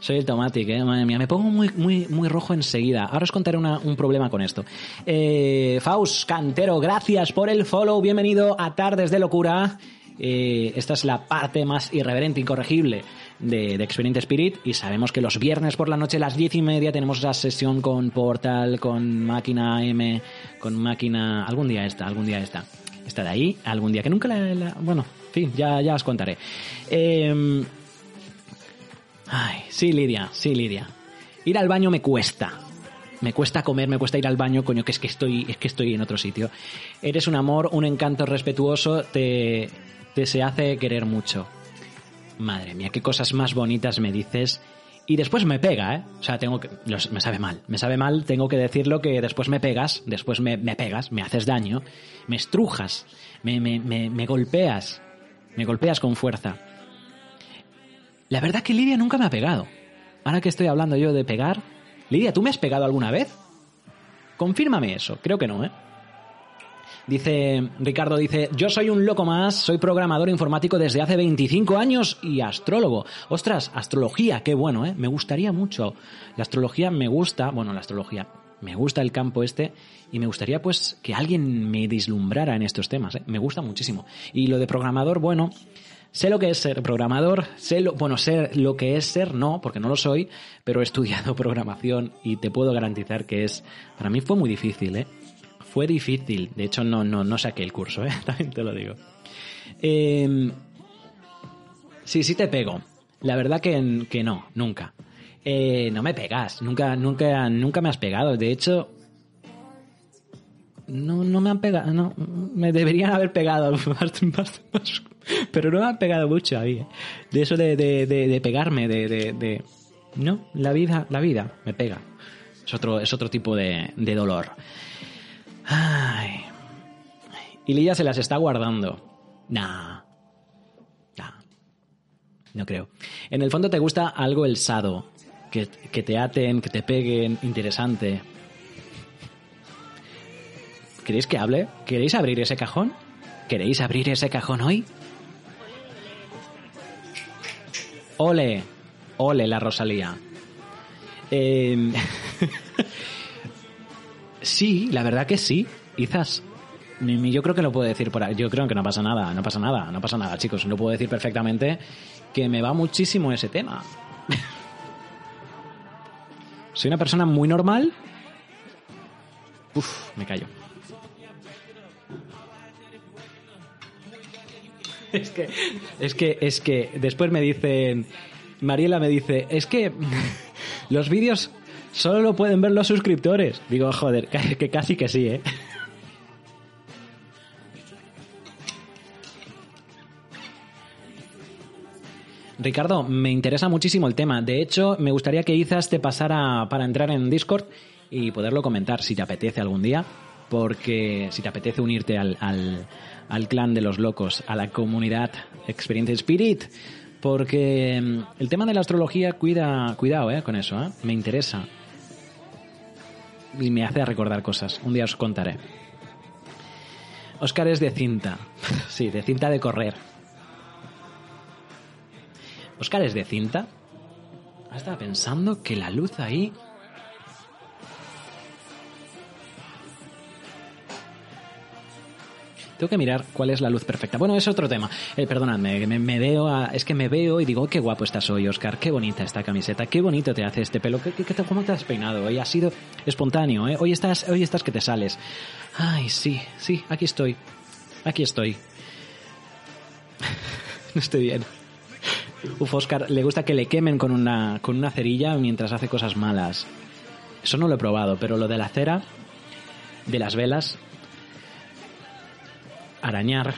Soy el Tomatic, ¿eh? madre mía, me pongo muy, muy, muy rojo enseguida. Ahora os contaré una- un problema con esto. Eh, Faust Cantero, gracias por el follow. Bienvenido a Tardes de Locura. Eh, esta es la parte más irreverente, incorregible de, de Experience Spirit. Y sabemos que los viernes por la noche a las diez y media tenemos esa sesión con Portal, con Máquina M, con Máquina. Algún día esta, algún día esta. Esta de ahí, algún día que nunca la. la- bueno, en fin, ya, ya os contaré. Eh, Ay, sí, Lidia, sí, Lidia. Ir al baño me cuesta. Me cuesta comer, me cuesta ir al baño, coño, que es que estoy, es que estoy en otro sitio. Eres un amor, un encanto respetuoso, te, te se hace querer mucho. Madre mía, qué cosas más bonitas me dices. Y después me pega, ¿eh? O sea, tengo que... los- me sabe mal. Me sabe mal, tengo que decirlo que después me pegas, después me, me pegas, me haces daño, me estrujas, me, me, me, golpeas, me golpeas con fuerza. La verdad que Lidia nunca me ha pegado. Ahora que estoy hablando yo de pegar. Lidia, ¿tú me has pegado alguna vez? Confírmame eso. Creo que no, ¿eh? Dice, Ricardo dice, yo soy un loco más, soy programador informático desde hace 25 años y astrólogo. Ostras, astrología, qué bueno, ¿eh? Me gustaría mucho. La astrología me gusta, bueno, la astrología, me gusta el campo este y me gustaría pues que alguien me deslumbrara en estos temas, ¿eh? Me gusta muchísimo. Y lo de programador, bueno, Sé lo que es ser programador, sé lo, bueno, sé lo que es ser, no, porque no lo soy, pero he estudiado programación y te puedo garantizar que es, para mí fue muy difícil, ¿eh? Fue difícil, de hecho no, no, no saqué el curso, ¿eh? También te lo digo. Eh, sí, sí te pego. La verdad que, que no, nunca. Eh, no me pegas, nunca, nunca, nunca me has pegado. De hecho, no, no me han pegado, no, me deberían haber pegado pero no me han pegado mucho a mí. ¿eh? De eso de, de, de- de pegarme, de- no, la vida, la vida me pega. Es otro, es otro tipo de, de dolor. Ay. Y Lidia se las está guardando. Nah. Nah. No creo. En el fondo te gusta algo el sado. Que, que te aten, que te peguen, interesante. ¿Queréis que hable? ¿Queréis abrir ese cajón? ¿Queréis abrir ese cajón hoy? Ole, ole la Rosalía. Eh, sí, la verdad que sí, quizás. Yo creo que lo puedo decir por ahí. Yo creo que no pasa nada, no pasa nada, no pasa nada, chicos. Lo puedo decir perfectamente que me va muchísimo ese tema. Soy una persona muy normal. Uf, me callo. Es que, es que, es que después me dicen, Mariela me dice, es que los vídeos solo lo pueden ver los suscriptores. Digo, joder, que, casi que sí, ¿eh? Ricardo, me interesa muchísimo el tema. De hecho, me gustaría que Izas te pasara para entrar en Discord y poderlo comentar si te apetece algún día. Porque si te apetece unirte al, al, al clan de los locos, a la comunidad Experience Spirit. Porque mm, el tema de la astrología, cuida, cuidado eh, con eso, ¿eh? me interesa. Y me hace recordar cosas. Un día os contaré. Oscar es de cinta. Sí, de cinta de correr. Oscar es de cinta. Estaba pensando que la luz ahí. Tengo que mirar cuál es la luz perfecta. Bueno, es otro tema. Eh, perdonadme, me, veo a- es que me veo y digo, qué guapo estás hoy, Oscar. Qué bonita esta camiseta. Qué bonito te hace este pelo. ¿Qué, ¿Cómo te has peinado? Hoy ha sido espontáneo, ¿eh? Hoy estás, hoy estás que te sales. Ay, sí, sí, aquí estoy. Aquí estoy. no estoy bien. Uf, Oscar, le gusta que le quemen con una, con una cerilla mientras hace cosas malas. Eso no lo he probado, pero lo de la cera, de las velas, arañar.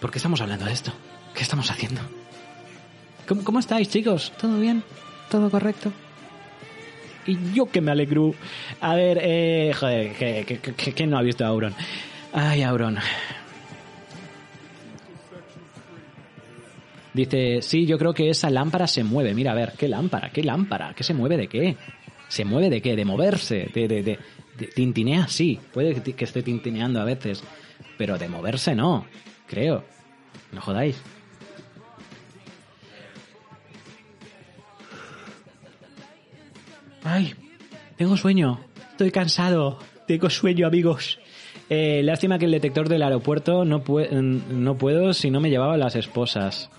¿Por qué estamos hablando de esto? ¿Qué estamos haciendo? ¿Cómo, estáis, chicos? ¿Todo bien? ¿Todo correcto? Y yo que me alegro. A ver, eh, joder, que, que, que- ¿quién no ha visto a Auron? Ay, Auron. Dice, sí, yo creo que esa lámpara se mueve. Mira, a ver, ¿qué lámpara? ¿Qué lámpara? ¿Qué se mueve de qué? ¿Se mueve de qué? ¿De moverse? ¿De, de, tintinea? Sí, puede que esté tintineando a veces. Pero de moverse no, creo. No jodáis. Ay, tengo sueño. Estoy cansado. Tengo sueño, amigos. Eh, lástima que el detector del aeropuerto no, no puedo si no me llevaba las esposas.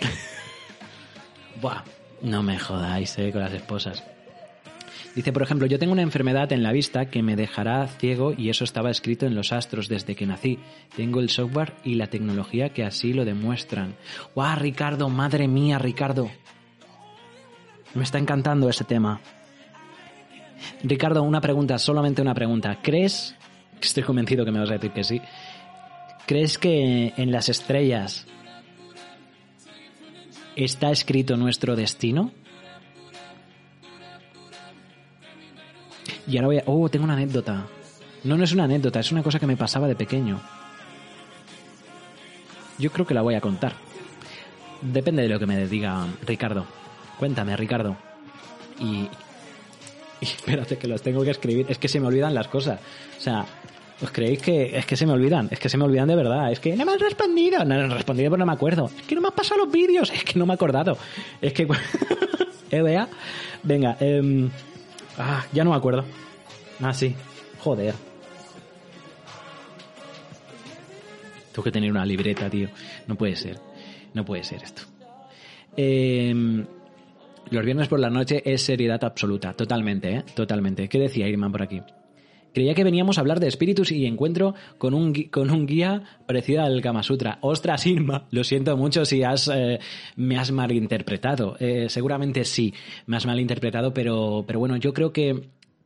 Buah, no me jodáis, eh, con las esposas. Dice, por ejemplo, yo tengo una enfermedad en la vista que me dejará ciego y eso estaba escrito en los astros desde que nací. Tengo el software y la tecnología que así lo demuestran. ¡Guau, Ricardo! ¡Madre mía, Ricardo! Me está encantando ese tema. Ricardo, una pregunta, solamente una pregunta. ¿Crees, estoy convencido que me vas a decir que sí, ¿crees que en las estrellas está escrito nuestro destino? Y ahora voy a... Oh, tengo una anécdota. No, no es una anécdota, es una cosa que me pasaba de pequeño. Yo creo que la voy a contar. Depende de lo que me diga Ricardo. Cuéntame, Ricardo. Y, y espérate que los tengo que escribir. Es que se me olvidan las cosas. O sea, ¿os creéis que es que se me olvidan? Es que se me olvidan de verdad. Es que no me han respondido. No, no respondido, pero no me acuerdo. Es que no me han pasado los vídeos. Es que no me he acordado. Es que... ¿Eh? Venga, em, Ah, ya no me acuerdo. Ah, sí. Joder. Tengo que tener una libreta, tío. No puede ser. No puede ser esto. Eh, los viernes por la noche es seriedad absoluta. Totalmente, ¿eh? Totalmente. ¿Qué decía Irman por aquí? Creía que veníamos a hablar de espíritus y encuentro con un, con un guía parecido al Kama Sutra. Ostras, Irma, lo siento mucho si has, eh, me has malinterpretado. Eh, seguramente sí, me has malinterpretado, pero, pero bueno, yo creo que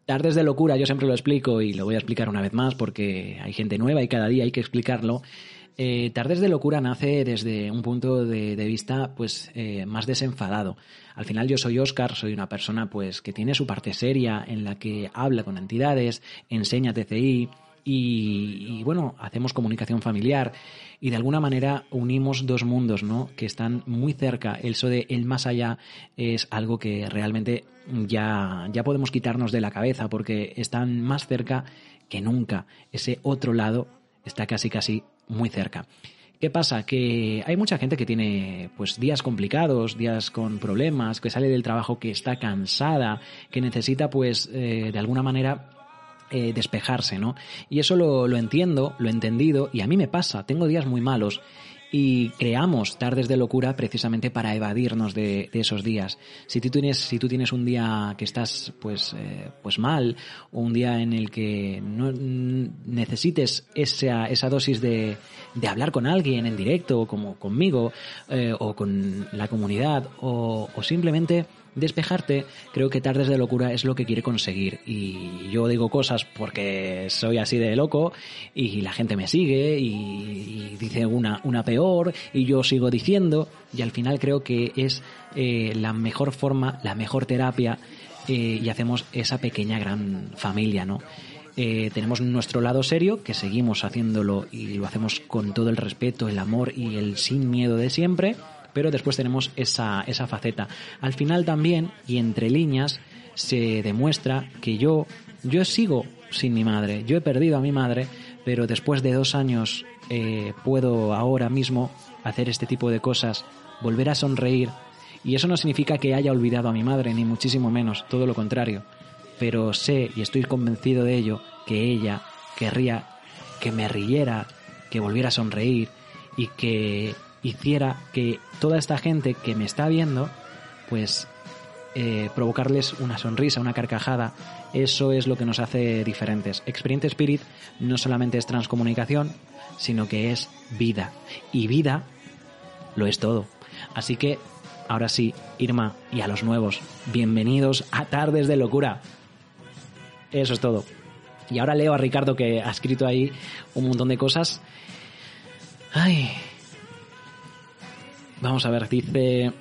tardes de locura, yo siempre lo explico y lo voy a explicar una vez más porque hay gente nueva y cada día hay que explicarlo. Eh, Tardes de locura nace desde un punto de, vista pues eh, más desenfadado. Al final yo soy Oscar, soy una persona pues que tiene su parte seria en la que habla con entidades, enseña TCI y, bueno, hacemos comunicación familiar y de alguna manera unimos dos mundos, ¿no? Que están muy cerca. Eso de el más allá es algo que realmente ya, ya podemos quitarnos de la cabeza porque están más cerca que nunca. Ese otro lado está casi casi muy cerca. ¿Qué pasa? Que hay mucha gente que tiene pues días complicados, días con problemas, que sale del trabajo que está cansada, que necesita pues eh, de alguna manera eh, despejarse, ¿no? Y eso lo, lo entiendo, lo he entendido y a mí me pasa, tengo días muy malos y creamos tardes de locura precisamente para evadirnos de, esos días. Si tú tienes, si tú tienes un día que estás pues, eh, pues mal, o un día en el que no necesites esa, esa dosis de, de hablar con alguien en directo, como conmigo, eh, o con la comunidad, o, o simplemente despejarte, creo que Tardes de Locura es lo que quiere conseguir. Y yo digo cosas porque soy así de loco y la gente me sigue y, dice una, una peor y yo sigo diciendo y al final creo que es eh, la mejor forma, la mejor terapia eh, y hacemos esa pequeña gran familia, ¿no? Eh, tenemos nuestro lado serio, que seguimos haciéndolo y lo hacemos con todo el respeto, el amor y el sin miedo de siempre, pero después tenemos esa, esa faceta. Al final también, y entre líneas, se demuestra que yo, yo sigo sin mi madre, yo he perdido a mi madre, pero después de dos años eh, puedo ahora mismo hacer este tipo de cosas, volver a sonreír, y eso no significa que haya olvidado a mi madre, ni muchísimo menos, todo lo contrario. Pero sé y estoy convencido de ello que ella querría que me riera, que volviera a sonreír y que hiciera que toda esta gente que me está viendo, pues eh, provocarles una sonrisa, una carcajada, eso es lo que nos hace diferentes. Experience Spirit no solamente es transcomunicación, sino que es vida. Y vida lo es todo. Así que, ahora sí, Irma y a los nuevos, bienvenidos a Tardes de Locura. Eso es todo. Y ahora leo a Ricardo que ha escrito ahí un montón de cosas. Ay. Vamos a ver, dice...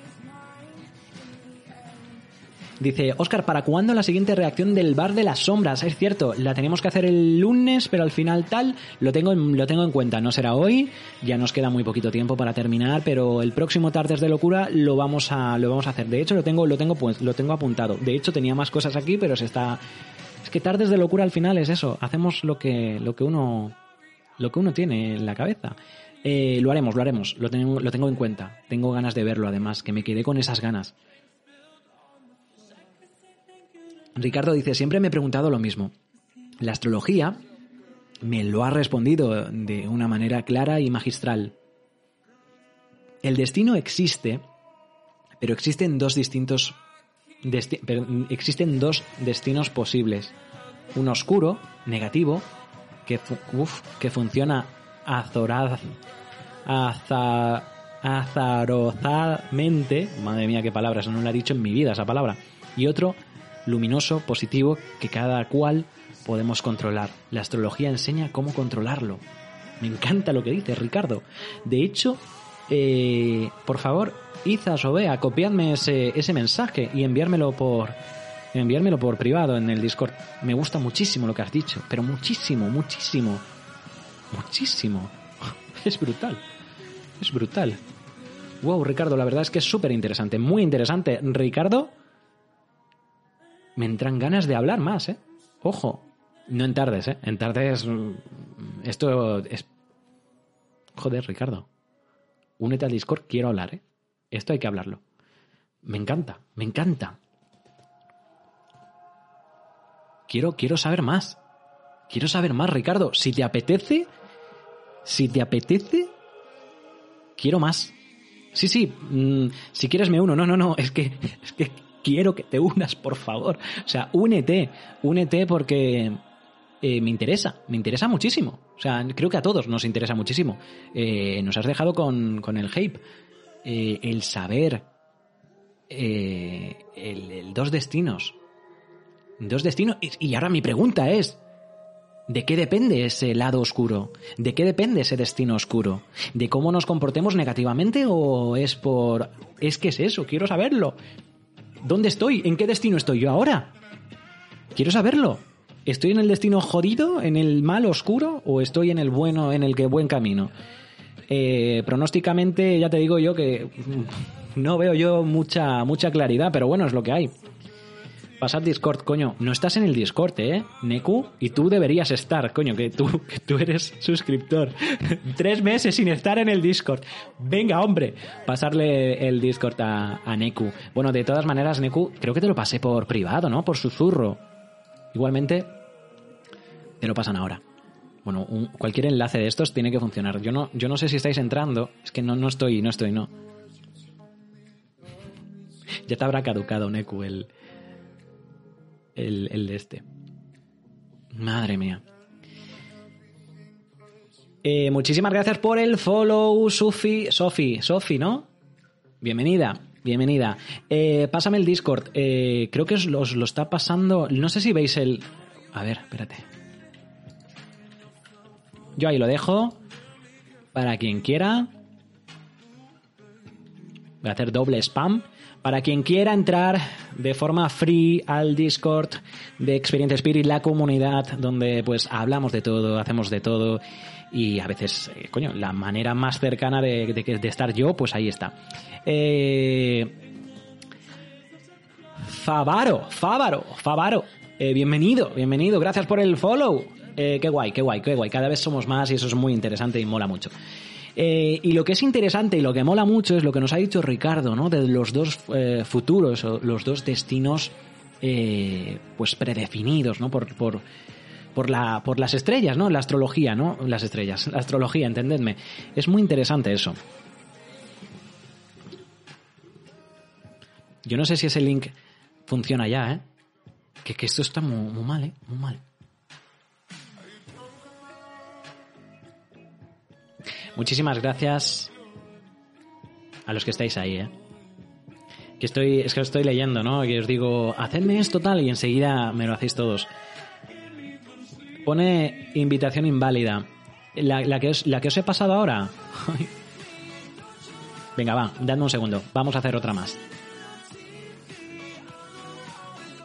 Dice, Oscar, ¿para cuándo la siguiente reacción del bar de las sombras? Es cierto, la tenemos que hacer el lunes, pero al final tal, lo tengo, en- lo tengo en cuenta. No será hoy, ya nos queda muy poquito tiempo para terminar, pero el próximo Tardes de Locura lo vamos a, lo vamos a hacer. De hecho, lo tengo, lo tengo, pues, lo tengo apuntado. De hecho, tenía más cosas aquí, pero se está... Es que Tardes de Locura al final es eso. Hacemos lo que, lo que uno, lo que uno tiene en la cabeza. Eh, lo haremos, lo haremos. Lo tengo, lo tengo en cuenta. Tengo ganas de verlo, además, que me quedé con esas ganas. Ricardo dice, siempre me he preguntado lo mismo. La astrología me lo ha respondido de una manera clara y magistral. El destino existe, pero existen dos distintos existen dos destinos posibles. Uno oscuro, negativo, que, que funciona azoraz, aza- azarozadamente, madre mía qué palabra, eso no la he dicho en mi vida esa palabra, y otro luminoso, positivo, que cada cual podemos controlar. La astrología enseña cómo controlarlo. Me encanta lo que dice Ricardo. De hecho, eh, por favor, Izas o Bea, copiadme ese, ese mensaje y enviármelo por enviármelo por privado en el Discord. Me gusta muchísimo lo que has dicho, pero muchísimo, muchísimo. Muchísimo. Es brutal. Es brutal. Wow, Ricardo, la verdad es que es súper interesante, muy interesante. Ricardo, me entran ganas de hablar más, ¿eh? Ojo, no en tardes, ¿eh? En tardes... mm, Esto es... Joder, Ricardo. Únete al Discord, quiero hablar, ¿eh? Esto hay que hablarlo. Me encanta, me encanta. Quiero, quiero saber más. Quiero saber más, Ricardo. Si te apetece, si te apetece, quiero más. Sí, sí, mm, si quieres me uno. No, no, no, es que, es que quiero que te unas, por favor. O sea, únete, únete porque eh, me interesa, me interesa muchísimo. O sea, creo que a todos nos interesa muchísimo. Eh, nos has dejado con, con el hype. Eh, el saber el, el dos destinos. Dos destinos. Y, y ahora mi pregunta es, ¿De qué depende ese lado oscuro? ¿De qué depende ese destino oscuro? ¿De cómo nos comportemos negativamente o es por... Es que es eso, quiero saberlo. ¿Dónde estoy? ¿En qué destino estoy yo ahora? Quiero saberlo. ¿Estoy en el destino jodido, en el mal oscuro o estoy en el bueno, en el buen camino? Eh, pronósticamente ya te digo yo que mm, no veo yo mucha, mucha claridad, pero bueno, es lo que hay. Pasad Discord, coño. No estás en el Discord, ¿eh? Neku, y tú deberías estar, coño, que tú, que tú eres suscriptor. Tres meses sin estar en el Discord. Venga, hombre, pasarle el Discord a, a Neku. Bueno, de todas maneras, Neku, creo que te lo pasé por privado, ¿no? Por susurro. Igualmente, te lo pasan ahora. Bueno, cualquier enlace de estos tiene que funcionar. Yo no, yo no sé si estáis entrando. Es que no, no estoy, no estoy, no. Ya te habrá caducado, Neku, el, el, el de este. Madre mía. Eh, muchísimas gracias por el follow, Sofi. Sofi, Sofi, ¿no? Bienvenida, bienvenida. Eh, pásame el Discord. Eh, creo que os, os lo está pasando. No sé si veis el. A ver, espérate. Yo ahí lo dejo. Para quien quiera. Voy a hacer doble spam. Para quien quiera entrar de forma free al Discord de Experience Spirit, la comunidad donde pues hablamos de todo, hacemos de todo y a veces, eh, coño, la manera más cercana de, de de estar yo, pues ahí está. Eh, Favaro, Favaro, Favaro. Eh, bienvenido, bienvenido. Gracias por el follow. Eh, qué guay, qué guay, qué guay. Cada vez somos más y eso es muy interesante y mola mucho. Eh, y lo que es interesante y lo que mola mucho es lo que nos ha dicho Ricardo, ¿no? De los dos eh, futuros los dos destinos, eh, pues predefinidos, ¿no? Por, por, por, la, por las estrellas, ¿no? La astrología, ¿no? Las estrellas, la astrología, entendedme. Es muy interesante eso. Yo no sé si ese link funciona ya, ¿eh? Que, que esto está muy, muy mal, ¿eh? Muy mal. Muchísimas gracias a los que estáis ahí, ¿eh? Que estoy, es que lo estoy leyendo, ¿no? Que os digo, hacedme esto tal y enseguida me lo hacéis todos. Pone invitación inválida. La, la que, os, la que os he pasado ahora. Venga, va, dadme un segundo. Vamos a hacer otra más.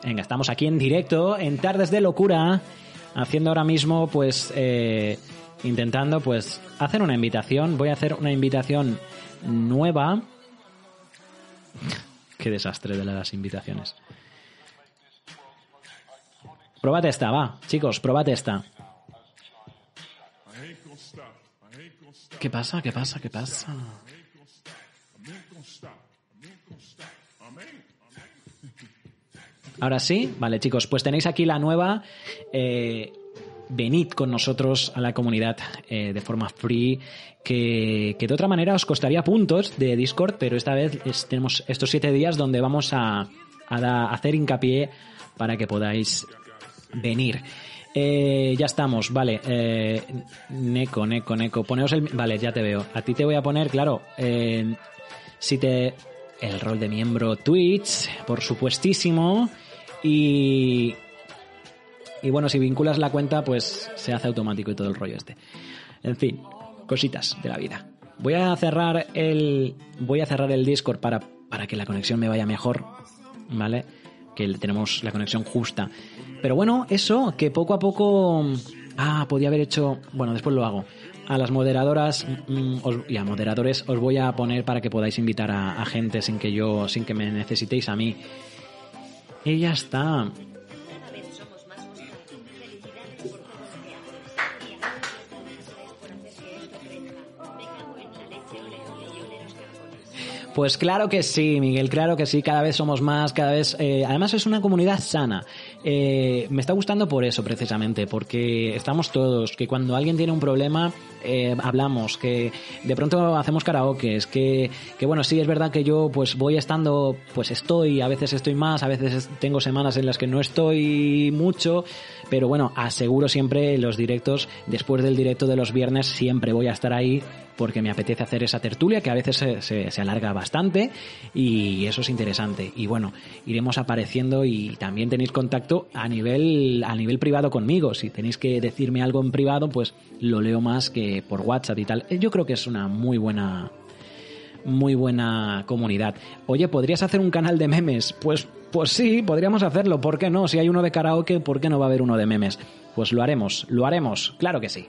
Venga, estamos aquí en directo, en Tardes de Locura, haciendo ahora mismo, pues, eh, intentando, pues, hacer una invitación. Voy a hacer una invitación nueva. Qué desastre de las invitaciones. Probad esta, va, chicos, probad esta. ¿Qué pasa? ¿Qué pasa? ¿Qué pasa? Ahora sí, vale chicos, pues tenéis aquí la nueva. eh, venid con nosotros a la comunidad eh, de forma free, que, que de otra manera os costaría puntos de Discord, pero esta vez tenemos estos siete días donde vamos a, a hacer hincapié para que podáis venir. Eh, ya estamos, vale. Eh, Neko, Neko, Neko. Poneos el. Vale, ya te veo. A ti te voy a poner, claro. eh, si te. El rol de miembro Twitch, por supuestísimo. Y. Y bueno, si vinculas la cuenta, pues se hace automático y todo el rollo este. En fin, cositas de la vida. Voy a cerrar el. Voy a cerrar el Discord para, para que la conexión me vaya mejor. ¿Vale? Que tenemos la conexión justa. Pero bueno, eso, que poco a poco. Ah, podía haber hecho. Bueno, después lo hago. A las moderadoras mm, y a moderadores os voy a poner para que podáis invitar a, a gente sin que yo. sin que me necesitéis a mí. Y ya está. Pues claro que sí, Miguel, claro que sí, cada vez somos más, cada vez... eh, además es una comunidad sana. Eh, me está gustando por eso, precisamente, porque estamos todos, que cuando alguien tiene un problema, eh, hablamos, que de pronto hacemos karaokes, que, que bueno, sí, es verdad que yo pues voy estando, pues estoy, a veces estoy más, a veces es- tengo semanas en las que no estoy mucho, pero bueno, aseguro siempre los directos, después del directo de los viernes, siempre voy a estar ahí porque me apetece hacer esa tertulia que a veces se, se- se alarga bastante y eso es interesante. Y bueno, iremos apareciendo y también tenéis contacto a nivel, a nivel privado conmigo. Si tenéis que decirme algo en privado, pues lo leo más que por WhatsApp y tal. Yo creo que es una muy buena, muy buena comunidad. Oye, ¿podrías hacer un canal de memes? Pues, pues sí, podríamos hacerlo. ¿Por qué no? Si hay uno de karaoke, ¿por qué no va a haber uno de memes? Pues lo haremos, lo haremos, claro que sí.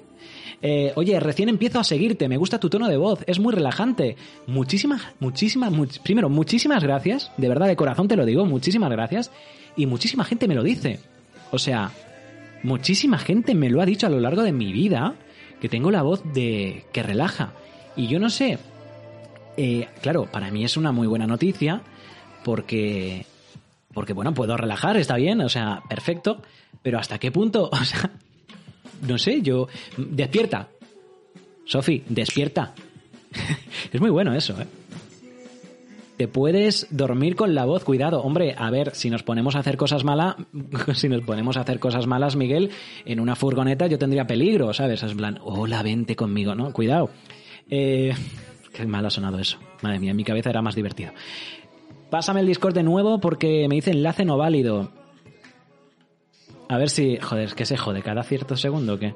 Eh, oye, recién empiezo a seguirte, me gusta tu tono de voz, es muy relajante. Muchísimas, muchísimas, much- primero, muchísimas gracias, de verdad, de corazón te lo digo, muchísimas gracias. Y muchísima gente me lo dice. O sea, muchísima gente me lo ha dicho a lo largo de mi vida, que tengo la voz de que relaja. Y yo no sé, eh, claro, para mí es una muy buena noticia porque, porque bueno, puedo relajar, está bien, o sea, perfecto, pero ¿hasta qué punto? O sea, no sé, yo... Despierta. Sofi, despierta. es muy bueno eso, ¿eh? Te puedes dormir con la voz, cuidado. Hombre, a ver, si nos ponemos a hacer cosas malas, si nos ponemos a hacer cosas malas, Miguel, en una furgoneta yo tendría peligro, ¿sabes? Es plan, hola, vente conmigo, ¿no? Cuidado. Eh, qué mal ha sonado eso. Madre mía, en mi cabeza era más divertido. Pásame el Discord de nuevo porque me dice enlace no válido. A ver si... Joder, ¿qué se jode? ¿Cada cierto segundo o qué?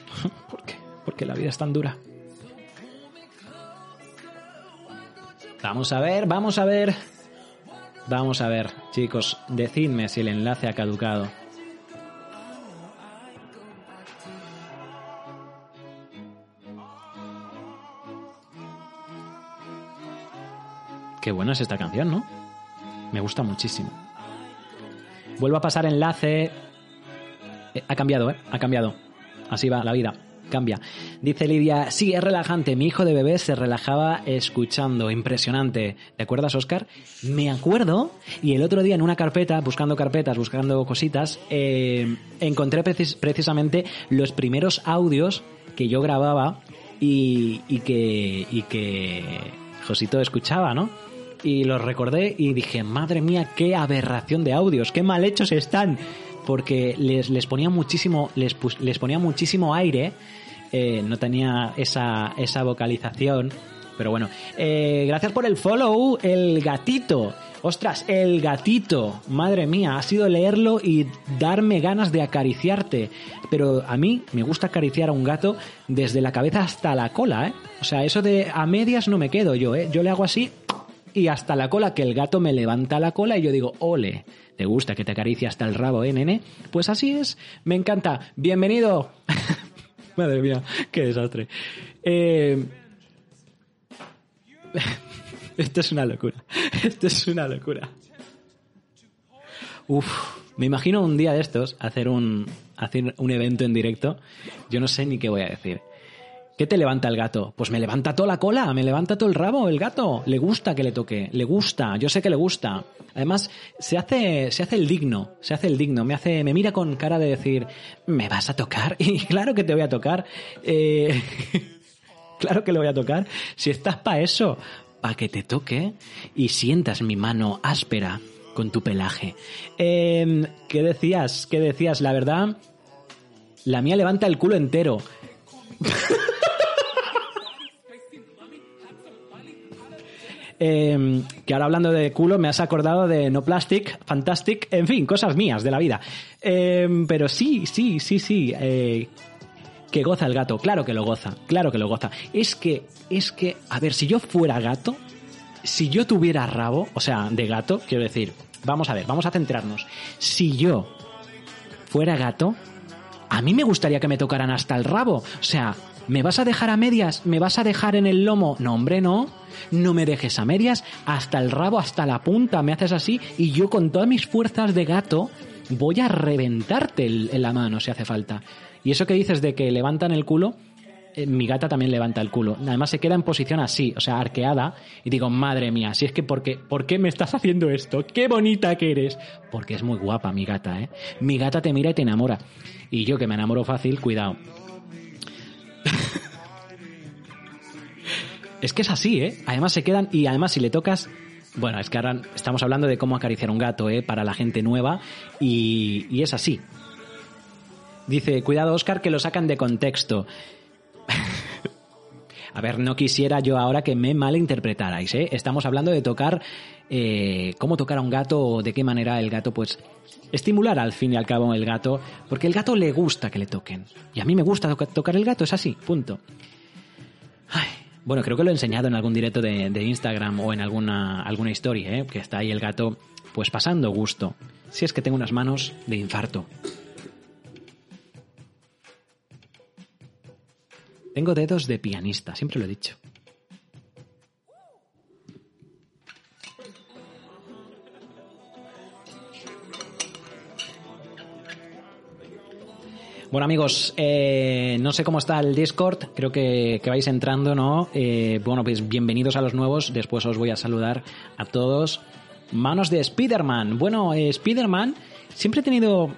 ¿Por qué? Porque la vida es tan dura. Vamos a ver, vamos a ver. Vamos a ver, chicos, decidme si el enlace ha caducado. Qué buena es esta canción, ¿no? Me gusta muchísimo. Vuelvo a pasar enlace. Eh, ha cambiado, ¿eh? Ha cambiado. Así va la vida. cambia. Dice Lidia, sí, es relajante. Mi hijo de bebé se relajaba escuchando. Impresionante. ¿Te acuerdas, Oscar? Me acuerdo. Y el otro día en una carpeta, buscando carpetas, buscando cositas, eh, encontré precis- precisamente los primeros audios que yo grababa y, y que, y que Josito escuchaba, ¿no? Y los recordé y dije, madre mía, qué aberración de audios, qué mal hechos están. Porque les, les ponía muchísimo, les, les ponía muchísimo aire, eh, no tenía esa, esa vocalización. Pero bueno, eh, gracias por el follow, el gatito. Ostras, el gatito. Madre mía, ha sido leerlo y darme ganas de acariciarte. Pero a mí me gusta acariciar a un gato desde la cabeza hasta la cola, ¿eh? O sea, eso de a medias no me quedo yo, ¿eh? Yo le hago así y hasta la cola, que el gato me levanta la cola y yo digo, ole, ¿te gusta que te acaricie hasta el rabo, eh, nene? Pues así es, me encanta. Bienvenido. Madre mía, qué desastre. Eh... Esto es una locura. Esto es una locura. Uf, me imagino un día de estos hacer un, hacer un evento en directo. Yo no sé ni qué voy a decir. ¿Qué te levanta el gato? Pues me levanta toda la cola, me levanta todo el rabo el gato. Le gusta que le toque, le gusta, yo sé que le gusta. Además, se hace, se hace el digno, se hace el digno, me hace, me mira con cara de decir, ¿me vas a tocar? Y claro que te voy a tocar. Eh, claro que le voy a tocar. Si estás para eso, para que te toque y sientas mi mano áspera con tu pelaje. Eh, ¿Qué decías? ¿Qué decías? La verdad, la mía levanta el culo entero. Eh, que ahora hablando de culo me has acordado de No Plastic, Fantastic, en fin, cosas mías de la vida. Eh, pero sí, sí, sí, sí. eh, que goza el gato, claro que lo goza, claro que lo goza. Es que, es que, a ver, si yo fuera gato, si yo tuviera rabo, o sea, de gato, quiero decir, vamos a ver, vamos a centrarnos. Si yo fuera gato, a mí me gustaría que me tocaran hasta el rabo. O sea, ¿me vas a dejar a medias? ¿Me vas a dejar en el lomo? No, hombre, no. No me dejes a medias, hasta el rabo, hasta la punta, me haces así y yo con todas mis fuerzas de gato voy a reventarte en la mano si hace falta. Y eso que dices de que levantan el culo, mi gata también levanta el culo. Además se queda en posición así, o sea, arqueada. Y digo, madre mía, si es que porque, ¿por qué me estás haciendo esto? ¡Qué bonita que eres! Porque es muy guapa mi gata, ¿eh? Mi gata te mira y te enamora. Y yo que me enamoro fácil, cuidado. es que es así, ¿eh? Además se quedan y además si le tocas... Bueno, es que ahora estamos hablando de cómo acariciar un gato, ¿eh? Para la gente nueva y, y es así. Dice, cuidado Oscar, que lo sacan de contexto. A ver, no quisiera yo ahora que me malinterpretarais, ¿eh? Estamos hablando de tocar, eh, cómo tocar a un gato o de qué manera el gato, pues, estimular al fin y al cabo el gato, porque el gato le gusta que le toquen. Y a mí me gusta toca- tocar el gato, es así, punto. Ay, bueno, creo que lo he enseñado en algún directo de, de Instagram o en alguna, alguna historia, ¿eh? Que está ahí el gato, pues pasando gusto. Si es que tengo unas manos de infarto. Tengo dedos de pianista, siempre lo he dicho. Bueno amigos, eh, no sé cómo está el Discord, creo que, vais entrando, ¿no? Eh, bueno, pues bienvenidos a los nuevos, después os voy a saludar a todos. Manos de Spider-Man. Bueno, eh, Spider-Man siempre he tenido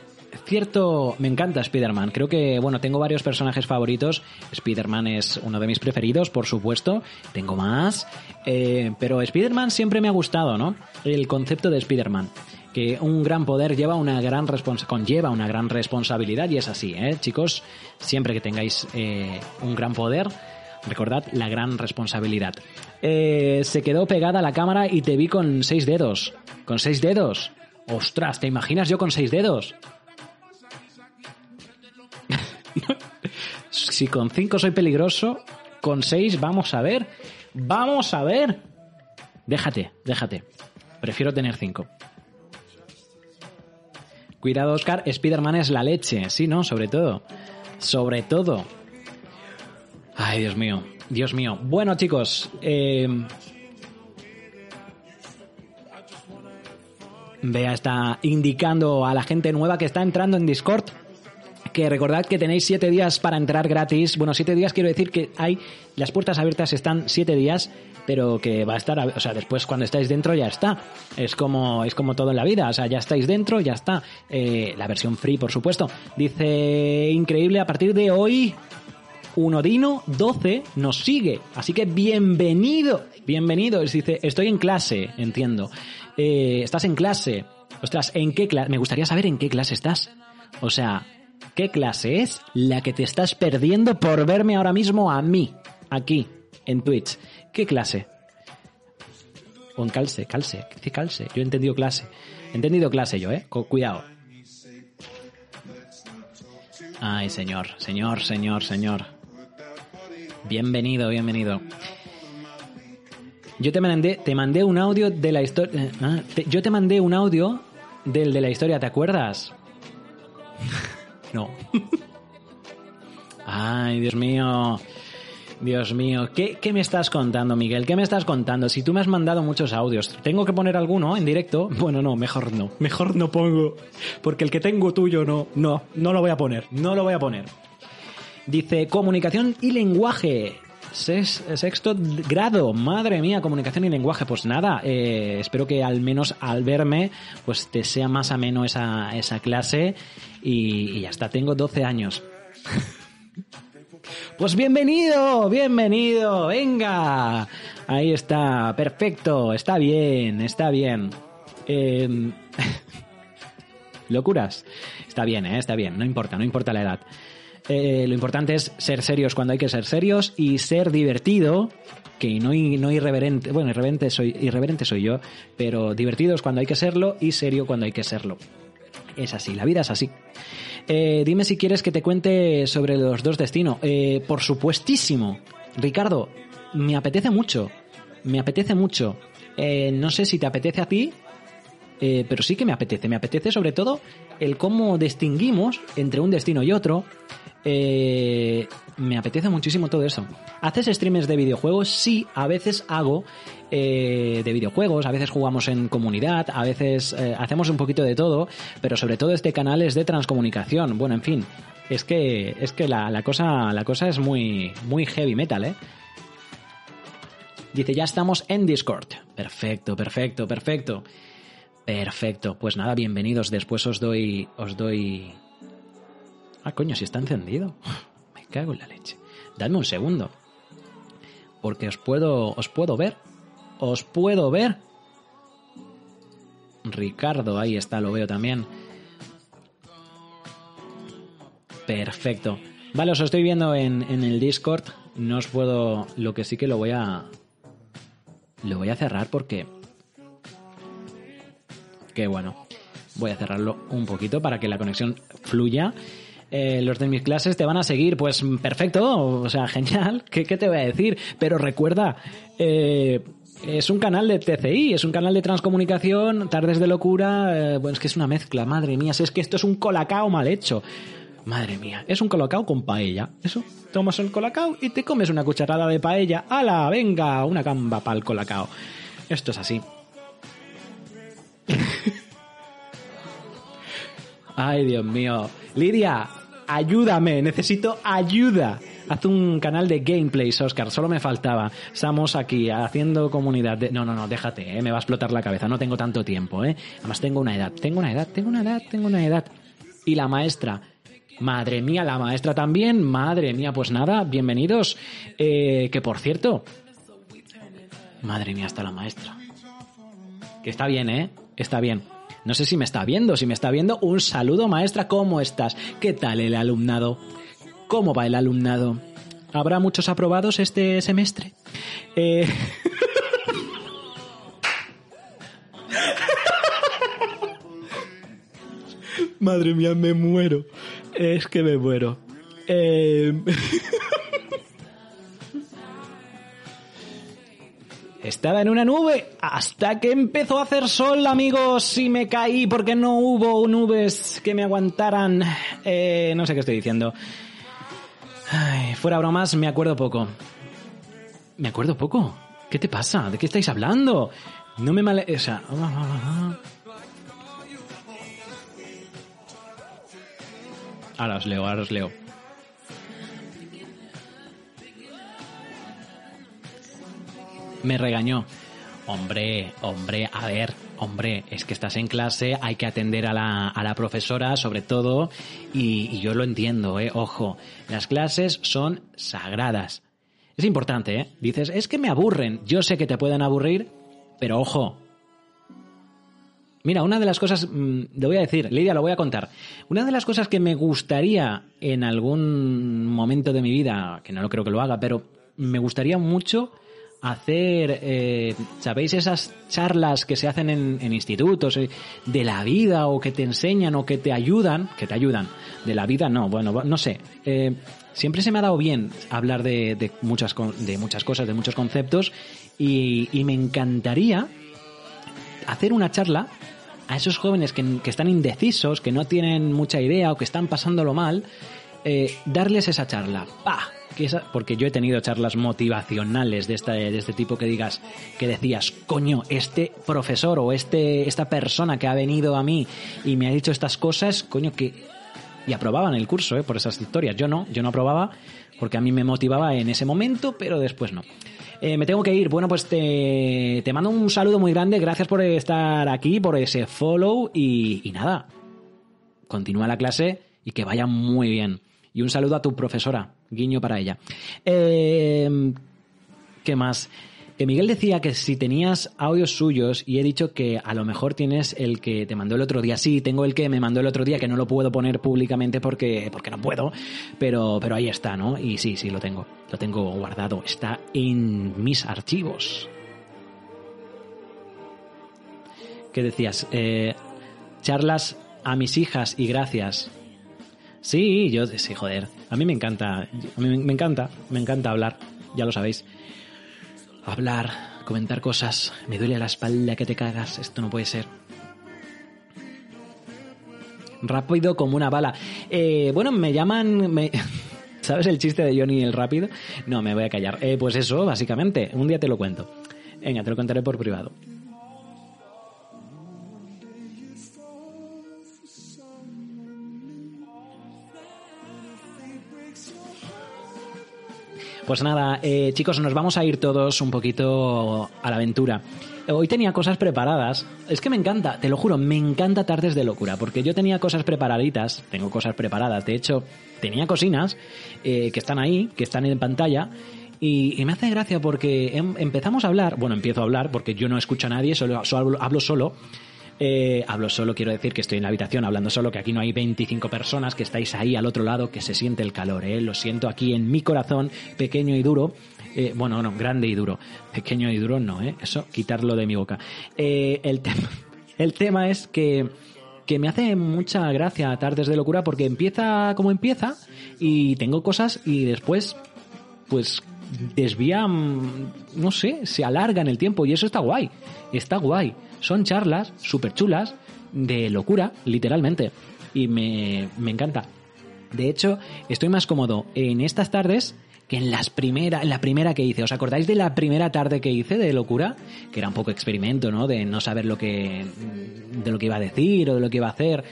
cierto... Me encanta Spider-Man, creo que, bueno, tengo varios personajes favoritos. Spider-Man es uno de mis preferidos, por supuesto. Tengo más, eh, pero Spider-Man siempre me ha gustado, ¿no? El concepto de Spider-Man que un gran poder lleva una gran conlleva una gran responsabilidad y es así, ¿eh? chicos. Siempre que tengáis eh, un gran poder, recordad la gran responsabilidad. Eh, se quedó pegada a la cámara y te vi con seis dedos. Con seis dedos. Ostras, ¿te imaginas yo con seis dedos? si con cinco soy peligroso, con seis vamos a ver. Vamos a ver. Déjate, déjate. Prefiero tener cinco. Cuidado, Oscar, Spider-Man es la leche. Sí, ¿no? Sobre todo. Sobre todo. Ay, Dios mío. Dios mío. Bueno, chicos. Eh... Bea está indicando a la gente nueva que está entrando en Discord que recordad que tenéis siete días para entrar gratis. Bueno, siete días quiero decir que hay las puertas abiertas están siete días, pero que va a estar, o sea, después cuando estáis dentro ya está. Es como es como todo en la vida, o sea, ya estáis dentro, ya está. Eh, la versión free, por supuesto. Dice increíble a partir de hoy. Unodino 12 nos sigue, así que bienvenido, bienvenido. Dice, estoy en clase, entiendo. Eh, estás en clase. Ostras, ¿en qué clase? Me gustaría saber en qué clase estás. O sea, ¿qué clase es la que te estás perdiendo por verme ahora mismo a mí, aquí, en Twitch? ¿Qué clase? O en calce, calce, dice calce. Yo he entendido clase. He entendido clase yo, ¿eh? Cu- Cuidado. Ay, señor, señor, señor, señor. Bienvenido, bienvenido. Yo te mandé, te mandé un audio de la historia. yo te mandé un audio del de la historia, ¿te acuerdas? No. Ay, Dios mío. Dios mío, ¿Qué, ¿qué me estás contando, Miguel? ¿Qué me estás contando? Si tú me has mandado muchos audios, ¿tengo que poner alguno en directo? Bueno, no, mejor no. Mejor no pongo. Porque el que tengo tuyo no. No, no lo voy a poner. No lo voy a poner. Dice, comunicación y lenguaje. Sex- sexto grado, madre mía, comunicación y lenguaje. Pues nada, eh, espero que al menos al verme, pues te sea más ameno esa, esa clase. Y, y ya está, tengo 12 años. Pues bienvenido, bienvenido, venga. Ahí está, perfecto, está bien, está bien. Eh, Locuras. Está bien, ¿eh? está bien, no importa, no importa la edad. Eh, lo importante es ser serios cuando hay que ser serios y ser divertido, que no, no irreverente, bueno, irreverente soy, irreverente soy yo, pero divertidos cuando hay que serlo y serio cuando hay que serlo. Es así, la vida es así. Eh, dime si quieres que te cuente sobre los dos destinos. Eh, por supuestísimo. Ricardo, me apetece mucho. Me apetece mucho. Eh, no sé si te apetece a ti, eh, pero sí que me apetece. Me apetece sobre todo el cómo distinguimos entre un destino y otro. Eh, me apetece muchísimo todo eso. ¿Haces streams de videojuegos? Sí, a veces hago eh, de videojuegos, a veces jugamos en comunidad, a veces eh, hacemos un poquito de todo, pero sobre todo este canal es de transcomunicación. Bueno, en fin, es que, es que la, la cosa, la cosa es muy, muy heavy metal, ¿eh? Dice, ya estamos en Discord. Perfecto, perfecto, perfecto. Perfecto. Pues nada, bienvenidos. Después os doy. Os doy. Ah, coño, si está encendido. Me cago en la leche. Dadme un segundo. Porque os puedo. Os puedo ver. Os puedo ver. Ricardo, ahí está, lo veo también. Perfecto. Vale, os estoy viendo en, en el Discord. No os puedo. Lo que sí que lo voy a. Lo voy a cerrar porque. Que bueno. Voy a cerrarlo un poquito para que la conexión fluya. Eh, los de mis clases te van a seguir, pues perfecto, o sea, genial. ¿Qué, qué te voy a decir? Pero recuerda, eh, es un canal de TCI, es un canal de transcomunicación, tardes de locura, eh, bueno, es que es una mezcla, madre mía, si es que esto es un colacao mal hecho. Madre mía, es un colacao con paella. Eso, tomas el colacao y te comes una cucharada de paella. ¡Hala! Venga, una gamba para el colacao. Esto es así. Ay, Dios mío. Lidia, ayúdame, necesito ayuda. Haz un canal de gameplays, Oscar, solo me faltaba. Estamos aquí haciendo comunidad. No, no, no, déjate, ¿eh? me va a explotar la cabeza, no tengo tanto tiempo, ¿eh? Además tengo una edad, tengo una edad, tengo una edad, tengo una edad. Y la maestra, madre mía, la maestra también, madre mía, pues nada, bienvenidos. Eh, que por cierto, madre mía, está la maestra. Que está bien, ¿eh? Está bien. No sé si me está viendo, si me está viendo, un saludo maestra, ¿cómo estás? ¿Qué tal el alumnado? ¿Cómo va el alumnado? ¿Habrá muchos aprobados este semestre? Eh... Madre mía, me muero. Es que me muero. Eh... Estaba en una nube hasta que empezó a hacer sol, amigos, y me caí porque no hubo nubes que me aguantaran. Eh, no sé qué estoy diciendo. Ay, fuera bromas, me acuerdo poco. ¿Me acuerdo poco? ¿Qué te pasa? ¿De qué estáis hablando? No me male... O sea... Ahora os leo, ahora os leo. Me regañó. Hombre, hombre, a ver, hombre, es que estás en clase, hay que atender a la, a la profesora sobre todo, y, yo lo entiendo, eh, ojo, las clases son sagradas. Es importante, ¿eh? Dices, es que me aburren, yo sé que te pueden aburrir, pero ojo. Mira, una de las cosas, mm, le voy a decir, Lidia, lo voy a contar. Una de las cosas que me gustaría en algún momento de mi vida, que no lo creo que lo haga, pero me gustaría mucho hacer, eh, ¿sabéis esas charlas que se hacen en, en institutos eh, de la vida o que te enseñan o que te ayudan? Que te ayudan. De la vida no, bueno, no sé. Eh, siempre se me ha dado bien hablar de, de muchas, de muchas cosas, de muchos conceptos y, me encantaría hacer una charla a esos jóvenes que, que están indecisos, que no tienen mucha idea o que están pasándolo mal, eh, darles esa charla. ¡Pah! Porque yo he tenido charlas motivacionales de, este tipo que digas, que decías, coño, este profesor o este, esta persona que ha venido a mí y me ha dicho estas cosas, coño, que... Y aprobaban el curso, ¿eh? Por esas historias. Yo no, yo no aprobaba porque a mí me motivaba en ese momento, pero después no. Eh, me tengo que ir. Bueno, pues te, te mando un saludo muy grande. Gracias por estar aquí, por ese follow y nada. Continúa la clase y que vaya muy bien. Y un saludo a tu profesora. Guiño para ella. Eh, ¿Qué más? Que Miguel decía que si tenías audios suyos y he dicho que a lo mejor tienes el que te mandó el otro día. Sí, tengo el que me mandó el otro día que no lo puedo poner públicamente porque, porque no puedo, pero, pero ahí está, ¿no? Y sí, sí, lo tengo. Lo tengo guardado. Está en mis archivos. ¿Qué decías? Eh, charlas a mis hijas y gracias. Sí, yo sí, joder. A mí me encanta, a mí me encanta, me encanta hablar, ya lo sabéis. Hablar, comentar cosas, me duele la espalda que te cagas, esto no puede ser. Rápido como una bala. Eh, bueno, me llaman... me- ¿Sabes el chiste de Johnny el rápido? No, me voy a callar. Eh, pues eso, básicamente. Un día te lo cuento. Venga, te lo contaré por privado. Pues nada, eh, chicos, nos vamos a ir todos un poquito a la aventura. Hoy tenía cosas preparadas. Es que me encanta, te lo juro, me encanta tardes de locura, porque yo tenía cosas preparaditas, tengo cosas preparadas. De hecho, tenía cocinas eh, que están ahí, que están en pantalla. Y, me hace gracia porque em- empezamos a hablar, bueno, empiezo a hablar porque yo no escucho a nadie, solo, hablo solo. Eh, hablo solo, quiero decir que estoy en la habitación hablando solo, que aquí no hay 25 personas, que estáis ahí al otro lado, que se siente el calor, ¿eh? Lo siento aquí en mi corazón, pequeño y duro. Eh, bueno, no, grande y duro. Pequeño y duro no, ¿eh? Eso, quitarlo de mi boca. Eh, el, tema, el tema es que, que me hace mucha gracia Tardes de Locura porque empieza como empieza y tengo cosas y después, pues desvía, mm, no sé, se alarga en el tiempo y eso está guay, está guay. Son charlas súper chulas de locura, literalmente, y me, me encanta. De hecho, estoy más cómodo en estas tardes que en las primera, en la primera que hice. ¿Os acordáis de la primera tarde que hice de locura? Que era un poco experimento, ¿no? De no saber lo que, de lo que iba a decir o de lo que iba a hacer.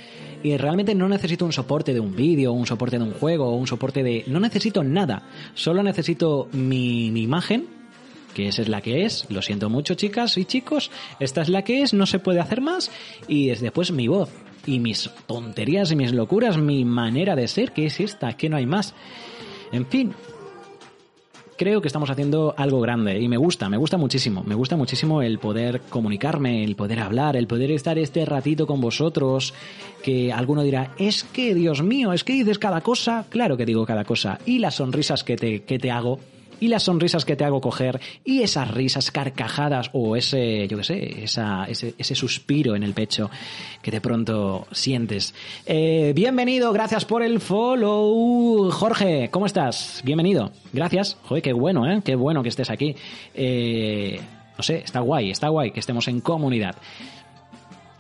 Y realmente no necesito un soporte de un vídeo, un soporte de un juego, un soporte de... No necesito nada. Solo necesito mi imagen, que esa es la que es. Lo siento mucho, chicas y chicos. Esta es la que es, no se puede hacer más. Y es después mi voz. Y mis tonterías y mis locuras, mi manera de ser, que es esta, que no hay más. En fin, creo que estamos haciendo algo grande y me gusta, me gusta muchísimo, me gusta muchísimo el poder comunicarme, el poder hablar, el poder estar este ratito con vosotros, que alguno dirá, es que, Dios mío, es que dices cada cosa, claro que digo cada cosa, y las sonrisas que te, que te hago, y las sonrisas que te hago coger, y esas risas carcajadas, o ese, yo qué sé, esa, ese, ese suspiro en el pecho que de pronto sientes. Eh, bienvenido, gracias por el follow. Jorge, ¿cómo estás? Bienvenido. Gracias. Joder, qué bueno, ¿eh? Qué bueno que estés aquí. Eh, no sé, está guay, está guay que estemos en comunidad.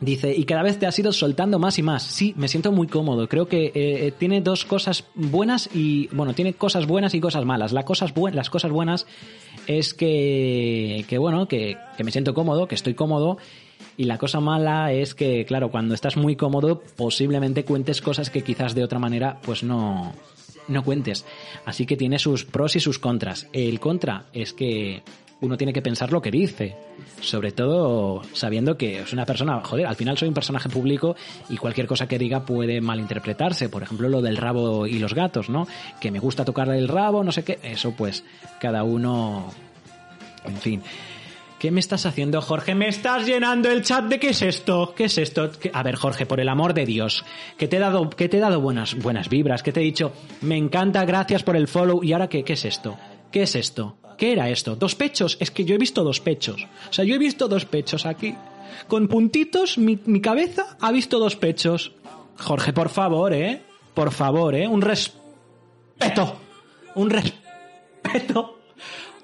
Dice, y cada vez te has ido soltando más y más. Sí, me siento muy cómodo. Creo que eh, tiene dos cosas buenas y, bueno, tiene cosas buenas y cosas malas. Las cosas, buen- las cosas buenas es que, que bueno, que, que me siento cómodo, que estoy cómodo. Y la cosa mala es que, claro, cuando estás muy cómodo, posiblemente cuentes cosas que quizás de otra manera, pues no, no cuentes. Así que tiene sus pros y sus contras. El contra es que uno tiene que pensar lo que dice. Sobre todo sabiendo que es una persona, joder, al final soy un personaje público y cualquier cosa que diga puede malinterpretarse. Por ejemplo, lo del rabo y los gatos, ¿no? Que me gusta tocarle el rabo, no sé qué. Eso pues cada uno... En fin. ¿Qué me estás haciendo, Jorge? Me estás llenando el chat de qué es esto? ¿Qué es esto? ¿Qué- A ver, Jorge, por el amor de Dios, que te he dado, que te he dado buenas, buenas vibras, que te he dicho, me encanta, gracias por el follow, y ahora qué, qué es esto? ¿Qué es esto? ¿Qué era esto? ¿Dos pechos? Es que yo he visto dos pechos. O sea, yo he visto dos pechos aquí. Con puntitos, mi, cabeza ha visto dos pechos. Jorge, por favor, ¿eh? Por favor, ¿eh? Un respeto. Un respeto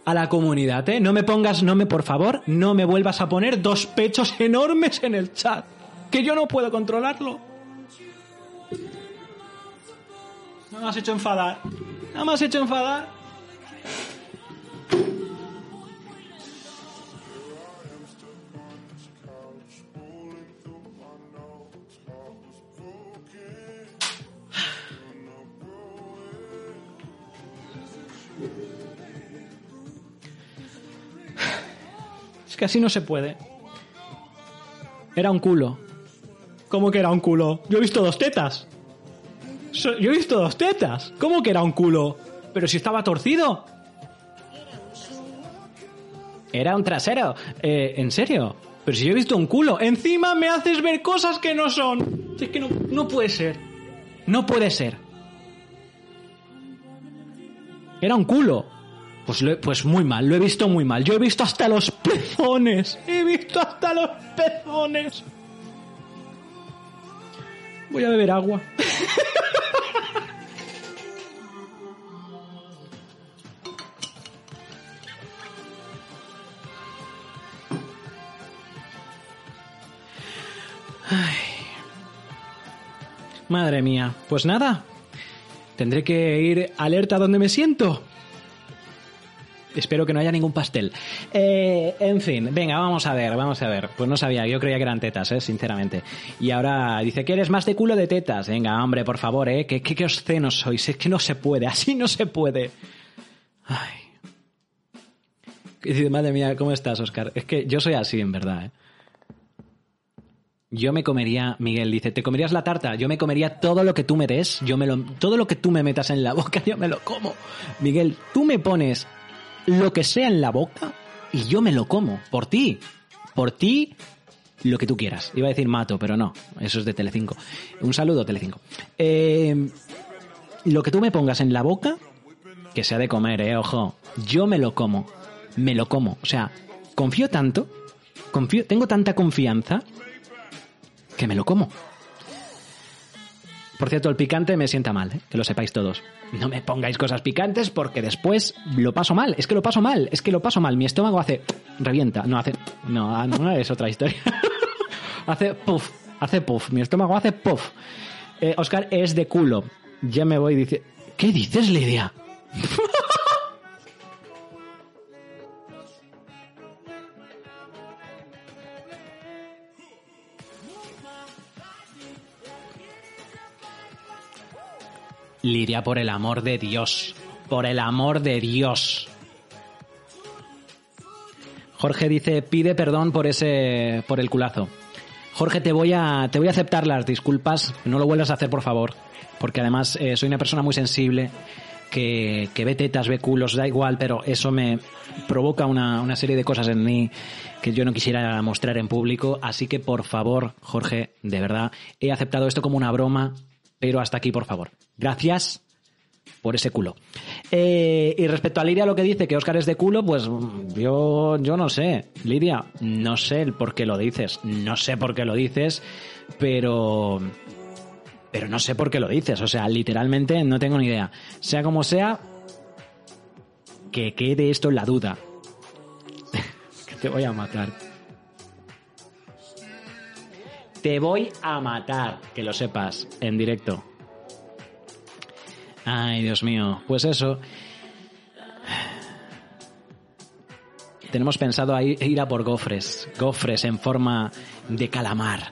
a la comunidad, ¿eh? No me pongas, no me, por favor, no me vuelvas a poner dos pechos enormes en el chat. Que yo no puedo controlarlo. No me has hecho enfadar. No me has hecho enfadar. Que así no se puede. Era un culo. ¿Cómo que era un culo? Yo he visto dos tetas. Yo he visto dos tetas. ¿Cómo que era un culo? Pero si estaba torcido. Era un trasero. Eh, ¿En serio? Pero si yo he visto un culo. Encima me haces ver cosas que no son. Es que no, no puede ser. No puede ser. Era un culo. Pues, lo pues muy mal, lo he visto muy mal. Yo he visto hasta los pezones. He visto hasta los pezones. Voy a beber agua. Ay. Madre mía. Pues nada. Tendré que ir alerta donde me siento. Espero que no haya ningún pastel. Eh, en fin, venga, vamos a ver, vamos a ver. Pues no sabía, yo creía que eran tetas, eh, sinceramente. Y ahora dice que eres más de culo de tetas. Venga, hombre, por favor, eh, que, que, que obscenos sois. Es que no se puede, así no se puede. Ay. Madre mía, ¿cómo estás, Oscar? Es que yo soy así, en verdad, eh. Yo me comería, Miguel dice, ¿te comerías la tarta? Yo me comería todo lo que tú me des, yo me lo, todo lo que tú me metas en la boca, yo me lo como. Miguel, tú me pones lo que sea en la boca y yo me lo como, por ti. Por ti, lo que tú quieras. Iba a decir mato, pero no, eso es de Telecinco. Un saludo, Telecinco. Eh, lo que tú me pongas en la boca, que sea de comer, eh, ojo, yo me lo como, me lo como. O sea, confío tanto, confío, tengo tanta confianza que me lo como. Por cierto, el picante me sienta mal, ¿eh? que lo sepáis todos. No me pongáis cosas picantes porque después lo paso mal. Es que lo paso mal, es que lo paso mal. Mi estómago hace... revienta. No, hace... No, ah, no es otra historia. hace puff, hace puff. Mi estómago hace puff. Eh, Oscar es de culo. Ya me voy dice... ¿Qué dices, Lidia? Lidia, por el amor de Dios. Por el amor de Dios. Jorge dice, pide perdón por ese, por el culazo. Jorge, te voy a, te voy a aceptar las disculpas. No lo vuelvas a hacer, por favor. Porque además eh, soy una persona muy sensible que, que ve tetas, ve culos, da igual, pero eso me provoca una, una serie de cosas en mí que yo no quisiera mostrar en público. Así que, por favor, Jorge, de verdad, he aceptado esto como una broma, pero hasta aquí, por favor. Gracias por ese culo. Eh, y respecto a Lidia, lo que dice que Oscar es de culo, pues mm, yo, yo no sé. Lidia, no sé el por qué lo dices. No sé por qué lo dices, pero. Pero no sé por qué lo dices. O sea, literalmente no tengo ni idea. Sea como sea, que quede esto en la duda. que te voy a matar. Te voy a matar, que lo sepas, en directo. Ay, Dios mío. Pues eso. tenemos pensado ir, a por gofres, gofres en forma de calamar.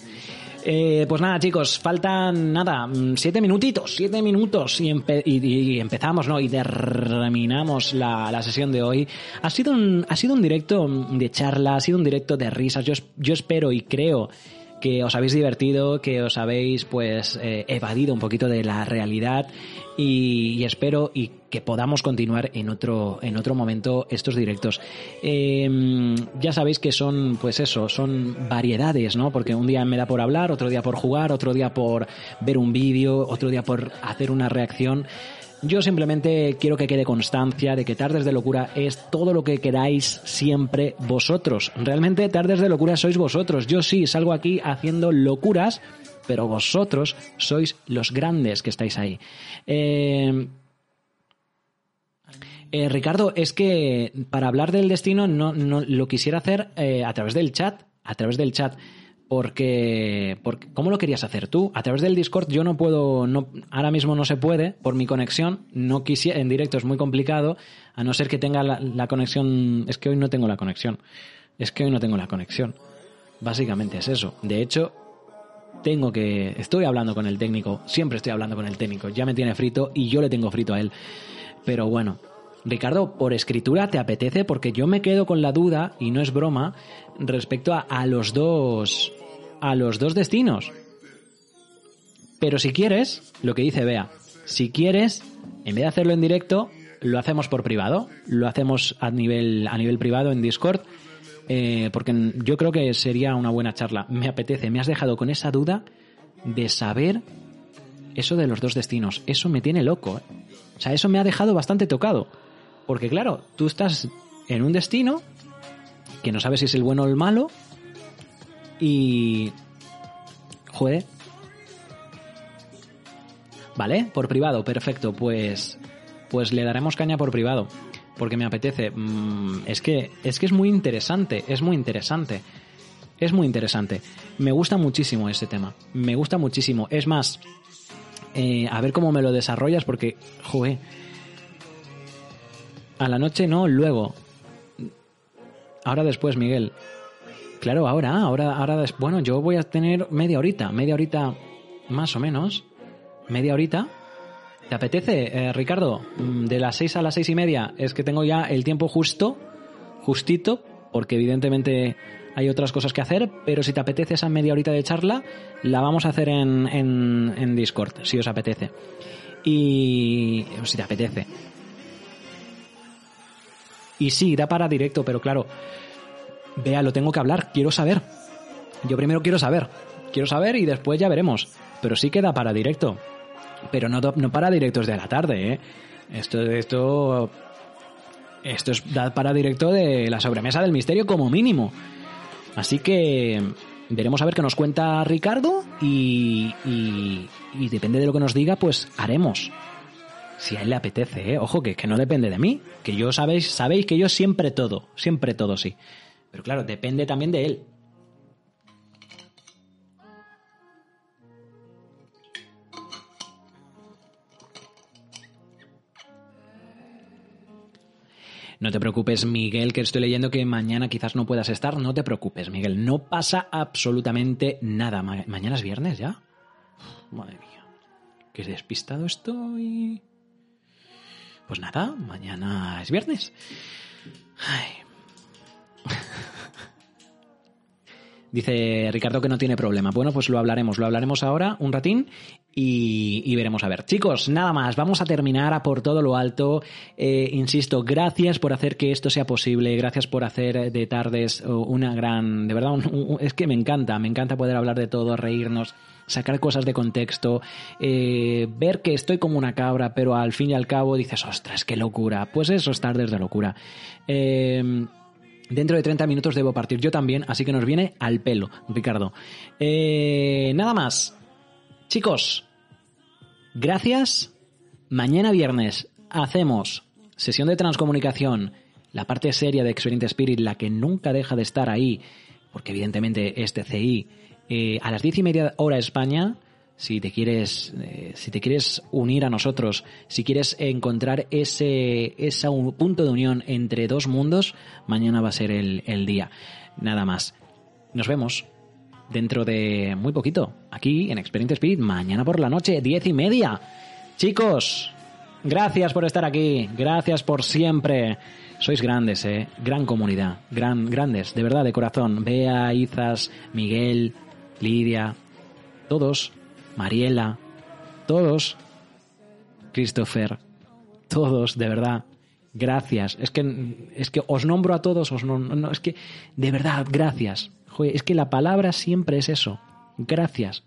Eh, pues nada, chicos, faltan nada, mm, siete minutitos, siete minutos y, y- empezamos, ¿no? Y terminamos la, la sesión de hoy. Ha sido, un, ha sido un directo de charla, ha sido un directo de risas. Yo, yo espero y creo que os habéis divertido, que os habéis pues eh, evadido un poquito de la realidad y, espero y que podamos continuar en otro en otro momento estos directos. Eh, ya sabéis que son pues eso, son variedades, ¿no? Porque un día me da por hablar, otro día por jugar, otro día por ver un vídeo, otro día por hacer una reacción. Yo simplemente quiero que quede constancia de que Tardes de Locura es todo lo que queráis siempre vosotros. Realmente Tardes de Locura sois vosotros. Yo sí salgo aquí haciendo locuras, pero vosotros sois los grandes que estáis ahí. Eh, eh, Ricardo, es que para hablar del destino no, no lo quisiera hacer eh, a través del chat, a través del chat, porque, porque ¿cómo lo querías hacer tú? A través del Discord yo no puedo, ahora mismo no se puede por mi conexión, no quisiera, en directo es muy complicado, a no ser que tenga la conexión, es que hoy no tengo la conexión, es que hoy no tengo la conexión, básicamente es eso. De hecho, tengo que, estoy hablando con el técnico, siempre estoy hablando con el técnico, ya me tiene frito y yo le tengo frito a él, pero bueno. Ricardo, por escritura te apetece porque yo me quedo con la duda y no es broma respecto a, a los dos a los dos destinos. Pero si quieres, lo que dice Bea, si quieres, en vez de hacerlo en directo, lo hacemos por privado, lo hacemos a nivel a nivel privado en Discord, eh, porque yo creo que sería una buena charla. Me apetece, me has dejado con esa duda de saber eso de los dos destinos. Eso me tiene loco. ¿eh? O sea, eso me ha dejado bastante tocado. Porque claro, tú estás en un destino que no sabes si es el bueno o el malo y... Joder. Vale, por privado, perfecto. Pues, pues le daremos caña por privado. Porque me apetece. Mm, es que, es que es muy interesante, es muy interesante. Es muy interesante. Me gusta muchísimo ese tema. Me gusta muchísimo. Es más, eh, a ver cómo me lo desarrollas porque, joder, a la noche no, luego. Ahora después, Miguel. Claro, ahora, ahora, ahora, des- bueno, yo voy a tener media horita, media horita más o menos, media horita. ¿Te apetece, eh, Ricardo? Mm, De las seis a las seis y media es que tengo ya el tiempo justo, justito, porque evidentemente hay otras cosas que hacer, pero si te apetece esa media horita de charla, la vamos a hacer en, en, en Discord, si os apetece. Y si te apetece. Y sí, da para directo, pero claro, vea, lo tengo que hablar, quiero saber. Yo primero quiero saber. Quiero saber y después ya veremos. Pero sí que da para directo. Pero no, no para directos de la tarde, ¿eh? Esto, esto, esto es da para directo de la sobremesa del misterio como mínimo. Así que veremos a ver qué nos cuenta Ricardo y, y depende de lo que nos diga, pues haremos. Si a él le apetece, ¿eh? Ojo, que, que no depende de mí. Que yo sabéis, sabéis que yo siempre todo, siempre todo sí. Pero claro, depende también de él. No te preocupes, Miguel, que estoy leyendo que mañana quizás no puedas estar. No te preocupes, Miguel. No pasa absolutamente nada. Ma- mañana es viernes ya. Madre mía. Qué despistado estoy. Pues nada, mañana es viernes. Dice Ricardo que no tiene problema. Bueno, pues lo hablaremos, lo hablaremos ahora un ratín y, veremos a ver. Chicos, nada más, vamos a terminar a por todo lo alto. Eh, insisto, gracias por hacer que esto sea posible, gracias por hacer de tardes oh, una gran, de verdad, un- es que me encanta, me encanta poder hablar de todo, reírnos sacar cosas de contexto, eh, ver que estoy como una cabra, pero al fin y al cabo dices, ostras, qué locura. Pues eso es tardes de locura. Eh, Dentro de 30 minutos debo partir yo también, así que nos viene al pelo, Ricardo. Eh, nada más. Chicos, gracias. Mañana viernes hacemos sesión de transcomunicación, la parte seria de Experience Spirit, la que nunca deja de estar ahí, porque evidentemente este CI, eh, a las diez y media hora España, si te quieres, eh, si te quieres unir a nosotros, si quieres encontrar ese, ese punto de unión entre dos mundos, mañana va a ser el, el día. Nada más. Nos vemos dentro de muy poquito, aquí en Experience Speed, mañana por la noche, diez y media. Chicos, gracias por estar aquí, gracias por siempre. Sois grandes, eh, gran comunidad, gran, grandes, de verdad, de corazón. Bea, Izas, Miguel, Lidia, todos, Mariela, todos, Christopher, todos, de verdad. Gracias. Es que, es que os nombro a todos, os no, es que, de verdad, gracias. Es que la palabra siempre es eso. Gracias.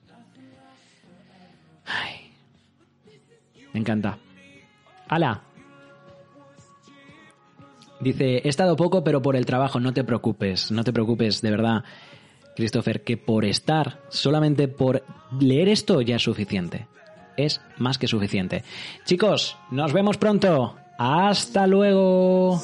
Ay, me encanta. ¡Hala! Dice, he estado poco, pero por el trabajo, no te preocupes, no te preocupes, de verdad, Christopher, que por estar, solamente por leer esto ya es suficiente. Es más que suficiente. Chicos, nos vemos pronto. Hasta luego.